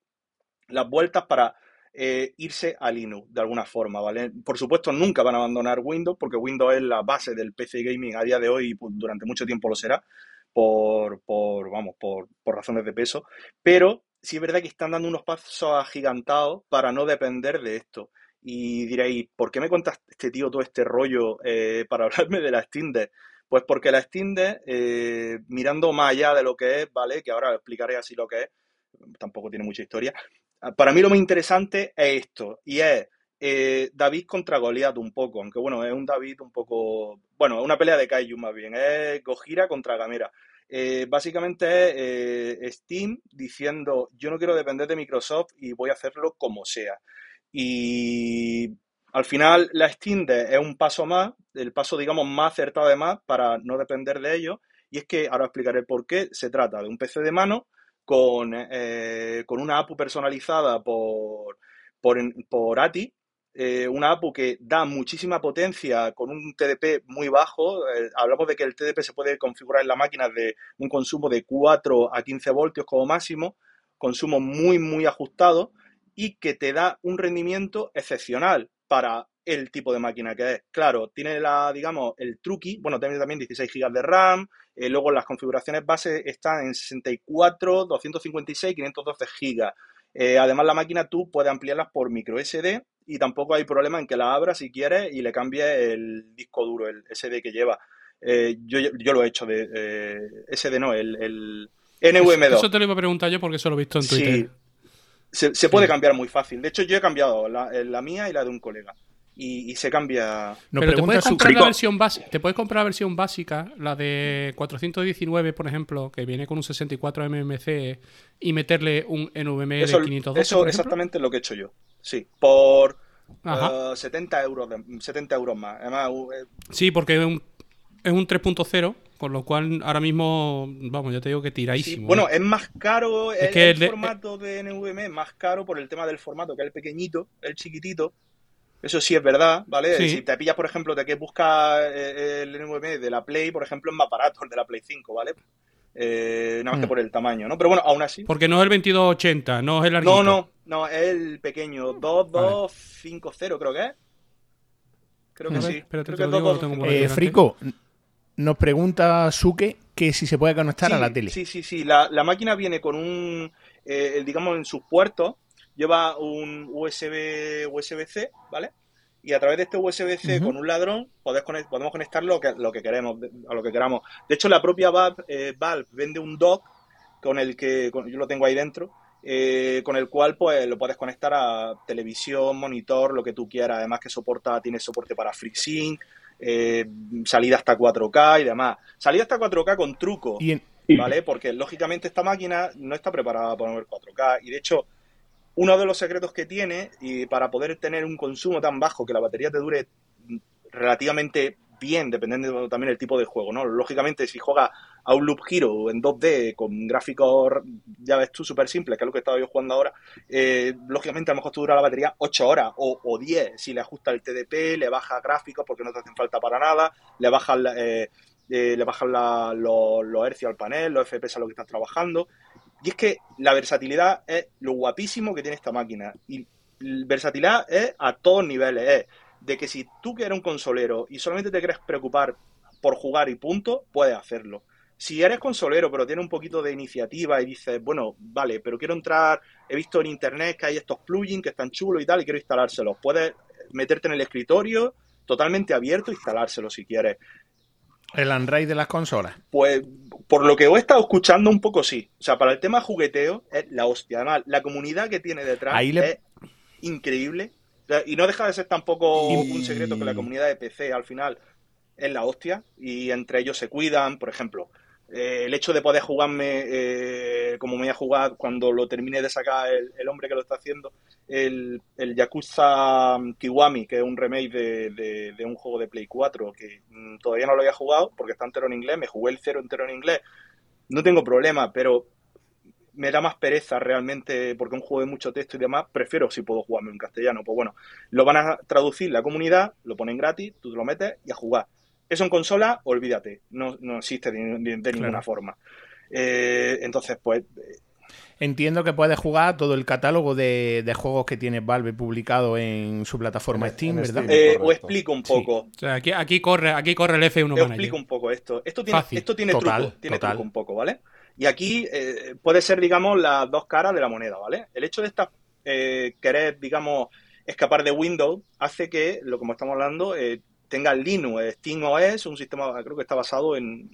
las vueltas para eh, irse a Linux de alguna forma, ¿vale? Por supuesto, nunca van a abandonar Windows, porque Windows es la base del PC gaming a día de hoy y pues, durante mucho tiempo lo será, por, por vamos, por, por razones de peso, pero sí es verdad que están dando unos pasos agigantados para no depender de esto. Y diréis, ¿por qué me cuentas este tío todo este rollo eh, para hablarme de la Steam Deck? Pues porque la Steam Deck, eh, mirando más allá de lo que es, ¿vale? Que ahora explicaré así lo que es, tampoco tiene mucha historia. Para mí lo más interesante es esto, y es eh, David contra Goliath un poco, aunque bueno, es un David un poco, bueno, es una pelea de Kaiju más bien, es Gojira contra Gamera. Básicamente es Steam diciendo yo no quiero depender de Microsoft y voy a hacerlo como sea. Y al final la Steam es un paso más, el paso digamos más acertado de más para no depender de ellos. Y es que ahora explicaré por qué se trata de un PC de mano con, eh, con una APU personalizada por, por, por ATI eh, una APU que da muchísima potencia con un TDP muy bajo. Eh, hablamos de que el TDP se puede configurar en la máquina de un consumo de 4 a 15 voltios como máximo, consumo muy, muy ajustado y que te da un rendimiento excepcional para el tipo de máquina que es. Claro, tiene la, digamos, el truqui, bueno, tiene también 16 GB de RAM, eh, luego las configuraciones base están en 64, 256, 512 GB. además, la máquina tú puedes ampliarlas por micro SD y tampoco hay problema en que la abra si quieres y le cambie el disco duro, el SD que lleva. Eh, yo, yo, lo he hecho de eh, SD, no, el, el NVM2. Eso te lo iba a preguntar yo porque eso lo he visto en Twitter. Sí, se, puede cambiar muy fácil. De hecho, yo he cambiado la, la mía y la de un colega. Y, se cambia. Pero te puedes, comprar la versión te puedes comprar la versión básica, la de 419, por ejemplo, que viene con un 64 MMC y meterle un NVMe de 512. Eso exactamente es lo que he hecho yo. Sí, por 70 eh, euros 70 euros más. Además, eh, sí, porque es un, es un 3.0, con lo cual ahora mismo, vamos, ya te digo que tiradísimo. bueno, ¿eh? es más caro, es el, que el, formato de NVMe es más caro por el tema del formato, que es el pequeñito, el chiquitito. Eso sí es verdad, ¿vale? Si te pillas, por ejemplo, de que buscas el NVMe de la Play, por ejemplo, es más barato el de la Play 5, ¿vale? Eh, nada más que mm. por el tamaño, ¿no? Pero bueno, aún así. Porque no es el 2280, no es el larguito. No, no, no, es el pequeño, 2250 creo que es. Creo que sí. creo que Frico, nos pregunta Suke que si se puede conectar a la tele. Sí, sí, sí. La, la máquina viene con un, eh, digamos, en sus puertos, lleva un USB, USB-C, ¿vale? y a través de este USB-C con un ladrón podemos conectar lo que, lo que queremos, a lo que queramos. De hecho, la propia Valve, eh, vende un dock con el que, yo lo tengo ahí dentro, eh, con el cual pues lo puedes conectar a televisión, monitor, lo que tú quieras. Además que soporta, tiene soporte para FreeSync, eh, salida hasta 4K y demás. Salida hasta 4K con truco, ¿vale? Porque lógicamente esta máquina no está preparada para mover 4K y de hecho uno de los secretos que tiene y para poder tener un consumo tan bajo que la batería te dure relativamente bien, dependiendo también del tipo de juego, ¿no? Lógicamente, si juega a un Loop Hero en 2D con gráficos, ya ves tú, súper simples, que es lo que estaba yo jugando ahora, eh, lógicamente a lo mejor te dura la batería 8 horas o, o, 10 si le ajusta el TDP, le baja gráficos porque no te hacen falta para nada, le bajas eh, eh, le bajan los, los hercios al panel, los FPS a lo que estás trabajando. Y es que la versatilidad es lo guapísimo que tiene esta máquina. Y versatilidad es a todos niveles. Es de que si tú que eres un consolero y solamente te quieres preocupar por jugar y punto, puedes hacerlo. Si eres consolero, pero tienes un poquito de iniciativa y dices, bueno, vale, pero quiero entrar, he visto en internet que hay estos plugins que están chulos y tal, y quiero instalárselos. Puedes meterte en el escritorio totalmente abierto e instalárselos si quieres. ¿El Android de las consolas? Pues por lo que he estado escuchando un poco sí. O sea, para el tema jugueteo es la hostia. Además, la comunidad que tiene detrás es increíble. Y no deja de ser tampoco un secreto que la comunidad de PC al final es la hostia y entre ellos se cuidan, por ejemplo. Eh, el hecho de poder jugarme eh, como me voy a jugar cuando lo termine de sacar el, hombre que lo está haciendo, el, el, Yakuza Kiwami, que es un remake de, un juego de Play 4 que mm, todavía no lo había jugado porque está entero en inglés, me jugué el cero entero en inglés, no tengo problema, pero me da más pereza realmente porque un juego de mucho texto y demás, prefiero si puedo jugarme en castellano. Pues bueno, lo van a traducir la comunidad, lo ponen gratis, tú te lo metes y a jugar. Eso en consola, olvídate, no, no existe de, ninguna forma. Eh, entonces, pues... Eh, Entiendo que puedes jugar todo el catálogo de, juegos que tiene Valve publicado en su plataforma Steam, ¿verdad? Eh, o explico un poco. aquí, aquí, corre, aquí corre el F1 Te explico un poco esto. Esto tiene, esto tiene truco, tiene truco un poco, ¿vale? Y aquí puede ser, digamos, las dos caras de la moneda, ¿vale? El hecho de estar, querer, digamos, escapar de Windows hace que, lo como estamos hablando, tenga Linux, SteamOS, un sistema creo que está basado en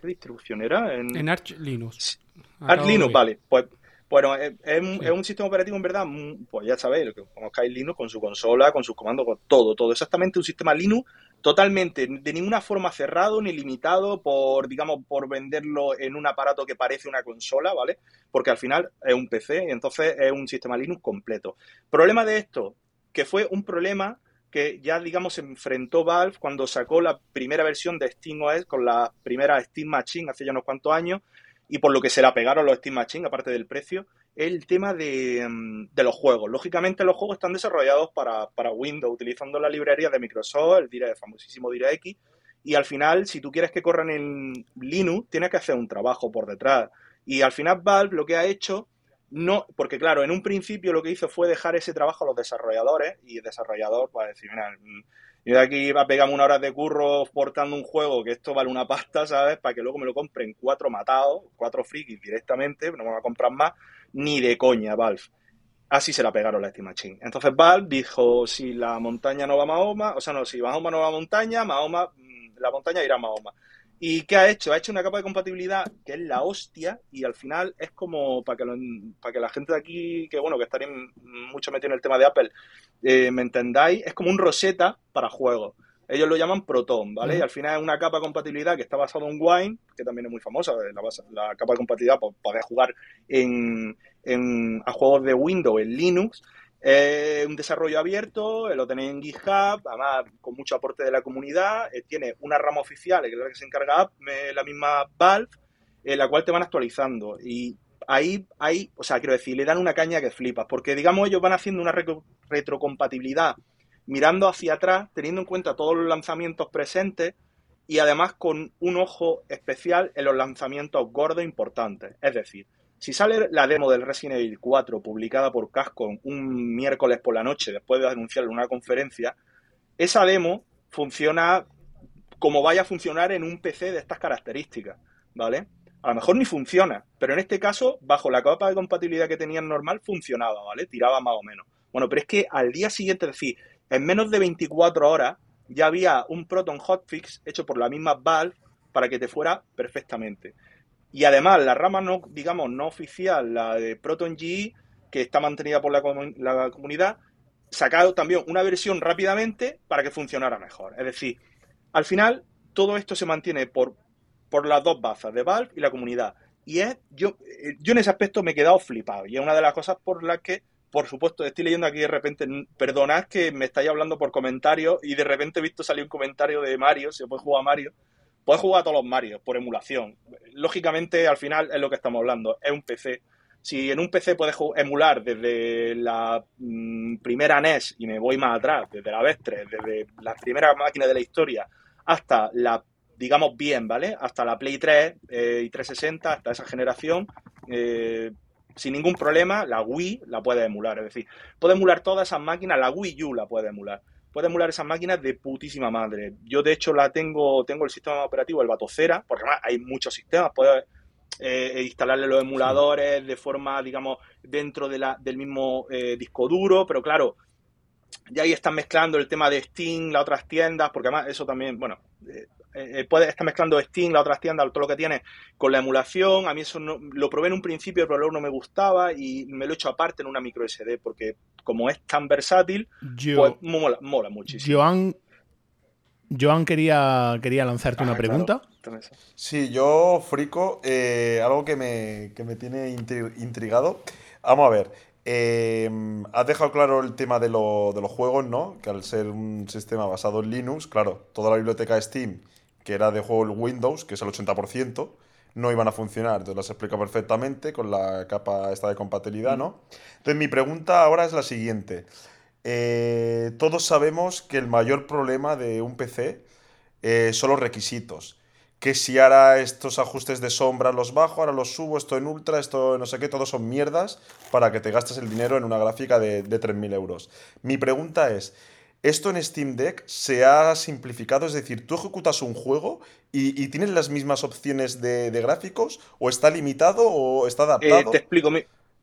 ¿qué distribución era? En, Arch Linux. Arch Linux, vale. Pues bueno, es, un sistema operativo en verdad, pues ya sabéis, que conozcáis Linux con su consola, con sus comandos, con todo, todo. Exactamente un sistema Linux totalmente, de ninguna forma cerrado ni limitado por, digamos, por venderlo en un aparato que parece una consola, ¿vale? Porque al final es un PC y entonces es un sistema Linux completo. Problema de esto, que fue un problema que ya, digamos, se enfrentó Valve cuando sacó la primera versión de SteamOS con la primera Steam Machine hace ya unos cuantos años y por lo que se la pegaron los Steam Machine, aparte del precio, el tema de, mm, de los juegos. Lógicamente los juegos están desarrollados para, para, Windows, utilizando la librería de Microsoft, el, el famosísimo DirectX, y al final, si tú quieres que corran en Linux, tienes que hacer un trabajo por detrás. Y al final Valve lo que ha hecho no, porque claro, en un principio lo que hizo fue dejar ese trabajo a los desarrolladores y el desarrollador va a decir, mira, mm, yo de aquí va a pegarme una hora de curro portando un juego que esto vale una pasta, ¿sabes? Para que luego me lo compren cuatro matados, cuatro frikis directamente, no me va a comprar más, ni de coña, Valve. Así se la pegaron la Steam Machine. Entonces Valve dijo, si la montaña no va a Mahoma, o sea, no, si Mahoma no va a montaña, Mahoma, mm, la montaña irá a Mahoma. ¿Y qué ha hecho? Ha hecho una capa de compatibilidad que es la hostia y al final es como, para que, para que la gente de aquí, que bueno, que estaría mucho metido en el tema de Apple, eh, me entendáis, es como un Rosetta para juegos. Ellos lo llaman Proton, ¿vale? Y al final es una capa de compatibilidad que está basada en Wine, que también es muy famosa, la, la capa de compatibilidad para poder jugar en, en, a juegos de Windows en Linux es un desarrollo abierto, lo tenéis en GitHub, además con mucho aporte de la comunidad. Eh, tiene una rama oficial, que es la que se encarga la misma Valve, en la cual te van actualizando. Y ahí, ahí, o sea, quiero decir, le dan una caña que flipas, porque digamos ellos van haciendo una retrocompatibilidad mirando hacia atrás, teniendo en cuenta todos los lanzamientos presentes y además con un ojo especial en los lanzamientos gordos importantes. Es decir, si sale la demo del Resident Evil 4 publicada por Cascon un miércoles por la noche después de anunciarlo en una conferencia, esa demo funciona como vaya a funcionar en un PC de estas características, ¿vale? A lo mejor ni funciona, pero en este caso, bajo la capa de compatibilidad que tenían normal, funcionaba, ¿vale? Tiraba más o menos. Bueno, pero es que al día siguiente, es decir, en menos de 24 horas, ya había un Proton Hotfix hecho por la misma Valve para que te fuera perfectamente. Y además, la rama no, digamos, no oficial, la de Proton GE, que está mantenida por la, comunidad, sacado también una versión rápidamente para que funcionara mejor. Es decir, al final, todo esto se mantiene por, por las dos bazas, de Valve y la comunidad. Y es, yo, eh, yo en ese aspecto me he quedado flipado. Y es una de las cosas por las que, por supuesto, estoy leyendo aquí de repente, perdonad que me estáis hablando por comentarios y de repente he visto salir un comentario de Mario, se puede jugar a Mario, Puedes jugar a todos los Mario por emulación. Lógicamente, al final es lo que estamos hablando, es un PC. Si en un PC puedes emular desde la mm, primera NES y me voy más atrás, desde la VES3, desde la primera máquina de la historia hasta la, digamos bien, ¿vale? Hasta la Play 3 eh, y 360, hasta esa generación, eh, sin ningún problema, la Wii la puede emular. Es decir, puede emular todas esas máquinas, la Wii U la puede emular. Puede emular esas máquinas de putísima madre. Yo, de hecho, la tengo, tengo el sistema operativo, el Batocera, porque además hay muchos sistemas. Puedes eh, instalarle los emuladores de forma, digamos, dentro de la, del mismo eh, disco duro, pero claro, ya ahí están mezclando el tema de Steam, las otras tiendas, porque además eso también, bueno, eh, eh, puede estar mezclando Steam, las otras tiendas, todo lo que tiene con la emulación. A mí eso no, lo probé en un principio, pero luego no me gustaba y me lo he hecho aparte en una micro SD, porque como es tan versátil, pues mola, mola muchísimo. Joan, Joan quería, quería lanzarte una pregunta. Sí, yo, Frico, eh, algo que me, que me tiene intrigado. Vamos a ver. Eh, has dejado claro el tema de, de, los juegos, ¿no? Que al ser un sistema basado en Linux, claro, toda la biblioteca de Steam, que era de juego Windows, que es el 80%, no iban a funcionar. Entonces las explica perfectamente con la capa esta de compatibilidad, ¿no? Entonces mi pregunta ahora es la siguiente. Eh, todos sabemos que el mayor problema de un PC eh, son los requisitos que si ahora estos ajustes de sombra los bajo, ahora los subo, esto en ultra, esto no sé qué, todos son mierdas para que te gastes el dinero en una gráfica de, de 3.000 euros. Mi pregunta es, ¿esto en Steam Deck se ha simplificado? Es decir, tú ejecutas un juego y, tienes las mismas opciones de, gráficos o está limitado o está adaptado? Eh, te explico.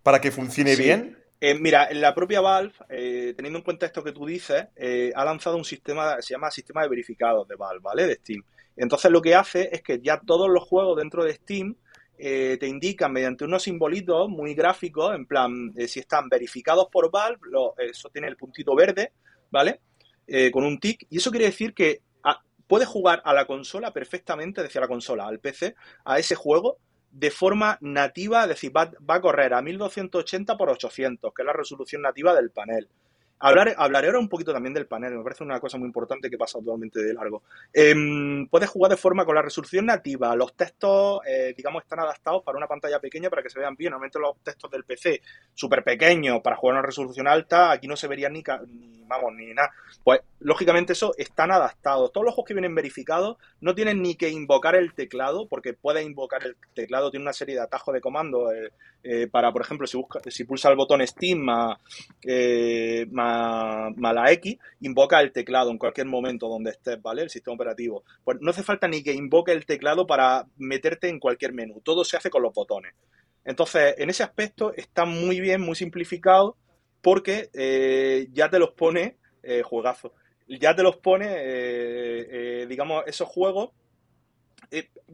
Para que funcione bien. Eh, mira, la propia Valve, eh, teniendo en cuenta esto que tú dices, ha lanzado un sistema, se llama sistema de verificados de Valve, ¿vale? De Steam. Entonces lo que hace es que ya todos los juegos dentro de Steam eh, te indican mediante unos simbolitos muy gráficos, en plan, eh, si están verificados por Valve, eso tiene el puntito verde, ¿vale? Eh, con un tick. Y eso quiere decir que ah, puedes jugar a la consola perfectamente, decía la consola, al PC, a ese juego de forma nativa, es decir, va, va a correr a 1280 por 800, que es la resolución nativa del panel. Hablar, hablaré ahora un poquito también del panel, me parece una cosa muy importante que pasa totalmente de largo. Em, puedes jugar de forma con la resolución nativa, los textos, eh, digamos, están adaptados para una pantalla pequeña para que se vean bien. Normalmente los textos del PC súper pequeños para jugar a una resolución alta, aquí no se verían ni, ni, vamos, ni nada. Pues, lógicamente, eso están adaptados. Todos los juegos que vienen verificados no tienen ni que invocar el teclado, porque puedes invocar el teclado, tiene una serie de atajos de comandos eh, eh, para, por ejemplo, si, busca, si pulsa el botón Steam más la X, invoca el teclado en cualquier momento donde estés, ¿vale? El sistema operativo. Pues no hace falta ni que invoque el teclado para meterte en cualquier menú. Todo se hace con los botones. Entonces, en ese aspecto está muy bien, muy simplificado, porque eh, ya te los pone eh, juegazo. Ya te los pone, eh, digamos, esos juegos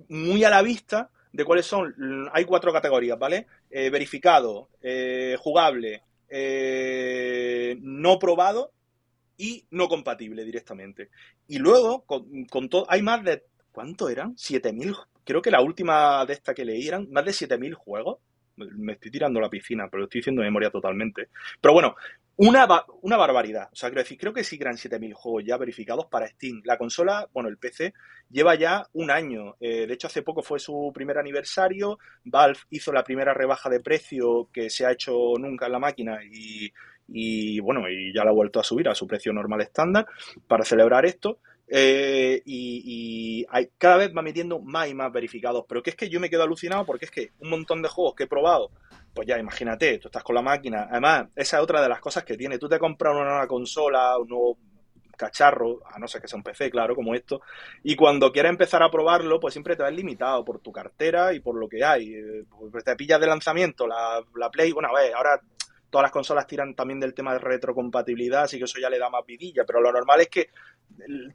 muy a la vista de cuáles son. Hay cuatro categorías, ¿vale? verificado, jugable, eh, no probado y no compatible directamente. Y luego, con, todo, hay más de, ¿cuánto eran? 7.000, creo que la última de esta que leí eran más de 7.000 juegos. Me estoy tirando la piscina, pero lo estoy diciendo de memoria totalmente. Pero bueno, una, una barbaridad. O sea, quiero decir, creo que sí eran 7.000 juegos ya verificados para Steam. La consola, bueno, el PC, lleva ya un año. Eh, de hecho, hace poco fue su primer aniversario. Valve hizo la primera rebaja de precio que se ha hecho nunca en la máquina y, bueno, y ya la ha vuelto a subir a su precio normal estándar para celebrar esto. Eh, y, hay, cada vez va metiendo más y más verificados. Pero que es que yo me quedo alucinado porque es que un montón de juegos que he probado pues ya imagínate, tú estás con la máquina. Además, esa es otra de las cosas que tiene. Tú te compras una nueva consola, un nuevo cacharro, a no ser que sea un PC, claro, como esto, y cuando quieres empezar a probarlo, pues siempre te ves limitado por tu cartera y por lo que hay. Pues te pillas de lanzamiento la, la Play, bueno, a ver, ahora todas las consolas tiran también del tema de retrocompatibilidad, así que eso ya le da más vidilla, pero lo normal es que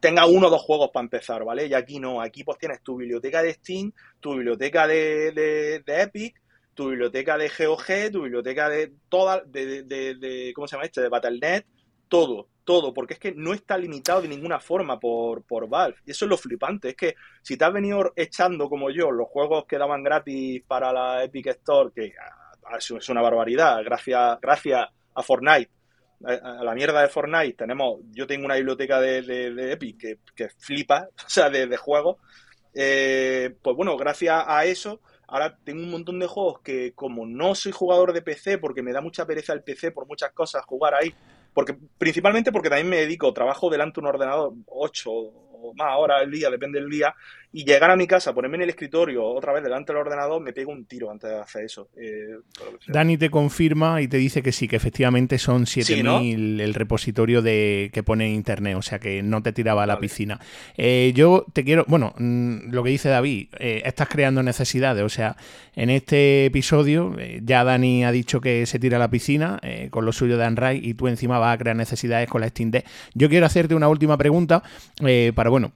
tenga uno o dos juegos para empezar, ¿vale? Y aquí no, aquí pues tienes tu biblioteca de Steam, tu biblioteca de, de Epic, tu biblioteca de GOG, tu biblioteca de toda, de, de, ¿cómo se llama este? De Battle.net, todo, todo, porque es que no está limitado de ninguna forma por, por Valve. Y eso es lo flipante, es que si te has venido echando como yo los juegos que daban gratis para la Epic Store, que ah, es una barbaridad, gracias, gracias a Fortnite, a la mierda de Fortnite, tenemos, yo tengo una biblioteca de, Epic que, flipa, o sea, de, juegos, eh, pues bueno, gracias a eso Ahora tengo un montón de juegos que como no soy jugador de PC, porque me da mucha pereza el PC por muchas cosas jugar ahí, porque principalmente porque también me dedico, trabajo delante de un ordenador 8 o más horas al día, depende del día, y llegar a mi casa, ponerme en el escritorio otra vez delante del ordenador, me pego un tiro antes de hacer eso. Eh, Dani te confirma y te dice que sí, que efectivamente son 7000 el repositorio de que pone internet, o sea que no te tiraba a la piscina. Eh, yo te quiero, bueno, mm, lo que dice David, eh, estás creando necesidades, o sea, en este episodio ya Dani ha dicho que se tira a la piscina con lo suyo de Unrai y tú encima vas a crear necesidades con la Steam Deck. Yo quiero hacerte una última pregunta para, bueno,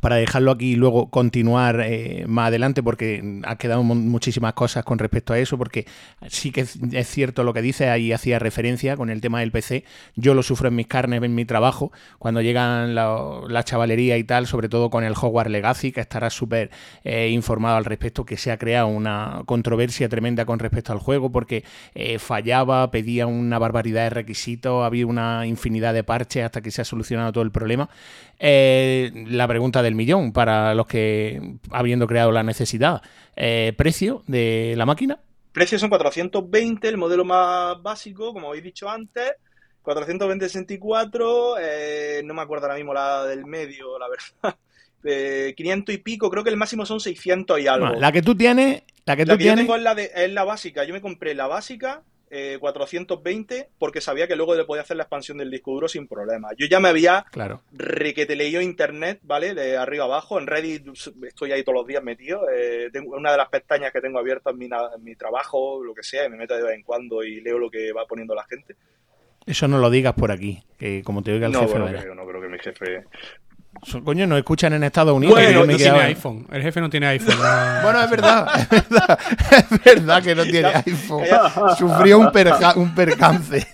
para dejarlo aquí y luego continuar eh, más adelante porque ha quedado muchísimas cosas con respecto a eso porque sí que es, cierto lo que dice ahí hacía referencia con el tema del PC yo lo sufro en mis carnes en mi trabajo cuando llegan la, chavalería y tal sobre todo con el Hogwarts Legacy que estará súper eh, informado al respecto que se ha creado una controversia tremenda con respecto al juego porque eh, fallaba pedía una barbaridad de requisitos había una infinidad de parches hasta que se ha solucionado todo el problema. La pregunta del millón para los que, habiendo creado la necesidad, eh, precio de la máquina. Precio son 420, el modelo más básico, como habéis dicho antes. 420 64, eh, no me acuerdo ahora mismo la del medio, la verdad. 500 y pico, creo que el máximo son 600 y algo. la que tú tienes, la que tú tienes. Yo tengo es la, de, es la básica. Yo me compré la básica 420 eh, porque sabía que luego le podía hacer la expansión del disco duro sin problema. Yo ya me había claro. requete leído internet, ¿vale? De arriba abajo. En Reddit estoy ahí todos los días metido. Eh, tengo una de las pestañas que tengo abiertas en mi, en mi trabajo, lo que sea, y me meto de vez en cuando y leo lo que va poniendo la gente. Eso no lo digas por aquí, que como te oiga el no, jefe. no, creo, no creo que mi jefe Coño, nos escuchan en Estados Unidos. Bueno, no tiene iPhone. El jefe no tiene iPhone. bueno, es verdad, es verdad. Es verdad que no tiene iPhone. Sufrió un, un percance.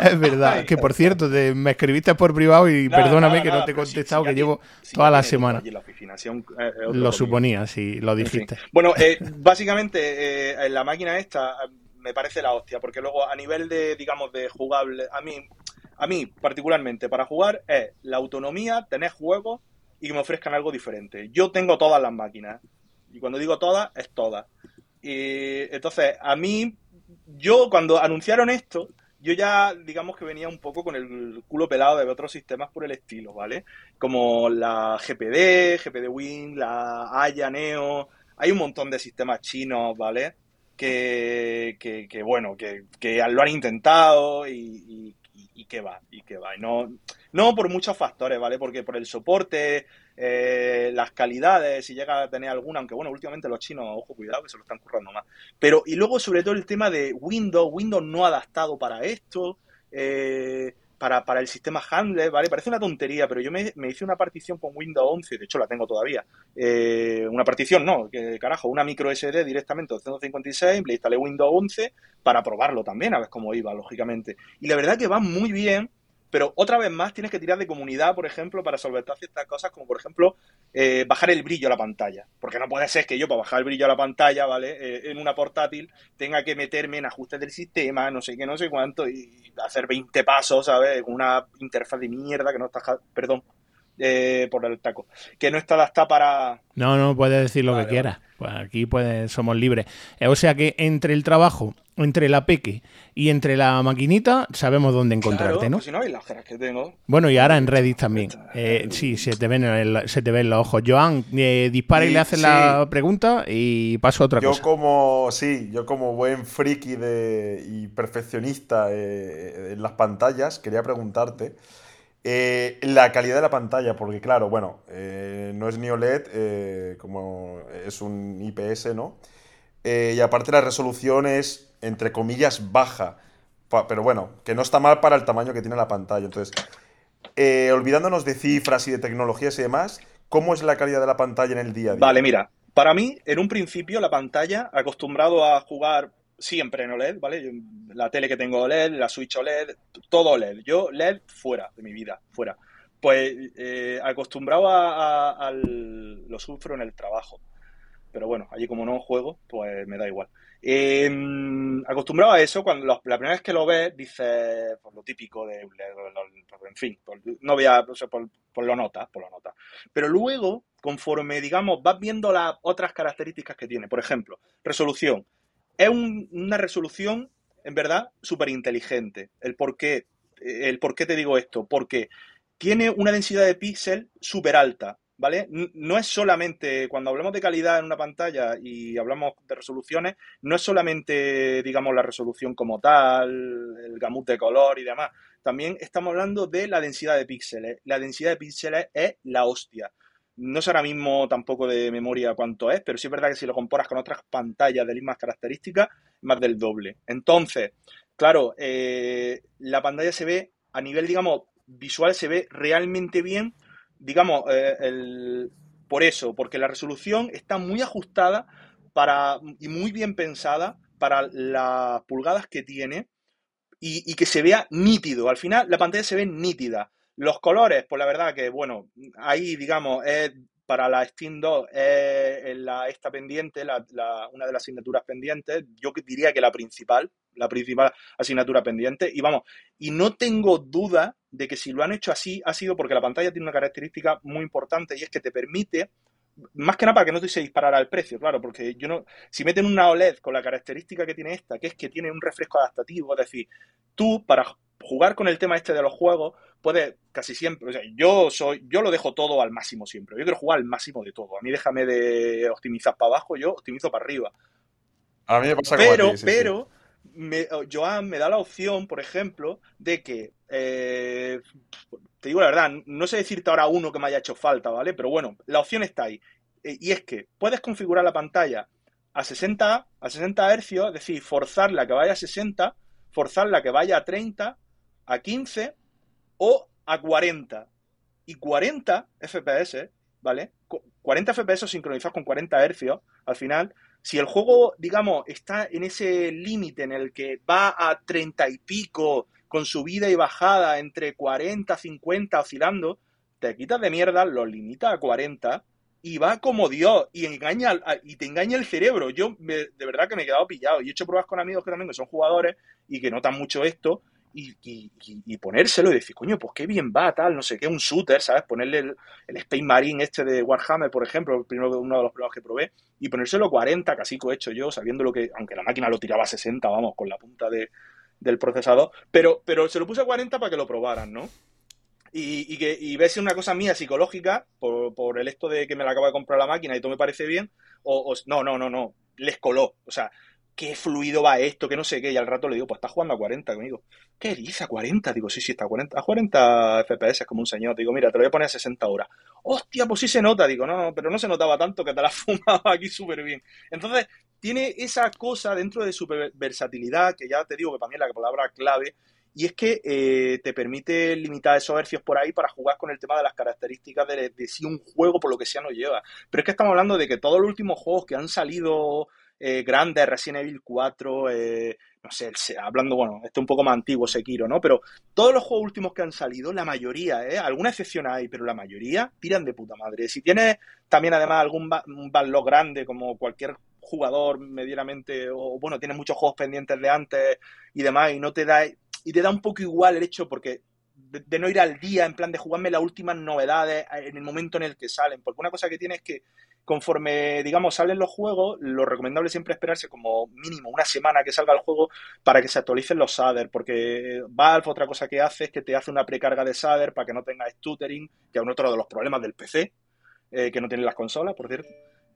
Es verdad, que por cierto, me escribiste por privado y perdóname que no te he contestado, que llevo toda la semana. Eh, lo suponía, sí, lo dijiste. Bueno, eh, básicamente, eh, en la máquina esta me parece la hostia, porque luego a nivel de, digamos, de jugable, a mí a mí, particularmente, para jugar es la autonomía, tener juegos y que me ofrezcan algo diferente. Yo tengo todas las máquinas. Y cuando digo todas, es todas. Y entonces, a mí, yo cuando anunciaron esto, yo ya, digamos que venía un poco con el culo pelado de otros sistemas por el estilo, ¿vale? Como la GPD, GPD Wing, la Aya Neo. Hay un montón de sistemas chinos, ¿vale? Que, que, bueno, que, que, lo han intentado y qué va, y qué va. no, no por muchos factores, ¿vale? Porque por el soporte, eh, las calidades, si llega a tener alguna, aunque bueno, últimamente los chinos, ojo, cuidado, que se lo están currando más. Pero, y luego sobre todo el tema de Windows, Windows no adaptado para esto, eh, para, para, el sistema Handler, ¿vale? Parece una tontería, pero yo me, hice una partición con Windows 11, de hecho la tengo todavía. Eh, una partición, no, que carajo, una micro SD directamente 256, le instalé Windows 11 para probarlo también, a ver cómo iba, lógicamente. Y la verdad que va muy bien, pero otra vez más tienes que tirar de comunidad, por ejemplo, para solventar ciertas cosas, como por ejemplo eh, bajar el brillo a la pantalla. Porque no puede ser que yo, para bajar el brillo a la pantalla, ¿vale? Eh, en una portátil, tenga que meterme en ajustes del sistema, no sé qué, no sé cuánto, y hacer 20 pasos, ¿sabes? Una interfaz de mierda que no está. Perdón, eh, por el taco, que no está adaptada para... No, no, puedes decir lo que quieras. Pues aquí puedes, somos libres. Eh, o sea que entre el trabajo, entre la peque y entre la maquinita, sabemos dónde encontrarte, ¿no? Pues si no, hay las que tengo. Bueno, y ahora en Reddit también. Eh, sí, se te, ven se te ven los ojos. Joan, dispara y, le hace la pregunta y paso a otra cosa. Yo como, sí, yo como buen friki de, y perfeccionista en las pantallas, quería preguntarte... Eh, la calidad de la pantalla, porque claro, bueno, eh, no es ni OLED, eh, como es un IPS, ¿no? y aparte la resolución es, entre comillas, baja. Pero bueno, que no está mal para el tamaño que tiene la pantalla. Entonces, olvidándonos de cifras y de tecnologías y demás, ¿cómo es la calidad de la pantalla en el día a día? Vale, mira, para mí, en un principio, la pantalla, acostumbrado a jugar siempre en OLED, ¿vale? la tele que tengo OLED, la Switch OLED, todo OLED. Yo LED fuera de mi vida, fuera. Pues eh, acostumbrado a, lo sufro en el trabajo. Pero bueno, allí como no juego, pues me da igual. Em, acostumbrado a eso, cuando la primera vez que lo ves, dices por lo típico de en fin, no voy a, por, por, lo nota, por lo nota. Pero luego, conforme, digamos, vas viendo las otras características que tiene, por ejemplo, resolución, es una resolución, en verdad, súper inteligente. El por, qué, el te digo esto. Porque tiene una densidad de píxel súper alta. ¿vale? No es solamente, cuando hablamos de calidad en una pantalla y hablamos de resoluciones, no es solamente, digamos, la resolución como tal, el gamut de color y demás. También estamos hablando de la densidad de píxeles. La densidad de píxeles es la hostia. No sé ahora mismo tampoco de memoria cuánto es, pero sí es verdad que si lo comparas con otras pantallas de mismas características, más del doble. Entonces, claro, eh, la pantalla se ve a nivel, digamos, visual, se ve realmente bien digamos, eh, el, por eso, porque la resolución está muy ajustada para, y muy bien pensada para las pulgadas que tiene y, que se vea nítido. Al final la pantalla se ve nítida. Los colores, pues la verdad que, bueno, ahí, digamos, es para la Steam 2 es la, esta pendiente, la, una de las asignaturas pendientes, yo diría que la principal, la principal asignatura pendiente. Y vamos, y no tengo duda de que si lo han hecho así, ha sido porque la pantalla tiene una característica muy importante y es que te permite, más que nada para que no te se disparara el precio, claro, porque yo no, si meten una OLED con la característica que tiene esta, que es que tiene un refresco adaptativo, es decir, tú para jugar con el tema este de los juegos, puedes casi siempre, o sea, yo soy, yo lo dejo todo al máximo siempre, yo quiero jugar al máximo de todo, a mí déjame de optimizar para abajo, yo optimizo para arriba. A mí me pasa pero, como pero, Joan me da la opción, por ejemplo, de que, eh, te digo la verdad, no sé decirte ahora uno que me haya hecho falta, ¿vale? Pero bueno, la opción está ahí. Eh, y es que puedes configurar la pantalla a 60, a 60 Hz, es decir, forzarla que vaya a 60, forzarla que vaya a 30, a 15 o a 40. Y 40 FPS, ¿vale? 40 FPS sincronizados con 40 Hz, al final, si el juego, digamos, está en ese límite en el que va a 30 y pico, con subida y bajada entre 40, 50, oscilando, te quitas de mierda, lo limita a 40 y va como Dios y engaña y te engaña el cerebro. Yo de verdad que me he quedado pillado y he hecho pruebas con amigos que también son jugadores y que notan mucho esto y, ponérselo y decir, coño, pues qué bien va, tal, no sé qué, un shooter, ¿sabes? Ponerle el, Space Marine este de Warhammer, por ejemplo, el primero, uno de los primeros que probé, y ponérselo 40, casi he hecho yo, sabiendo lo que, aunque la máquina lo tiraba a 60, vamos, con la punta de, del procesador, pero, pero se lo puse a 40 para que lo probaran, ¿no? Y, y, que, y ves una cosa mía psicológica, por, por, el esto de que me la acaba de comprar la máquina y todo me parece bien, o no, no, no, no, les coló. O sea, qué fluido va esto, que no sé qué, y al rato le digo, pues está jugando a 40 conmigo. ¿Qué dice a 40? Digo, sí, sí, está a 40, a 40 FPS, como un señor. Digo, mira, te lo voy a poner a 60 horas. Hostia, pues sí se nota. Digo, no, no, pero no se notaba tanto que te la fumaba aquí súper bien. Entonces, tiene esa cosa dentro de su versatilidad, que ya te digo que para mí es la palabra clave, y es que eh, te permite limitar esos hercios por ahí para jugar con el tema de las características de, de, si un juego por lo que sea no lleva. Pero es que estamos hablando de que todos los últimos juegos que han salido eh, grandes, Resident Evil 4, eh, no sé, hablando, bueno, este un poco más antiguo, Sekiro, ¿no? Pero todos los juegos últimos que han salido, la mayoría, ¿eh? Alguna excepción hay, pero la mayoría tiran de puta madre. Si tienes también además algún backlog grande, como cualquier jugador medianamente, o bueno, tienes muchos juegos pendientes de antes y demás, y no te da, y te da un poco igual el hecho, porque de, no ir al día, en plan de jugarme las últimas novedades en el momento en el que salen. Porque una cosa que tienes es que conforme, digamos, salen los juegos, lo recomendable es siempre esperarse como mínimo una semana que salga el juego para que se actualicen los shaders, porque Valve otra cosa que hace es que te hace una precarga de shader para que no tenga stuttering, que es otro de los problemas del PC, eh, que no tienen las consolas, por cierto.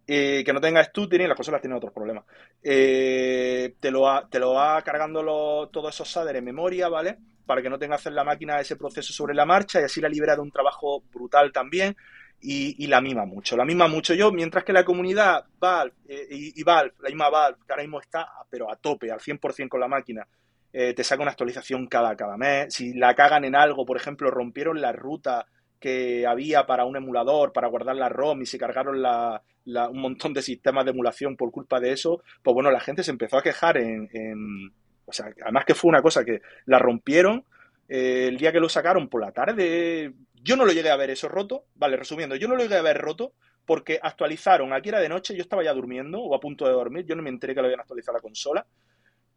Que no tenga stuttering, las consolas tienen otros problemas. Eh, te, lo va, te lo va cargando todos esos shaders en memoria, ¿vale? Para que no tenga que hacer la máquina ese proceso sobre la marcha y así la libera de un trabajo brutal también y, la mima mucho. La mima mucho yo, mientras que la comunidad Valve eh, y, Valve, la misma Valve, que ahora mismo está, pero a tope, al 100% con la máquina, eh, te saca una actualización cada, cada mes. Si la cagan en algo, por ejemplo, rompieron la ruta que había para un emulador, para guardar la ROM y se cargaron la, un montón de sistemas de emulación por culpa de eso, pues bueno, la gente se empezó a quejar en... en o sea, además que fue una cosa que la rompieron, eh, el día que lo sacaron por la tarde, yo no lo llegué a ver eso roto, vale, resumiendo, yo no lo llegué a ver roto porque actualizaron, aquí era de noche, yo estaba ya durmiendo o a punto de dormir, yo no me enteré que lo habían actualizado la consola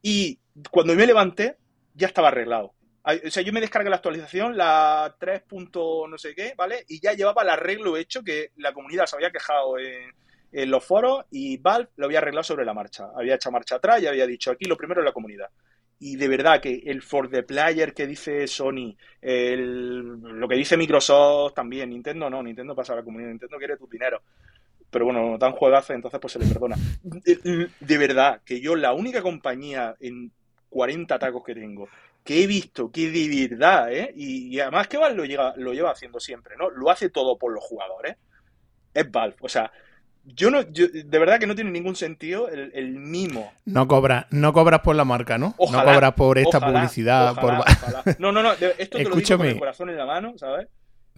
y cuando me levanté ya estaba arreglado. O sea, yo me descargué la actualización, la 3. no sé qué, ¿vale? Y ya llevaba el arreglo hecho que la comunidad se había quejado en, los foros y Valve lo había arreglado sobre la marcha. Había hecho marcha atrás y había dicho aquí lo primero es la comunidad. Y de verdad que el for the player que dice Sony, el, lo que dice Microsoft también, Nintendo no, Nintendo pasa a la comunidad, Nintendo quiere tu dinero. Pero bueno, tan juegazo, entonces pues se le perdona. De, verdad, que yo la única compañía en 40 tacos que tengo que he visto que de verdad, ¿eh? Y, y además que Valve lo, llega, lo lleva haciendo siempre, ¿no? Lo hace todo por los jugadores. Es Valve. O sea, yo no, yo, de verdad que no tiene ningún sentido el, el mimo. No cobras, no cobras por la marca, ¿no? Ojalá, no cobras por esta ojalá, publicidad. ojalá, por... No, no, no, esto te lo digo con Escúchame. el corazón en la mano, ¿sabes?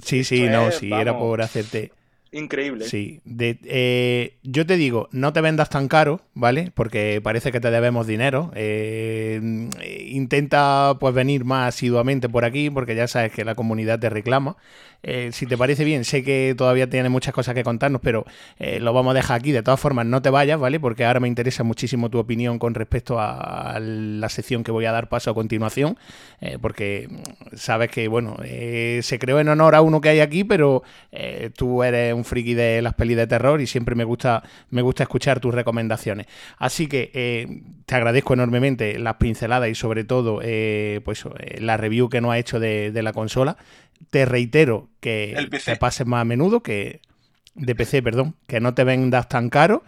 Sí, sí, no, es, sí, era por hacerte. Increíble. Sí, de- eh, yo te digo, no te vendas tan caro, ¿vale? Porque parece que te debemos dinero. Eh, intenta pues venir más asiduamente por aquí, porque ya sabes que la comunidad te reclama. Eh, si te parece bien, sé que todavía tienes muchas cosas que contarnos, pero lo vamos a dejar aquí. De todas formas, no te vayas, ¿vale? Porque ahora me interesa muchísimo tu opinión con respecto a, a la sección que voy a dar paso a continuación, porque sabes que, bueno, se creó en honor a uno que hay aquí, pero tú eres un friki de las pelis de terror y siempre me gusta, me gusta escuchar tus recomendaciones. Así que eh, te agradezco enormemente las pinceladas y sobre todo eh, pues eh, la review que nos ha hecho de, de la consola. Te reitero que te pases más a menudo, que de PC, perdón, que no te vendas tan caro.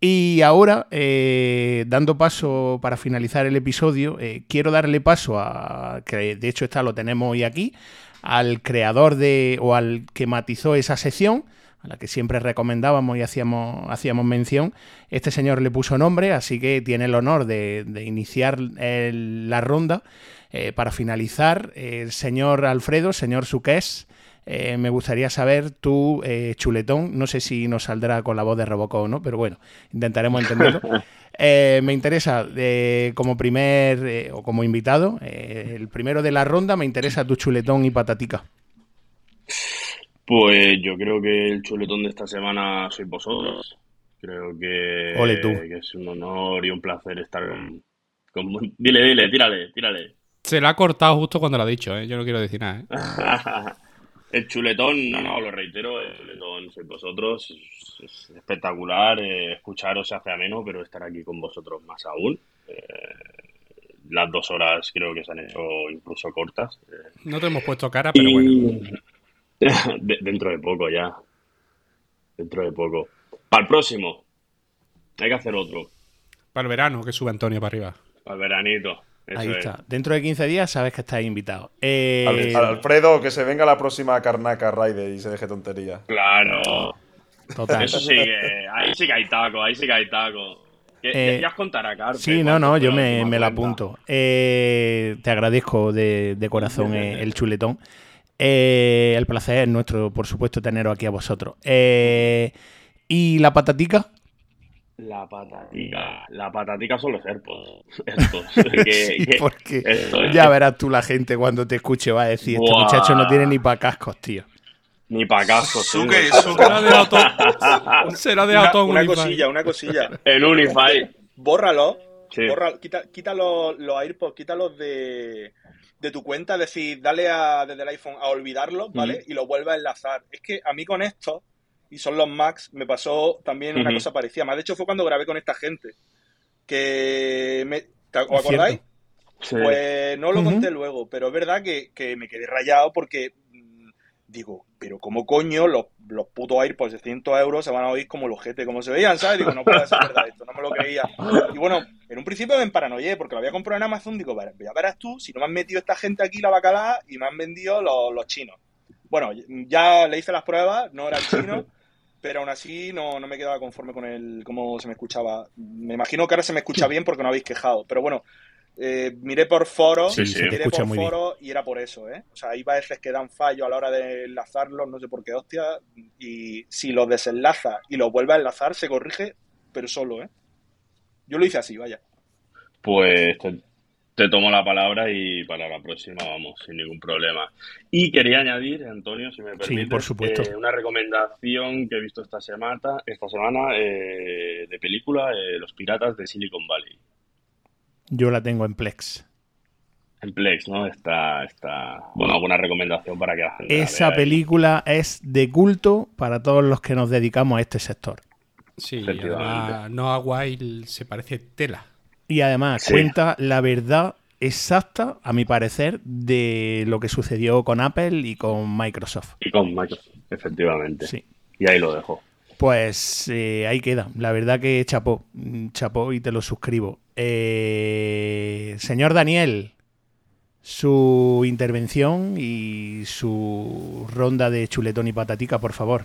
Y ahora, eh, dando paso para finalizar el episodio, eh, quiero darle paso a, que de hecho está lo tenemos hoy aquí, al creador de, o al que matizó esa sección, a la que siempre recomendábamos y hacíamos, hacíamos mención. Este señor le puso nombre, así que tiene el honor de, de iniciar el- la ronda. Eh, para finalizar, el señor Alfredo, señor Suqués, eh, me gustaría saber tú, eh, chuletón, no sé si nos saldrá con la voz de Robocop o no, pero bueno, intentaremos entenderlo. Eh, me interesa, como primer o como invitado, el primero de la ronda, me interesa tu chuletón y patatica. Pues yo creo que el chuletón de esta semana sois vosotros. Creo que, Ole tú. que es un honor y un placer estar con, con- Dile, dile, tírale, tírale. Se la ha cortado justo cuando lo ha dicho, ¿eh? Yo no quiero decir nada, ¿eh? El chuletón, no, no, lo reitero, el chuletón sois vosotros. Es, es espectacular. eh, escucharos se hace ameno, pero estar aquí con vosotros más aún. Eh, las dos horas creo que se han hecho incluso cortas. eh, No te hemos puesto cara, pero bueno. de- dentro de poco ya. Dentro de poco. Para el próximo. Hay que hacer otro. Para el verano, que sube Antonio para arriba. Para el veranito. Eso Ahí es. está. Dentro de 15 días sabes que estáis invitados. Eh, Al- al Alfredo, que se venga la próxima Carnaca Raider y se deje tontería. Claro. total. Eso sí que. Ahí sí que hay taco, ahí sí que hay taco. Eh, ya os contará, Carpe. Sí, no, no, yo me, la apunto. Eh, te agradezco de, de corazón eh, el chuletón. Eh, el placer es nuestro, por supuesto, teneros aquí a vosotros. Eh, ¿Y la patatica? La patatica. La patatica son los AirPods. Estos. que- Sí, que- porque esto ya verás tú la gente cuando te escuche va a decir, este muchacho no tiene ni para cascos, tío. Ni para cascos. Suque, tengo. suque. Se la ha dejado todo, se la ha dejado Una, cosilla, una cosilla. En Unify. Bórralo. Sí. borra- quita, quita los, los AirPods, quítalos de, de tu cuenta, decir, dale a, desde el iPhone a olvidarlos, ¿vale? Y lo vuelve a enlazar. Es que a mí con esto, y son los Macs, me pasó también una cosa parecida. Más de hecho fue cuando grabé con esta gente. Que me, ¿te- ¿Os Es acordáis? Sí. Pues no lo Ujú. conté luego, pero es verdad que, que me quedé rayado porque digo, pero ¿cómo coño los, los putos AirPods de 100 euros se van a oír como los gente, como se veían, ¿sabes? Digo, no puede ser verdad esto, no me lo creía. Y bueno, en un principio me emparanoié porque lo había comprado en Amazon, digo, "Ver- ya verás tú, si no me han metido esta gente aquí la bacalá y me han vendido los, los chinos. Bueno, ya le hice las pruebas, no eran chinos, pero aún así no, no me quedaba conforme con el cómo se me escuchaba. Me imagino que ahora se me escucha bien porque no habéis quejado, pero bueno, eh, miré por foros, Sí, sí. Miré por muy bien. foros y era por eso, ¿eh? O sea, hay veces que dan fallo a la hora de enlazarlos, no sé por qué, hostia, y si los desenlaza y los vuelve a enlazar, se corrige, pero solo, ¿eh? Yo lo hice así, vaya. Pues te, te tomo la palabra y para la próxima vamos, sin ningún problema. Y quería añadir, Antonio, si me por supuesto. eh, una recomendación que he visto esta semana, esta semana eh, de película, eh, Los Piratas de Silicon Valley. Yo la tengo en Plex. En Plex, ¿no? Está, está, bueno, alguna recomendación para que la gente la Esa vea. película es de culto para todos los que nos dedicamos a este sector. Sí, Efectivamente. además Noah Wild se parece tela. Y además Sí. cuenta la verdad exacta, a mi parecer, de lo que sucedió con Apple y con Microsoft. Y con Microsoft, efectivamente. Sí. Y ahí lo dejo. Pues eh, ahí queda. La verdad que chapó. mm, Chapó y te lo suscribo. Eh, señor Daniel, su intervención y su ronda de chuletón y patatica, por favor.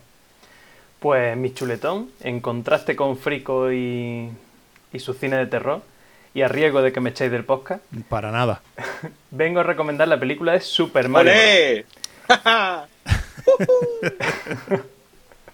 Pues mi chuletón, en contraste con Frico y, y su cine de terror, y a riesgo de que me echéis del podcast, Para nada. vengo a recomendar la película de Super Mario.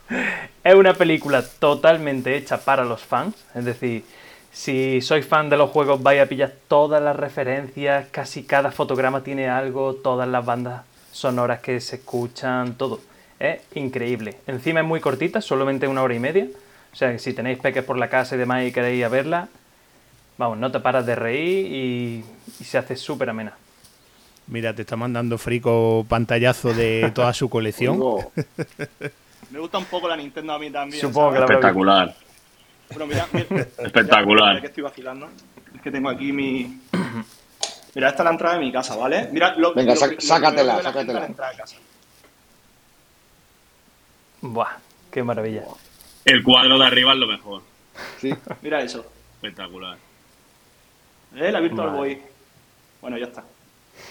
Es una película totalmente hecha para los fans, es decir, si sois fan de los juegos vais a pillar todas las referencias, casi cada fotograma tiene algo, todas las bandas sonoras que se escuchan, todo. Es increíble. Encima es muy cortita, solamente una hora y media. O sea que si tenéis peques por la casa y demás y queréis ir a verla, vamos, no te paras de reír y, y se hace súper amena. Mira, te está mandando Frico pantallazo de toda su colección. Me gusta un poco la Nintendo a mí también. Supongo que la- Espectacular. Bueno, mira, mira, Espectacular. que estoy vacilando. Es que tengo aquí mi. Mira, esta es la entrada de mi casa, ¿vale? Mira, lo, Venga, lo lo sácatela, sácatela. la entrada de casa. Buah, qué maravilla. El cuadro de arriba es lo mejor. sí. Mira eso. Espectacular. ¿Eh? La Virtual Vale. Boy. Bueno, ya está.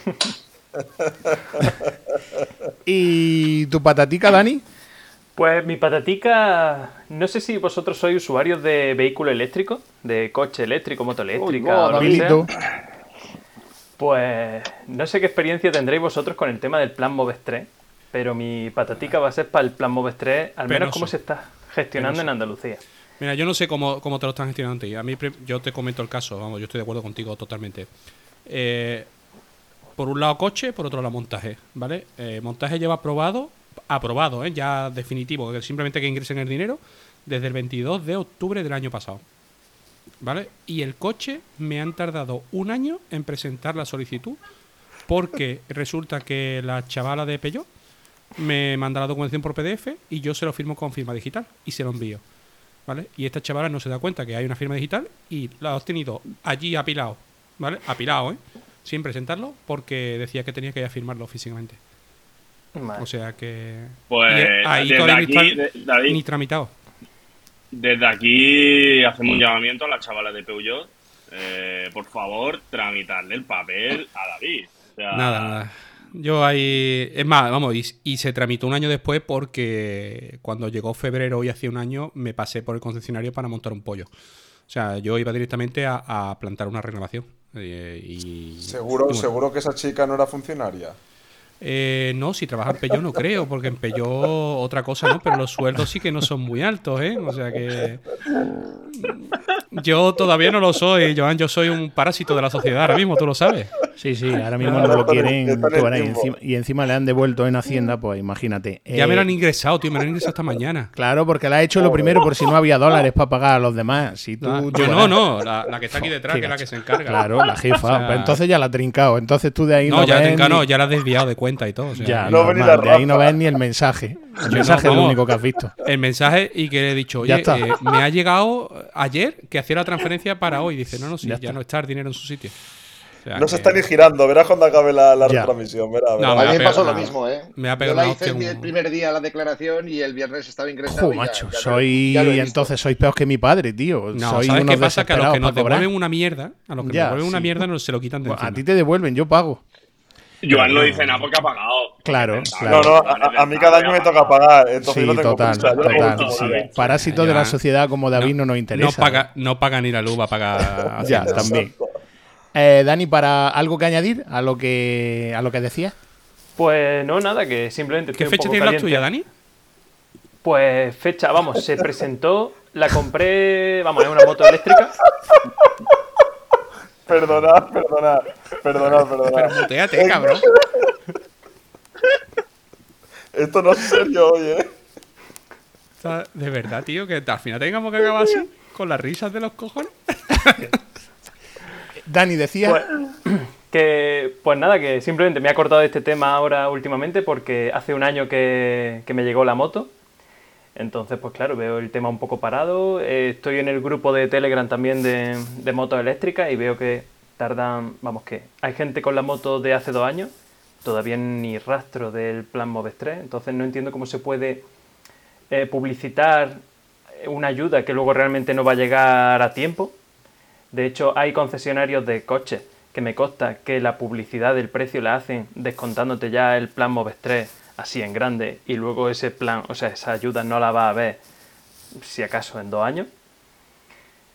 ¿Y tu patatica, Dani? Pues mi patatica, no sé si vosotros sois usuarios de vehículo eléctrico, de coche eléctrico, moto eléctrica, Uy, o lo que Milito. sea. Pues no sé qué experiencia tendréis vosotros con el tema del plan Moves 3, pero mi patatica va a ser para el plan Moves 3, al menos Penoso. cómo se está gestionando Penoso. en Andalucía. Mira, yo no sé cómo, cómo te lo están gestionando a ti. A mí, yo te comento el caso, vamos, yo estoy de acuerdo contigo totalmente. Eh, por un lado coche, por otro lado montaje, ¿vale? Eh, montaje lleva aprobado, aprobado, ¿eh? ya definitivo, simplemente que ingresen el dinero desde el 22 de octubre del año pasado, ¿vale? Y el coche me han tardado un año en presentar la solicitud porque resulta que la chavala de Peugeot me manda la documentación por PDF y yo se lo firmo con firma digital y se lo envío. ¿Vale? Y esta chavala no se da cuenta que hay una firma digital y la ha obtenido allí apilado, ¿vale? Apilado, ¿eh? Sin presentarlo porque decía que tenía que ir a firmarlo físicamente. Vale. O sea que... Pues ahí desde todavía aquí, no está de- David, ni tramitado. desde aquí hacemos un llamamiento a la chavala de Peugeot. Eh, por favor, tramitarle el papel a David. O sea, Nada, nada. Yo ahí... Es más, vamos, y, y se tramitó un año después porque cuando llegó febrero y hacía un año me pasé por el concesionario para montar un pollo. O sea, yo iba directamente a, a plantar una renovación. Eh, y, Seguro, bueno. seguro que esa chica no era funcionaria. Eh, no, si trabaja en Peugeot no creo, porque en Peugeot otra cosa no, pero los sueldos sí que no son muy altos, ¿eh? O sea que... Yo todavía no lo soy, Joan, yo soy un parásito de la sociedad ahora mismo, tú lo sabes. Sí, sí, ahora mismo no lo quieren. y, encima, y encima le han devuelto en Hacienda, pues imagínate. Ya Eh, me lo han ingresado, tío, me lo han ingresado esta mañana. Claro, porque le ha hecho lo primero por si no había dólares para pagar a los demás. Si tú, Ah, yo no, no, la, la que está aquí detrás, que es la que se encarga. Claro, la jefa. O sea- Pues entonces ya la ha trincado. Entonces tú de ahí no, No, ya la ni- no, ya la has desviado de cuenta y todo. o sea, Ya, No normal, la de ahí no ves ni el mensaje. El Yo mensaje no, es lo único que has visto. El mensaje y que le he dicho, Ya oye, eh, me ha llegado ayer que hacía la transferencia para hoy. Dice, no, no, sí, Ya no está el dinero en su sitio. O sea No se está ni girando, verás cuando acabe la, la retransmisión. Verás, No, verás. me A mí me pasó lo mismo, ¿eh? me ha Yo pegado la una hice el, un- primer día la declaración y el viernes estaba ingresado. Ya- macho, ya lo- soy. ya entonces sois peor que mi padre, tío. No, soy ¿sabes unos qué pasa? Que a los que nos devuelven una mierda, a los que Ya, nos devuelven una mierda, nos se lo quitan de Bueno, a encima. ti te devuelven, yo pago. Joan no dice nada porque ha pagado. Claro, claro. No, no, a, a mí cada año me toca pagar, entonces Sí, yo no tengo total, prisa, yo no total. puedo sí. pagar. Parásito de la sociedad como David no, nos interesa. No paga, no paga ni la luz, va a pagar. Ya, también. Eh, Dani, para algo que añadir a lo que a lo que decías. Pues no, nada, que simplemente ¿Qué fecha tiene la tuya, Dani? Pues fecha, vamos, se presentó, la compré, vamos, es una moto eléctrica. Perdonad, perdonad, perdonad, Pero perdonad. muteate, cabrón. Esto no es serio hoy, ¿eh? O sea, De verdad, tío, que al final tengamos que acabar así, con las risas de los cojones. Dani decía. Pues, que, pues nada, que simplemente me ha cortado este tema ahora últimamente porque hace un año que, que me llegó la moto. Entonces, pues claro, veo el tema un poco parado. Eh, estoy en el grupo de Telegram también de, de motos eléctricas y veo que tardan, vamos que, hay gente con la moto de hace dos años, todavía ni rastro del plan Moves 3, entonces no entiendo cómo se puede eh, publicitar una ayuda que luego realmente no va a llegar a tiempo. De hecho, hay concesionarios de coches que me consta que la publicidad del precio la hacen descontándote ya el plan Moves 3 así en grande y luego ese plan, o sea, esa ayuda no la va a ver si acaso en dos años.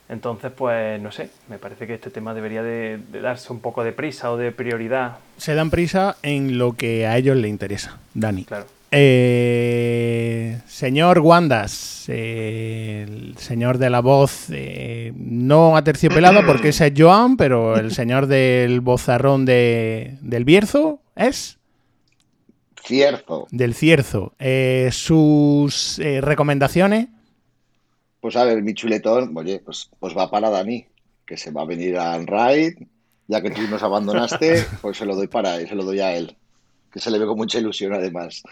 Entonces, pues no sé, me parece que este tema debería de, darse un poco de prisa o de prioridad. Se dan prisa en lo que a ellos les interesa, Dani. Claro. Eh, señor Wandas, eh, el señor de la voz, eh, no a terciopelado porque ese es Joan, pero el señor del bozarrón de, del Bierzo es. Cierzo. Del Cierzo. sus recomendaciones. Pues a ver, mi chuletón, oye, pues, pues va para Dani, que se va a venir a Unride, ya que tú nos abandonaste, pues se lo doy para él, se lo doy a él, que se le ve con mucha ilusión además.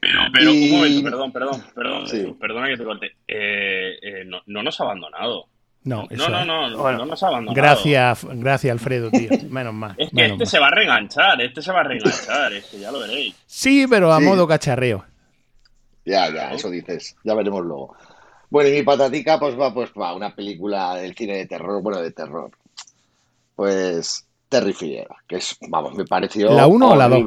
Pero, pero un momento, perdón, perdón, perdón, perdona que te corte. Eh, eh, no, no, nos ha abandonado. No, eso no, no, no, no nos ha abandonado. Gracias, gracias Alfredo, tío. Menos mal. es que este se va a reenganchar, este se va a reenganchar, este ya lo veréis. Sí, pero a modo cacharreo. Ya, ya, eso dices. Ya veremos luego. Bueno, y mi patatica, pues va, pues va, una película del cine de terror, bueno, de terror. Pues Terrifier, que es, vamos, me pareció ¿La 1 o la 2?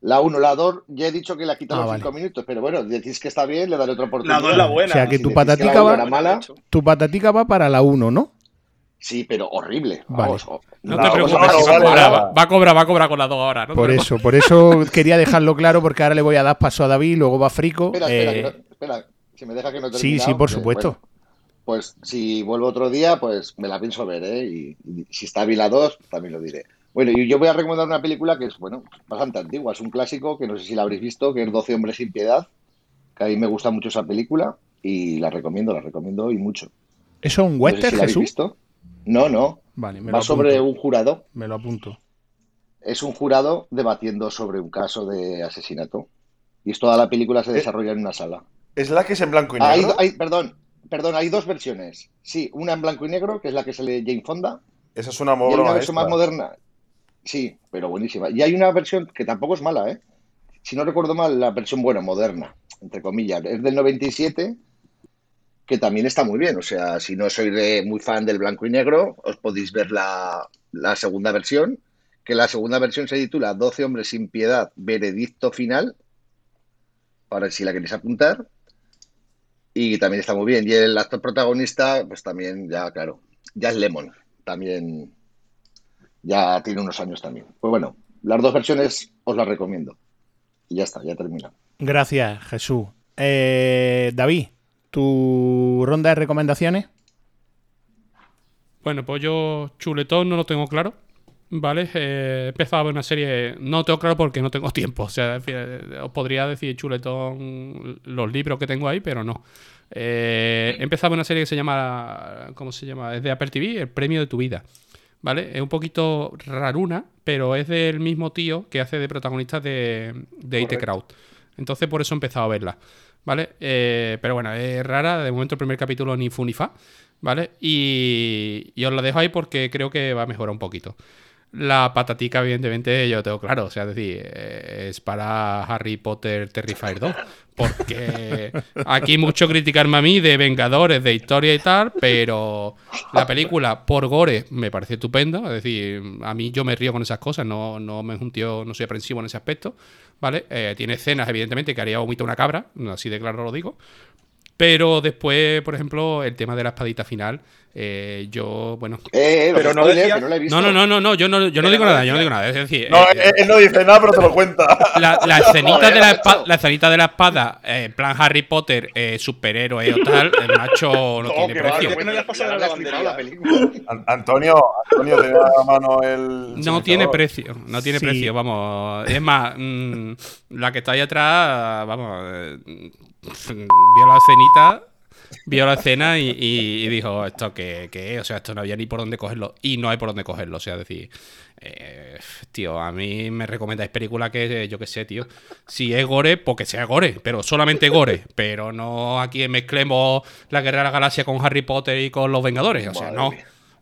La 1, la 2, ya he dicho que la quitado ah, 5 minutos, pero bueno, decís que está bien, le daré otra oportunidad. La 2 la buena. O sea, que tu patatica, va, mala, tu patatica va para la 1, ¿no? Sí, pero horrible. Vamos, No te preocupes, va, a cobrar, va, a cobrar, va a cobrar con la 2 ahora. por eso, por eso quería dejarlo claro, porque ahora le voy a dar paso a David, luego va Frico. Espera, espera, eh, espera, si me deja que no Sí, sí, por supuesto. pues si vuelvo otro día, pues me la pienso ver, ¿eh? Y, si está bien la 2, también lo diré. Bueno, y yo voy a recomendar una película que es, bueno, bastante antigua, es un clásico que no sé si la habréis visto, que es 12 hombres sin piedad, que a mí me gusta mucho esa película y la recomiendo, la recomiendo y mucho. ¿Eso es un western, no Jesús? Visto. No, no. Vale, me Va sobre un jurado. Me lo apunto. Es un jurado debatiendo sobre un caso de asesinato. Y toda la película se eh, desarrolla en una sala. ¿Es la que es en blanco y negro? Hay, perdón, perdón, hay dos versiones. Sí, una en blanco y negro, que es la que se lee Jane Fonda. Esa es una Y hay una versión más moderna. Sí, pero buenísima. Y hay una versión que tampoco es mala, ¿eh? Si no recuerdo mal, la versión, bueno, moderna, entre comillas. Es del 97, que también está muy bien. O sea, si no sois muy fan del blanco y negro, os podéis ver la, la segunda versión, que la segunda versión se titula 12 hombres sin piedad, veredicto final, para si la queréis apuntar y también está muy bien. Y el actor protagonista, pues también, ya, claro, ya es Lemon, también ya tiene unos años también. Pues bueno, las dos versiones os las recomiendo. Y ya está, ya termina. Gracias, Jesús. Eh, David, ¿tu ronda de recomendaciones? Bueno, pues yo chuletón no lo tengo claro. ¿vale? Eh, he empezado a ver una serie, no tengo claro porque no tengo tiempo, o sea, os podría decir chuletón los libros que tengo ahí, pero no. Eh, he empezado a ver una serie que se llama, ¿cómo se llama? Es de Apple TV, El Premio de tu Vida, ¿vale? Es un poquito raruna, pero es del mismo tío que hace de protagonista de, de IT Crowd. Entonces por eso he empezado a verla, ¿vale? Eh, pero bueno, es rara, de momento el primer capítulo ni fu ni fa, ¿vale? Y, y os la dejo ahí porque creo que va a mejorar un poquito. La patatica, evidentemente, yo tengo claro. O sea, es decir, eh, es para Harry Potter Terrifier 2. Porque aquí mucho criticarme a mí de Vengadores, de historia y tal, pero la película, por gore, me parece estupenda. Es decir, a mí yo me río con esas cosas, no, no me un no soy aprensivo en ese aspecto. ¿Vale? Eh, tiene escenas, evidentemente, que haría vomito una cabra, así de claro lo digo. Pero después, por ejemplo, el tema de la espadita final, eh, yo, bueno. Eh, pero no, decía... no, no, no, no, no, yo no, yo no digo nada, yo no digo nada. Es decir, no, eh, él no dice nada, pero te lo cuenta. La, la escenita, de la, espada, la escenita de la espada, en plan Harry Potter, superhéroe o tal, el macho no, tiene precio. Antonio, Antonio, te da la mano el. No tiene precio, no tiene precio, vamos. Es más, mmm, la que está ahí atrás, vamos, vio la escenita vio la escena y, dijo, ¿esto qué, qué, O sea, esto no había ni por dónde cogerlo. Y no hay por dónde cogerlo. O sea, decir, eh, tío, a mí me recomendáis película que, yo qué sé, tío. Si es gore, pues que sea gore, pero solamente gore. Pero no aquí mezclemos la Guerra de la Galaxia con Harry Potter y con los Vengadores. O sea, no.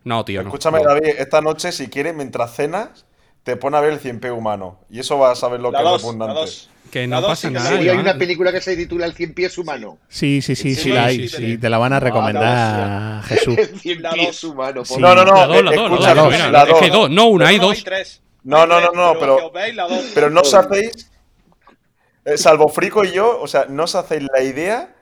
No, tío, no. Escúchame, no. David, esta noche, si quieres, mientras cenas, te pone a ver el 100 p humano. Y eso vas a ver lo La que es dos, la repugnante. dos. Que La no dos pasa nada. sí, hay una película que se titula El cien pies humano. Sí, sí, sí, sí, Sí, la hay. sí, te la van a recomendar, Jesús. El cien La pies dos. humano. Por No, no, no. La dos, la eh, dos, la dos, la la. Es que no una, hay dos. No, no, no, no, pero- la. Pero no os hacéis, eh, salvo Frico y yo, o sea, no os hacéis la idea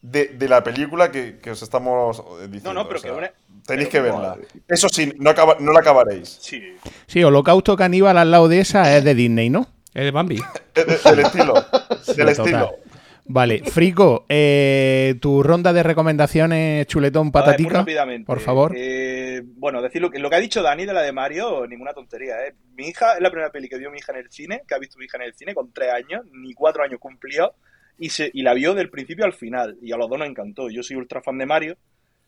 de, de la película que, que os estamos eh, diciendo. No, no, pero o sea, que una- Tenéis pero- que verla. Eso sí, no, acaba- no la acabaréis. Sí. Sí, Holocausto Caníbal al lado de esa es de Disney, ¿no? Es de Bambi. De- Del estilo. Del estilo. Vale, Frico, eh, tu ronda de recomendaciones, chuletón, ver, patatica, rápidamente. por favor. Eh, bueno, decir lo que, lo que ha dicho Dani de la de Mario, ninguna tontería. ¿eh? Mi hija es la primera peli que vio mi hija en el cine, que ha visto mi hija en el cine con tres años, ni cuatro años cumplió, y, se, y la vio del principio al final. Y a los dos nos encantó. Yo soy ultra fan de Mario,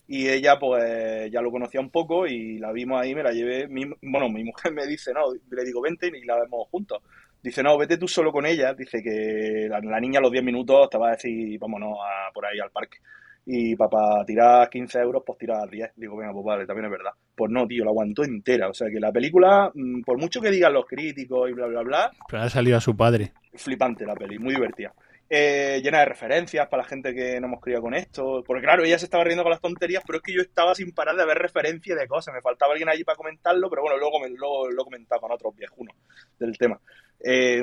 y ella pues ya lo conocía un poco, y la vimos ahí, me la llevé. mi- bueno, mi mujer me dice, no, le digo, vente y la vemos juntos. Dice, no, vete tú solo con ella. Dice que la, la niña a los 10 minutos te va a decir, vámonos a- por ahí al parque. Y para tirar 15 euros, pues tirar 10. Digo, venga, pues vale, también es verdad. Pues no, tío, la aguantó entera. O sea que la película, mm, por mucho que digan los críticos y bla, bla, bla, Pero ha salido a su padre. flipante la peli, muy divertida. Eh, llena de referencias para la gente que no hemos criado con esto. Porque claro, ella se estaba riendo con las tonterías, pero es que yo estaba sin parar de ver referencias de cosas. Me faltaba alguien allí para comentarlo, pero bueno, luego me, luego lo he comentado con otros viejunos del tema. Eh,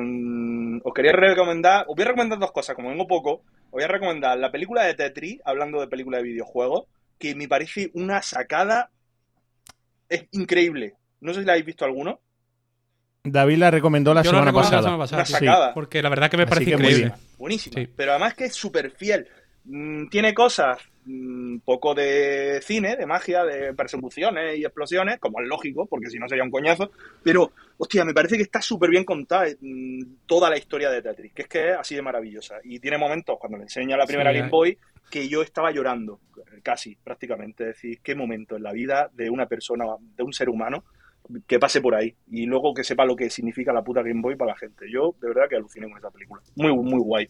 os quería recomendar, os voy a recomendar dos cosas, como vengo poco, os voy a recomendar la película de Tetris, hablando de película de videojuegos, que me parece una sacada es increíble. No sé si la habéis visto alguno. David la recomendó la Yo semana recomendé pasada. la semana pasada. Una sí. sacada. Porque la verdad que me Así parece que muy increíble. Sí. Pero además que es súper fiel. Mm, Tiene cosas, mm, poco de cine, de magia, de persecuciones y explosiones, como es lógico, porque si no sería un coñazo. Pero, hostia, me parece que está súper bien contada mm, toda la historia de Tetris, que es que es así de maravillosa. Y tiene momentos, cuando le enseña la primera Sí, Game eh. Boy, que yo estaba llorando, casi, prácticamente. Es decir, qué momento en la vida de una persona, de un ser humano, que pase por ahí y luego que sepa lo que significa la puta Game Boy para la gente. Yo, de verdad, que aluciné con esa película. Muy, muy guay.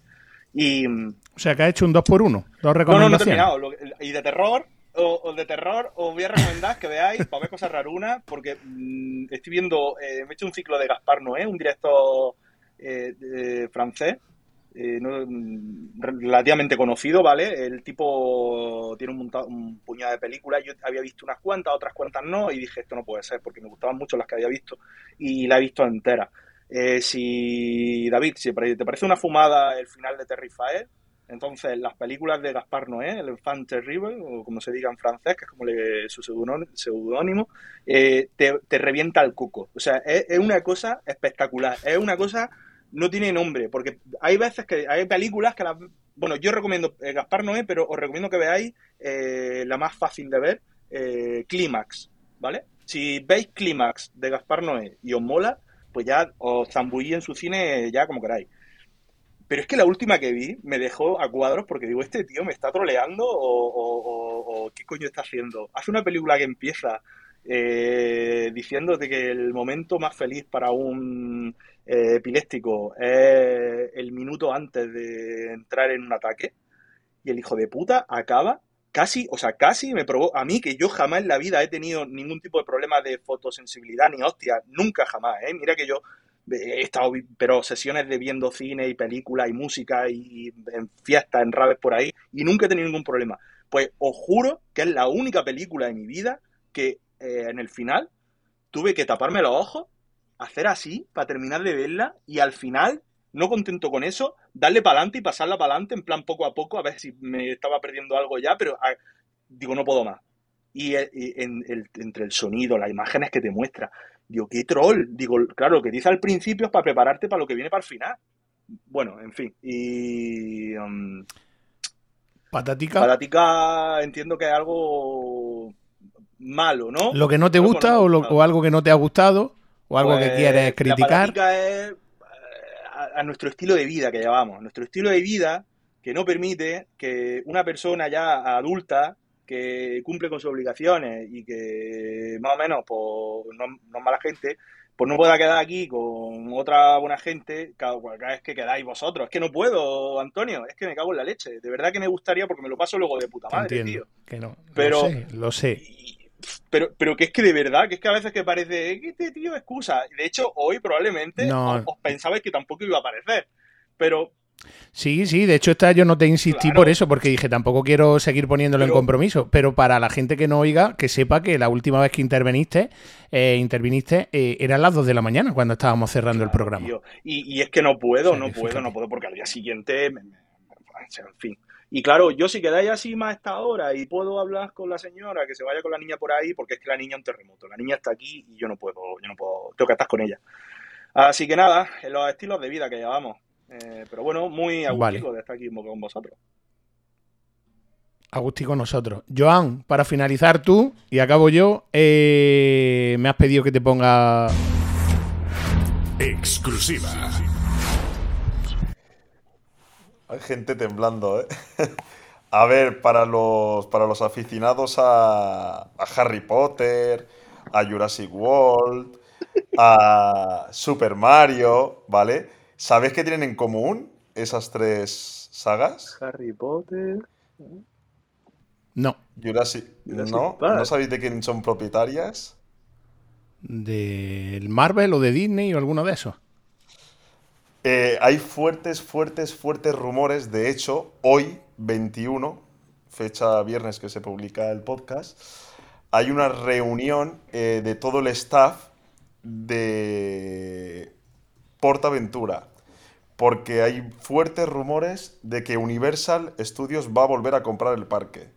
Y. mm, O sea, que ha hecho un 2 por 1 Dos No, no, no he recomendaciones. terminado. Y de terror, o, o de terror, os voy a recomendar que veáis para ver cosas rarunas, porque mm, estoy viendo, eh, me he hecho un ciclo de Gaspar Noé, un director eh, eh, francés, eh, relativamente conocido, ¿vale? El tipo tiene un, monta- un puñado de películas, yo había visto unas cuantas, otras cuantas no, y dije, esto no puede ser, porque me gustaban mucho las que había visto, y la he visto entera. Eh, si, David, si te parece una fumada el final de Terrifier, entonces, las películas de Gaspar Noé, el Enfant Terrible, o como se diga en francés, que es como le, su seudónimo, eh, te, revienta el cuco. O sea, es una cosa espectacular. Es una cosa, no tiene nombre, porque hay veces que hay películas que las. Bueno, yo recomiendo eh, Gaspar Noé, pero os recomiendo que veáis eh, la más fácil de ver, eh, Clímax, ¿vale? Si veis Clímax de Gaspar Noé y os mola, pues ya os zambullí en su cine ya como queráis. Pero es que la última que vi me dejó a cuadros porque digo, este tío me está troleando o, qué coño está haciendo. Hace una película que empieza eh, diciéndote que el momento más feliz para un eh, epiléptico es el minuto antes de entrar en un ataque y el hijo de puta acaba casi, o sea, casi me probó a mí que yo jamás en la vida he tenido ningún tipo de problema de fotosensibilidad ni hostia, nunca jamás, ¿eh? Mira que yo he estado, pero sesiones de viendo cine y películas y música y, y en fiestas, en raves por ahí, y nunca he tenido ningún problema. Pues os juro que es la única película de mi vida que eh, en el final tuve que taparme los ojos, hacer así para terminar de verla y al final, no contento con eso, darle para adelante y pasarla para adelante en plan poco a poco, a ver si me estaba perdiendo algo ya, pero ah, digo, no puedo más. Y, eh, y en el- entre el sonido, las imágenes que te muestra, digo, qué troll. Digo, claro, lo que dice al principio es para prepararte para lo que viene para el final. Bueno, en fin. Y. um, Patatica. Patatica entiendo que es algo malo, ¿no? Lo que no te gusta o, lo- o algo que no te ha gustado o algo que Pues, quieres La criticar. patatica es eh, a, a nuestro estilo de vida que llevamos. Nuestro estilo de vida que no permite que una persona ya adulta que cumple con sus obligaciones y que más o menos pues, no, no es mala gente, pues no pueda quedar aquí con otra buena gente cada, cada vez que quedáis vosotros. Es que no puedo, Antonio, es que me cago en la leche. De verdad que me gustaría porque me lo paso luego de puta madre, entiendo. tío. Que no. Pero- Lo sé, lo sé. Y, pero, pero que es que de verdad, que es que a veces que parece "Eh, que este tío excusa. De hecho, hoy probablemente No. os, os pensabais que tampoco iba a aparecer. Pero Sí, sí, de hecho esta yo no te insistí Claro. por eso, porque dije tampoco quiero seguir poniéndolo en compromiso, pero para la gente que no oiga, que sepa que la última vez que interveniste, eh, interviniste, eh, eran las 2 de la mañana cuando estábamos cerrando el programa. Y, y es que no puedo, no puedo, no puedo, porque al día siguiente, me- me- sea, en fin. Y claro, yo si quedáis así más esta hora y puedo hablar con la señora, que se vaya con la niña por ahí, porque es que la niña es un terremoto. La niña está aquí y yo no puedo, yo no puedo, tengo que estar con ella. Así que nada, en los estilos de vida que llevamos. Eh, pero bueno, muy agustico Vale. de estar aquí con vosotros. Agustí con nosotros. Joan, para finalizar tú, y acabo yo, eh, me has pedido que te ponga... Exclusiva. Hay gente temblando, ¿eh? A ver, para los, para los aficionados a, a Harry Potter, a Jurassic World, a Super Mario, ¿vale? ¿Sabéis qué tienen en común esas tres sagas? Harry Potter. No, Jurassic, Jurassic ¿no? Park. ¿No sabéis de quién son propietarias? del Marvel o de Disney o alguno de esos. Eh, hay fuertes, fuertes, fuertes rumores. De hecho, hoy, 21, fecha viernes que se publica el podcast, hay una reunión eh, de todo el staff de Portaventura. Porque hay fuertes rumores de que Universal Studios va a volver a comprar el parque.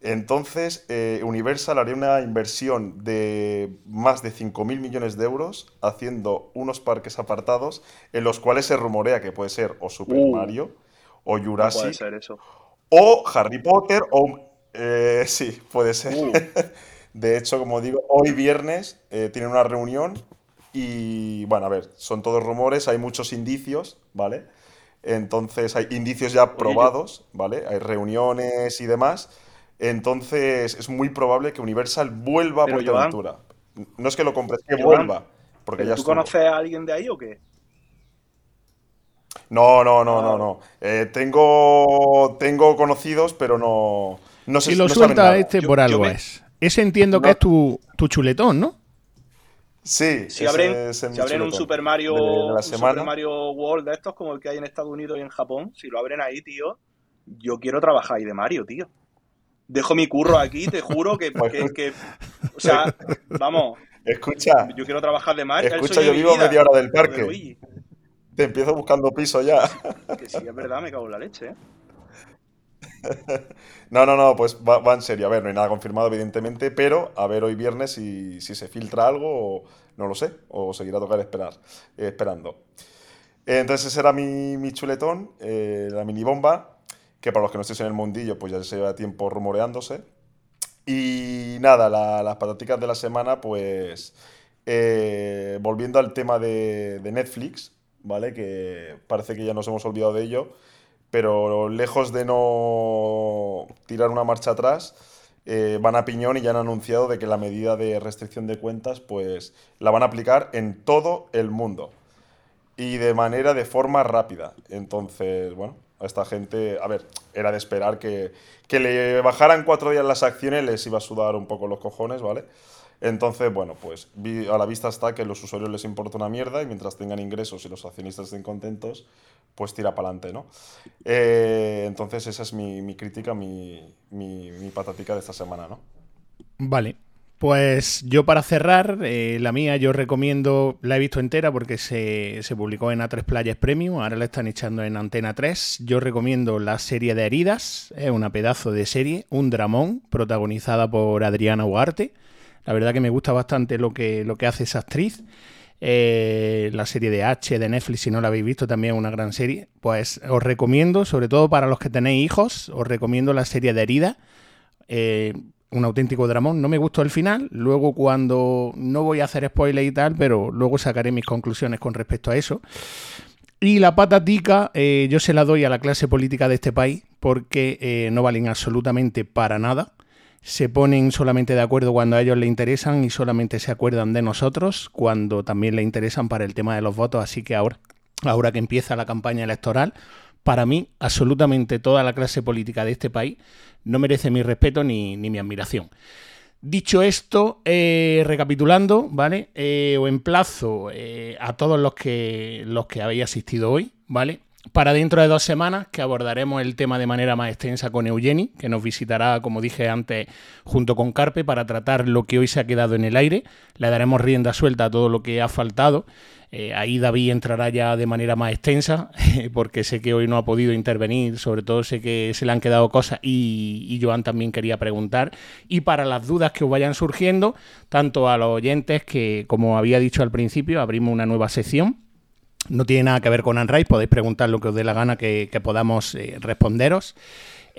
Entonces, eh, Universal haría una inversión de más de 5.000 millones de euros haciendo unos parques apartados en los cuales se rumorea que puede ser o Super Uh. Mario o No puede Jurassic ser eso. o Harry Potter o... eh, sí, puede ser. Uh. De hecho, como digo, hoy viernes eh, tienen una reunión y, bueno, a ver, son todos rumores, hay muchos indicios, ¿vale? Entonces, hay indicios ya probados, ¿vale? Hay reuniones y demás. Entonces, es muy probable que Universal vuelva a Portaventura. No es que lo compres, que Joan, vuelva, porque ¿Pero ya tú estuvo. conoces a alguien de ahí o qué? No, no, no, Ah. no, no. Eh, tengo, tengo conocidos, pero no, no sé Si lo no saben suelta nada. este por yo algo me- es. Ese entiendo que No. es tu, tu chuletón, ¿no? Sí, Si ese abren, es si abren un Super Mario, de, de la un. Super Mario World de estos como el que hay en Estados Unidos y en Japón, si lo abren ahí, tío, yo quiero trabajar ahí de Mario, tío. Dejo mi curro aquí, te juro que, Pues que, que- o sea, vamos, Escucha, yo quiero trabajar de el escucha, yo vivo a media hora del de parque. Te empiezo buscando piso ya. Que sí, es verdad, me cago en la leche, ¿eh? No, no, no, pues va, va en serio. A ver, no hay nada confirmado, evidentemente, pero a ver hoy viernes si, si se filtra algo o no lo sé, o seguirá a tocar esperar, eh, esperando. Entonces ese era mi, mi chuletón, eh, la mini bomba, que para los que no estéis en el mundillo, pues ya se lleva tiempo rumoreándose. Y nada, la- las pataticas de la semana, pues eh, volviendo al tema de, de Netflix, ¿vale? Que parece que ya nos hemos olvidado de ello, pero lejos de no tirar una marcha atrás, eh, van a piñón y ya han anunciado de que la medida de restricción de cuentas, pues la van a aplicar en todo el mundo y de manera, de forma rápida. Entonces, bueno, a esta gente, a ver, era de esperar que, que le bajaran cuatro días las acciones, les iba a sudar un poco los cojones, ¿vale? Entonces, bueno, pues a la vista está que a los usuarios les importa una mierda y mientras tengan ingresos y los accionistas estén contentos, pues tira para adelante, ¿no? Eh, entonces, esa es mi, mi crítica, mi, mi, mi patatica de esta semana, ¿no? Vale. Pues yo para cerrar, eh, la mía yo recomiendo, la he visto entera porque se, se publicó en A3 Playas Premium, ahora la están echando en Antena 3. Yo recomiendo la serie de Heridas, es una pedazo de serie, un dramón, protagonizada por Adriana Ugarte. La verdad que me gusta bastante lo que, lo que hace esa actriz. Eh, la serie de H de Netflix, si no la habéis visto, también es una gran serie. Pues os recomiendo, sobre todo para los que tenéis hijos, os recomiendo la serie de Heridas. Eh, un auténtico dramón. No me gustó el final. Luego, cuando no voy a hacer spoiler y tal, pero luego sacaré mis conclusiones con respecto a eso. Y la patatica, eh, yo se la doy a la clase política de este país porque eh, no valen absolutamente para nada. Se ponen solamente de acuerdo cuando a ellos les interesan y solamente se acuerdan de nosotros cuando también les interesan para el tema de los votos. Así que ahora, ahora que empieza la campaña electoral, para mí, absolutamente toda la clase política de este país no merece mi respeto ni, ni mi admiración. Dicho esto, eh, recapitulando, ¿vale? Eh, os emplazo eh, a todos los que, los que habéis asistido hoy, ¿vale? Para dentro de dos semanas, que abordaremos el tema de manera más extensa con Eugeni, que nos visitará, como dije antes, junto con Carpe, para tratar lo que hoy se ha quedado en el aire. Le daremos rienda suelta a todo lo que ha faltado. Eh, ahí David entrará ya de manera más extensa, porque sé que hoy no ha podido intervenir, sobre todo sé que se le han quedado cosas y, y Joan también quería preguntar. Y para las dudas que os vayan surgiendo, tanto a los oyentes que, como había dicho al principio, abrimos una nueva sección no tiene nada que ver con Unrise, podéis preguntar lo que os dé la gana que, podamos eh, responderos.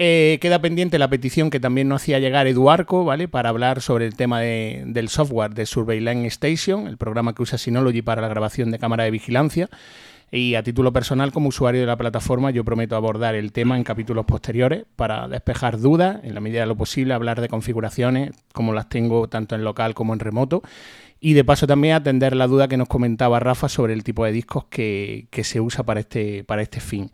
Eh, queda pendiente la petición que también nos hacía llegar Eduardo, ¿vale? Para hablar sobre el tema de, del software de Surveillance Station, el programa que usa Synology para la grabación de cámara de vigilancia. Y a título personal, como usuario de la plataforma, yo prometo abordar el tema en capítulos posteriores para despejar dudas, en la medida de lo posible, hablar de configuraciones, como las tengo tanto en local como en remoto, y de paso también atender la duda que nos comentaba Rafa sobre el tipo de discos que, se usa para este, para este fin.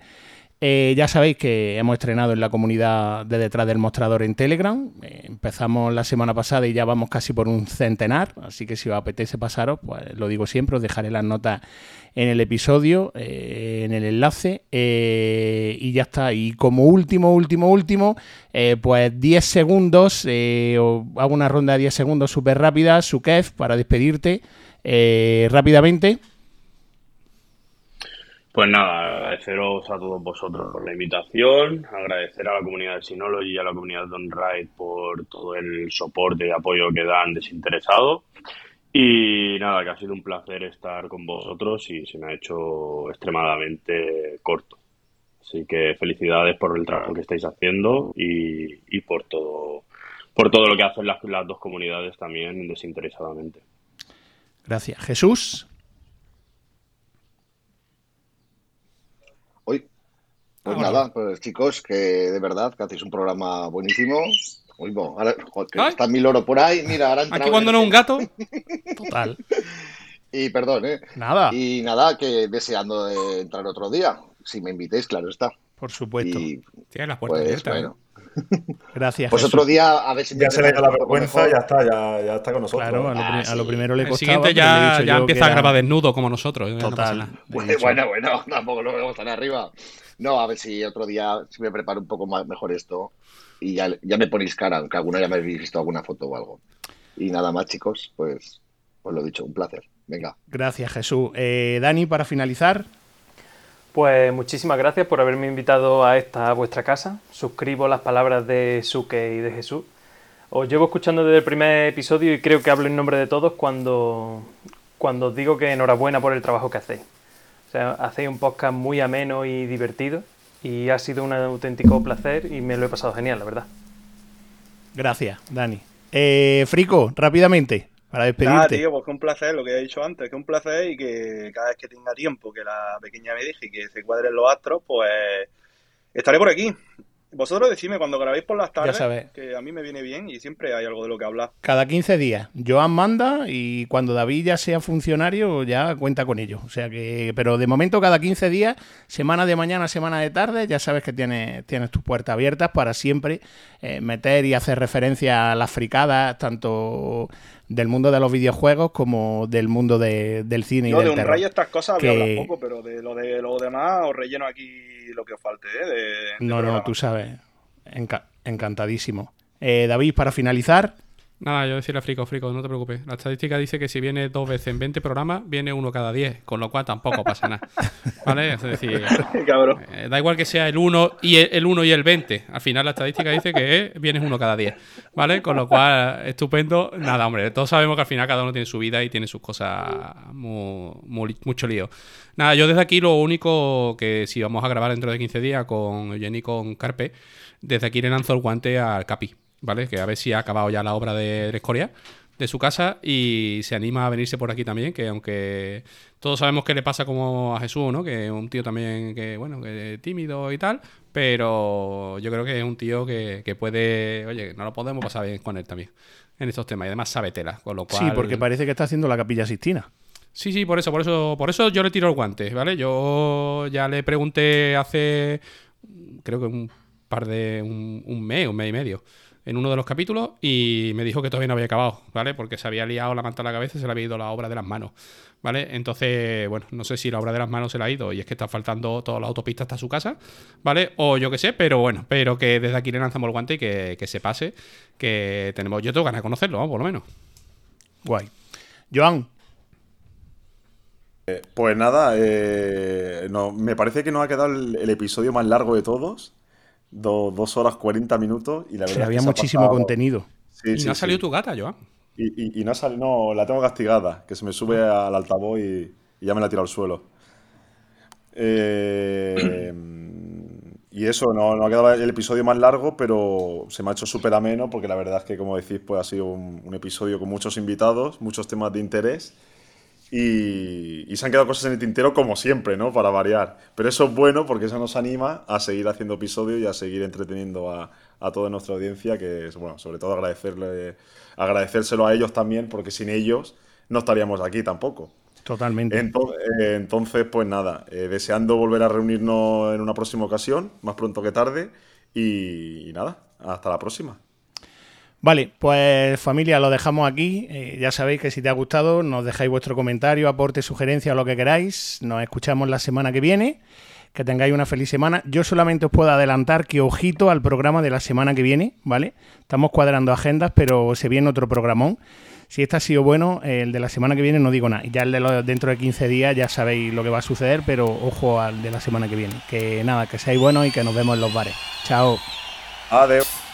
Eh, ya sabéis que hemos estrenado en la comunidad de detrás del mostrador en Telegram. Eh, empezamos la semana pasada y ya vamos casi por un centenar, así que si os apetece pasaros, pues lo digo siempre, os dejaré las notas en el episodio, eh, en el enlace, eh, y ya está. Y como último, último, último, eh, pues 10 segundos, eh, o hago una ronda de 10 segundos súper rápida, Sukev, para despedirte rápidamente. Pues nada, agradeceros a todos vosotros por la invitación, agradecer a la comunidad de Synology y a la comunidad de OnRide por todo el soporte y apoyo que dan desinteresado. Y nada, que ha sido un placer estar con vosotros y se me ha hecho extremadamente corto. Así que felicidades por el trabajo que estáis haciendo y, y por todo por todo lo que hacen las, las dos comunidades también desinteresadamente. Gracias. Jesús. Hoy, pues nada, pues chicos, que de verdad que hacéis un programa buenísimo. Uy, bo, ahora, joder, está mi loro por ahí, mira, ahora Aquí cuando no es un gato, Total. Y perdón, ¿eh? Nada, Y nada, que deseando de entrar otro día. Si me invitéis, claro está. por supuesto. Y tiene las puertas pues abiertas. ¿eh? bueno, Gracias. pues Jesús. otro día a ver si me Ya se le da la vergüenza, ya está, ya, ya está con nosotros. Claro, a lo, Ah, pri- a lo sí. primero le El costaba. siguiente le he ya, ya empieza a era- grabar desnudo como nosotros. no Total. he Bueno, bueno, bueno, tampoco lo vemos tan arriba. No, a ver si otro día si me preparo un poco más mejor esto y ya, ya me ponéis cara, aunque alguna ya me habéis visto alguna foto o algo. Y nada más, chicos, pues, pues lo dicho, un placer. Venga. Gracias, Jesús. Eh, Dani, para finalizar. Pues muchísimas gracias por haberme invitado a esta vuestra casa. Suscribo las palabras de Suke y de Jesús. Os llevo escuchando desde el primer episodio y creo que hablo en nombre de todos cuando, cuando os digo que enhorabuena por el trabajo que hacéis. O sea, hacéis un podcast muy ameno y divertido y ha sido un auténtico placer y me lo he pasado genial, la verdad. Gracias, Dani. Eh, Frico, rápidamente, para despedirte. Nada, tío, pues que un placer, lo que he dicho antes, que un placer y que cada vez que tenga tiempo, que la pequeña me dije que se cuadren los astros, pues estaré por aquí. Vosotros decidme cuando grabéis por las tardes, que a mí me viene bien y siempre hay algo de lo que hablar. Cada 15 días. Joan manda y cuando David ya sea funcionario ya cuenta con ello. O sea que, pero de momento cada 15 días, semana de mañana, semana de tarde, ya sabes que tienes, tienes tus puertas abiertas para siempre eh, meter y hacer referencia a las fricadas, tanto del mundo de los videojuegos como del mundo de- del cine Yo y de del un terror. rayo estas cosas Que- hablar poco, pero de lo de lo demás os relleno aquí lo que os falte, ¿eh? De, de No, no, tú sabes. Enca- encantadísimo. Eh, David, para finalizar, Nada, yo decirle a Frico, Frico, no te preocupes. La estadística dice que si viene dos veces en 20 programas, viene uno cada 10, con lo cual tampoco pasa nada. ¿Vale? Es decir, Cabrón. eh, da igual que sea el 1 y el, el 1 y el 20. Al final la estadística dice que eh, vienes uno cada 10. ¿Vale? Con lo cual, estupendo. Nada, hombre, todos sabemos que al final cada uno tiene su vida y tiene sus cosas muy, muy- mucho lío. Nada, yo desde aquí lo único que si vamos a grabar dentro de 15 días con Eugeni y con Carpe, desde aquí le lanzo el guante al Capi, ¿vale? Que a ver si ha acabado ya la obra de, de Escoria de su casa y se anima a venirse por aquí también, que aunque todos sabemos que le pasa como a Jesús, ¿no? Que es un tío también que, bueno, que tímido y tal, pero yo creo que es un tío que, que puede, oye, no lo podemos pasar bien con él también en estos temas y además sabe tela, con lo cual... sí, porque parece que está haciendo la capilla Sistina. Sí, sí, por eso, por eso, por eso yo le tiro el guante, ¿vale? Yo ya le pregunté hace, creo que un par de, un, mes, un mes y medio, en uno de los capítulos y me dijo que todavía no había acabado, ¿vale? Porque se había liado la manta a la cabeza y se le había ido la obra de las manos, ¿vale? Entonces, bueno, no sé si la obra de las manos se le ha ido y es que está faltando toda la autopista hasta su casa, ¿vale? O yo qué sé, pero bueno, pero que desde aquí le lanzamos el guante y que, que se pase, que tenemos, yo tengo ganas de conocerlo, ¿no? por lo menos. Guay. Joan, Eh, Pues nada, eh, no, me parece que nos ha quedado el, el episodio más largo de todos. Do- dos horas 40 minutos. Y la verdad sí, es que había muchísimo pasado- contenido. Sí, y sí, no ha salido sí. tu gata, Joan. Y, y- y no, ha sal- no, la tengo castigada, que se me sube al altavoz y, y ya me la tira al suelo. Eh, y eso, no, no ha quedado el episodio más largo, pero se me ha hecho súper ameno porque la verdad es que, como decís, pues ha sido un, un episodio con muchos invitados, muchos temas de interés y, y se han quedado cosas en el tintero como siempre, ¿no? Para variar. Pero eso es bueno porque eso nos anima a seguir haciendo episodios y a seguir entreteniendo a, a toda nuestra audiencia, que es, bueno, sobre todo agradecerle, agradecérselo a ellos también, porque sin ellos no estaríamos aquí tampoco. Totalmente. Eh, Entonces, pues nada, eh, deseando volver a reunirnos en una próxima ocasión, más pronto que tarde, y, y nada, hasta la próxima. Vale, pues familia, lo dejamos aquí. Eh, ya sabéis que si te ha gustado, nos dejáis vuestro comentario, aporte, sugerencia lo que queráis. Nos escuchamos la semana que viene. Que tengáis una feliz semana. Yo solamente os puedo adelantar que ojito al programa de la semana que viene, ¿vale? Estamos cuadrando agendas, pero se viene otro programón. Si este ha sido bueno, el de la semana que viene no digo nada. Ya el de los- dentro de 15 días ya sabéis lo que va a suceder, pero ojo al de la semana que viene. Que nada, que seáis buenos y que nos vemos en los bares. Chao. Adiós.